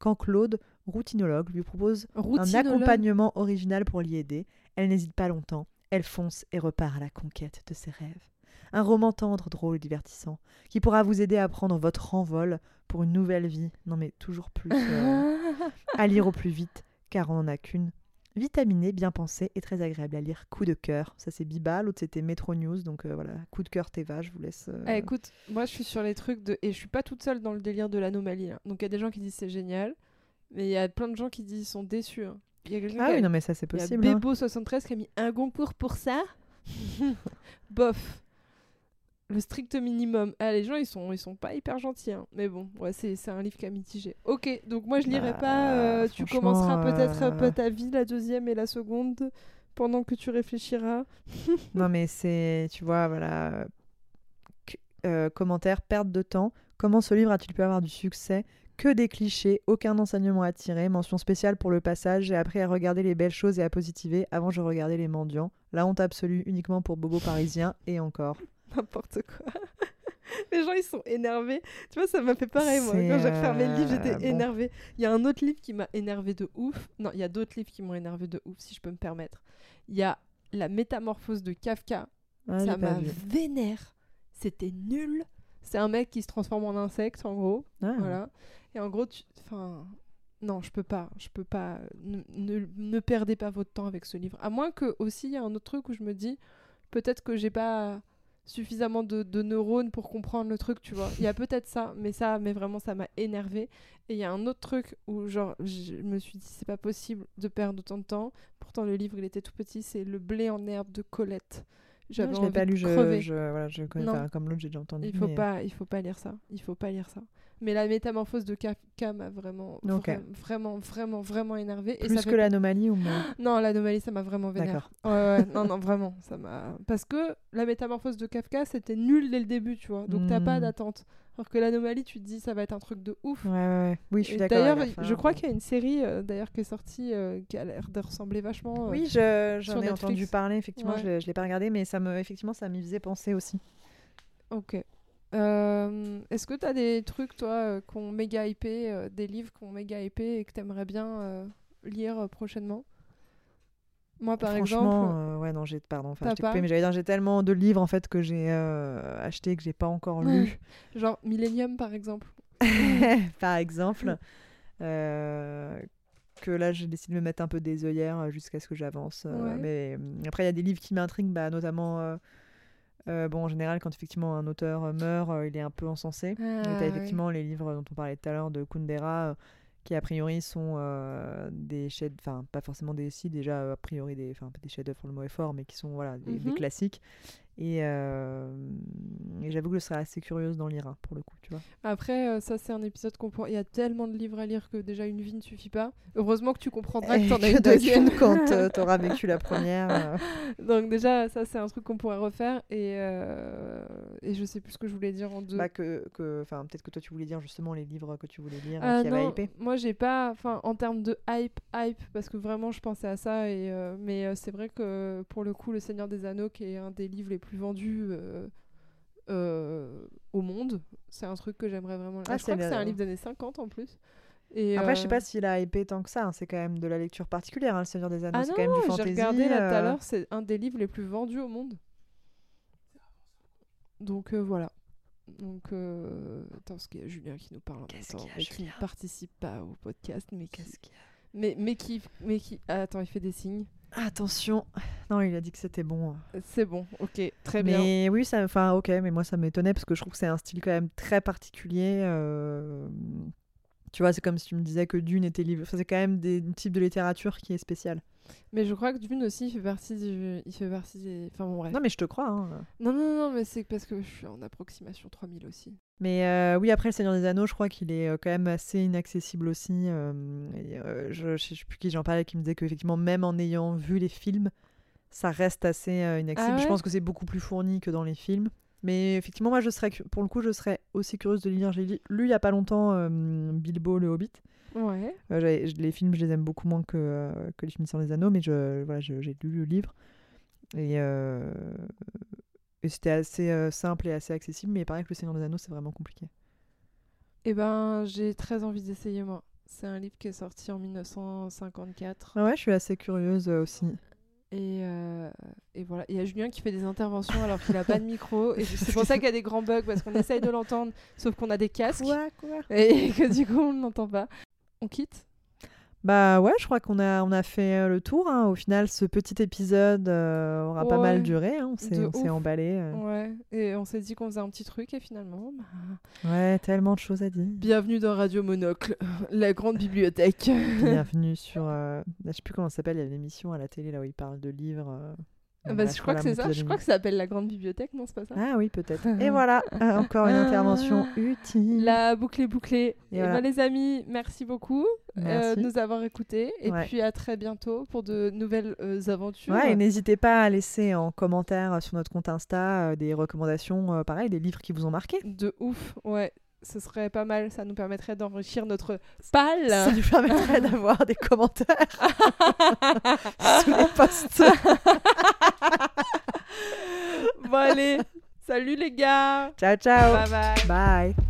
Speaker 2: Quand Claude, routinologue, lui propose un accompagnement original pour l'y aider, elle n'hésite pas longtemps. Elle fonce et repart à la conquête de ses rêves. Un roman tendre, drôle et divertissant, qui pourra vous aider à prendre votre envol pour une nouvelle vie. Non mais toujours plus. euh, à lire au plus vite, car on n'en a qu'une. Vitaminé, bien pensé et très agréable à lire. Coup de cœur. Ça c'est Biba, l'autre c'était Metro News. Donc euh, voilà, coup de cœur Teva, je vous laisse. euh,
Speaker 1: Eh, écoute, moi je suis sur les trucs de. Et je suis pas toute seule dans le délire de l'anomalie. là. Donc il y a des gens qui disent c'est génial, mais il y a plein de gens qui disent ils sont déçus. hein. Y a
Speaker 2: Ah
Speaker 1: qui a-
Speaker 2: oui, non mais ça c'est
Speaker 1: il y a
Speaker 2: possible. hein.
Speaker 1: Bebo73 qui a mis un concours pour ça. Bof. Le strict minimum. Ah, les gens, ils sont, ils sont pas hyper gentils. hein. Mais bon, ouais, c'est c'est un livre qui a mitigé. Ok, donc moi, je lirai
Speaker 2: Bah,
Speaker 1: pas. euh, tu commenceras peut-être
Speaker 2: euh,
Speaker 1: euh, ta vie, la deuxième et la seconde, pendant que tu réfléchiras.
Speaker 2: Non mais c'est, tu vois, voilà. euh, commentaire, perte de temps. Comment ce livre a-t-il pu avoir du succès? Que des clichés, aucun enseignement à tirer. Mention spéciale pour le passage. J'ai appris à regarder les belles choses et à positiver. Avant, je regardais les mendiants. La honte absolue uniquement pour Bobo parisien et encore.
Speaker 1: N'importe quoi. les gens, ils sont énervés. Tu vois, ça m'a fait pareil, moi. Quand j'ai refermé le livre,
Speaker 2: euh,
Speaker 1: j'étais
Speaker 2: bon.
Speaker 1: énervée. Il y a un autre livre qui m'a énervé de ouf. Non, il y a d'autres livres qui m'ont énervé de ouf, si je peux me permettre. Il y a La métamorphose de Kafka.
Speaker 2: Ah,
Speaker 1: ça m'a vénère. C'était nul. C'est un mec qui se transforme en insecte, en gros.
Speaker 2: Ah.
Speaker 1: Voilà. Et en gros, tu... enfin, non, je peux pas. Je peux pas. Ne, ne, ne perdez pas votre temps avec ce livre. À moins que aussi, il y a un autre truc où je me dis, peut-être que j'ai pas suffisamment de, de neurones pour comprendre le truc, tu vois. Il y a peut-être ça, mais ça, mais vraiment, ça m'a énervé. Et il y a un autre truc où, genre, je me suis dit, c'est pas possible de perdre autant de temps. Pourtant, le livre, il était tout petit. C'est Le blé en herbe de Colette. J'avais
Speaker 2: je l'ai pas lu, je, je, voilà, je connais
Speaker 1: Non.
Speaker 2: pas, comme l'autre, j'ai déjà entendu.
Speaker 1: Il faut
Speaker 2: mais-
Speaker 1: pas, il faut pas lire ça. Il faut pas lire ça. Mais la métamorphose de Kafka m'a vraiment,
Speaker 2: Ok.
Speaker 1: vra- vraiment, vraiment, vraiment énervé. et
Speaker 2: Plus
Speaker 1: ça
Speaker 2: que
Speaker 1: fait-
Speaker 2: l'anomalie ou moins
Speaker 1: Non, l'anomalie, ça m'a vraiment vénère.
Speaker 2: D'accord.
Speaker 1: Ouais, non, non, vraiment, ça m'a. Parce que la métamorphose de Kafka, c'était nul dès le début, tu vois. Donc t'as pas
Speaker 2: Hmm.
Speaker 1: d'attente. Alors que l'anomalie, tu te dis, ça va être un truc de ouf.
Speaker 2: Ouais, ouais, ouais. Oui, je suis
Speaker 1: Et
Speaker 2: d'accord.
Speaker 1: D'ailleurs, je crois qu'il y a une série euh, d'ailleurs qui est sortie euh, qui a l'air de ressembler vachement. euh,
Speaker 2: Oui, je- j'en ai entendu parler, effectivement, je je l'ai pas regardé, mais ça me, effectivement, ça m'y faisait penser aussi.
Speaker 1: Ok. Euh, Est-ce que t'as des trucs, toi, euh, qu'on méga hypé, euh, des livres qu'on méga hypé et que t'aimerais bien euh, lire euh, prochainement? Moi, par
Speaker 2: Franchement,
Speaker 1: exemple,
Speaker 2: ouais, non, j'ai, pardon, enfin, je coupé, mais j'allais dire, j'ai tellement de livres, en fait, que j'ai acheté que j'ai pas encore lu.
Speaker 1: genre Millennium, par exemple.
Speaker 2: Par exemple, que là, j'ai décidé de me mettre un peu des œillères jusqu'à ce que j'avance.
Speaker 1: Ouais.
Speaker 2: Mais euh, après, il y a des livres qui m'intriguent, bah, notamment... euh, bon, en général, quand effectivement un auteur euh, meurt, euh, il est un peu encensé.
Speaker 1: Ah,
Speaker 2: t'as
Speaker 1: ouais.
Speaker 2: effectivement les livres dont on parlait tout à l'heure de Kundera, euh, qui a priori sont euh, des chefs, enfin pas forcément des si déjà euh, a priori des, enfin des chefs-d'œuvre le mot est fort, mais qui sont voilà des, des
Speaker 1: Mhm.
Speaker 2: classiques. Et, euh, et j'avoue que je serais assez curieuse d'en lire un, pour le coup, tu vois.
Speaker 1: Après, euh, ça, c'est un épisode qu'on pourra- Il y a tellement de livres à lire que déjà une vie ne suffit pas. Heureusement que tu comprendras que t'en as une deuxième.
Speaker 2: quand euh, t'auras vécu la première. euh.
Speaker 1: Donc déjà, ça, c'est un truc qu'on pourrait refaire. Et, et je sais plus ce que je voulais dire en deux.
Speaker 2: Bah que, que, enfin, peut-être que toi tu voulais dire justement les livres que tu voulais lire
Speaker 1: Ah
Speaker 2: qui avaient
Speaker 1: non,
Speaker 2: hypé.
Speaker 1: moi j'ai pas, enfin en termes de hype, hype, parce que vraiment je pensais à ça, et, mais c'est vrai que pour le coup Le Seigneur des Anneaux, qui est un des livres les plus vendus euh, euh, au monde, c'est un truc que j'aimerais vraiment.
Speaker 2: Ah,
Speaker 1: Ah, je crois
Speaker 2: c'est
Speaker 1: que c'est
Speaker 2: la-
Speaker 1: un livre des années 50 en plus. Et,
Speaker 2: Après, je sais
Speaker 1: euh,
Speaker 2: pas s'il a hypé tant que ça. hein, C'est quand même de la lecture particulière, hein, Le Seigneur des Anneaux.
Speaker 1: Ah
Speaker 2: c'est quand même du
Speaker 1: j'ai
Speaker 2: fantasy.
Speaker 1: regardé là tout à l'heure, c'est un des livres les plus vendus au monde. Donc euh, voilà. Donc, euh... attends, parce qu'il y a Julien qui nous parle en même temps, mais qui ne participe pas au podcast, mais qui,
Speaker 2: Qu'est-ce qu'il y a?
Speaker 1: mais, mais qui, mais qui, ah, attends, il fait des signes.
Speaker 2: Attention. Non, il a dit que c'était bon.
Speaker 1: C'est bon, ok, très bien.
Speaker 2: Mais oui, ça, enfin, ok, mais moi ça m'étonnait parce que je trouve que c'est un style quand même très particulier. euh, Tu vois, c'est comme si tu me disais que Dune était livre. Enfin, c'est quand même des un type de littérature qui est spécial.
Speaker 1: Mais je crois que Dune aussi, il fait partie du, il fait partie des, enfin bon bref.
Speaker 2: Non, mais je te crois. hein.
Speaker 1: Non, non, non, mais c'est parce que je suis en approximation 3000 aussi.
Speaker 2: Mais euh, oui, après, Le Seigneur des Anneaux, je crois qu'il est euh, quand même assez inaccessible aussi. euh, et, euh, je, je sais plus qui j'en parlais qui me disait qu'effectivement, même en ayant vu les films, ça reste assez inaccessible.
Speaker 1: Ah
Speaker 2: Je pense que c'est beaucoup plus fourni que dans les films. Mais effectivement, moi, je serais, pour le coup, je serais aussi curieuse de lire. J'ai lu il y a pas longtemps euh, Bilbo le Hobbit.
Speaker 1: Ouais.
Speaker 2: Euh, les films, je les aime beaucoup moins que, euh, que Les Films sur les Anneaux, mais je, voilà, j'ai lu le livre. Et, euh, et c'était assez simple et assez accessible, mais il paraît que Le Seigneur des Anneaux, c'est vraiment compliqué.
Speaker 1: Eh ben, j'ai très envie d'essayer moi. C'est un livre qui est sorti en 1954.
Speaker 2: Ah ouais, je suis assez curieuse aussi.
Speaker 1: Et, euh, et voilà, il y a Julien qui fait des interventions alors qu'il a pas de micro. Et c'est pour ça qu'il y a des grands bugs parce qu'on essaye de l'entendre, sauf qu'on a des casques
Speaker 2: quoi
Speaker 1: et que du coup on ne l'entend pas. On quitte?
Speaker 2: Bah ouais, je crois qu'on a, on a fait euh, le tour. hein. Au final, ce petit épisode euh, aura pas mal duré. hein. On s'est, emballé. euh.
Speaker 1: Ouais, et on s'est dit qu'on faisait un petit truc et finalement, bah,
Speaker 2: Ouais, tellement de choses à dire.
Speaker 1: bienvenue dans Radio Monocle, la grande bibliothèque.
Speaker 2: Bienvenue sur. euh, Je sais plus comment ça s'appelle. Il y a une émission à la télé là où ils parlent de livres. Euh.
Speaker 1: Bah, je crois que c'est ça, je crois que ça s'appelle la grande bibliothèque, non, c'est pas ça?
Speaker 2: Ah oui, peut-être. Et voilà, euh, encore une intervention utile.
Speaker 1: La boucle est bouclée.
Speaker 2: Et
Speaker 1: Et
Speaker 2: voilà.
Speaker 1: ben, les amis, merci beaucoup euh, de nous avoir écoutés. Et
Speaker 2: Ouais.
Speaker 1: puis à très bientôt pour de nouvelles euh, aventures.
Speaker 2: Ouais, et n'hésitez pas à laisser en commentaire sur notre compte Insta des recommandations, pareil, des livres qui vous ont marqué.
Speaker 1: De ouf, ouais. Ce serait pas mal, ça nous permettrait d'enrichir notre palle.
Speaker 2: Ça nous permettrait d'avoir des commentaires sous les posts.
Speaker 1: bon allez, salut les gars.
Speaker 2: Ciao, ciao.
Speaker 1: Bye bye.
Speaker 2: Bye.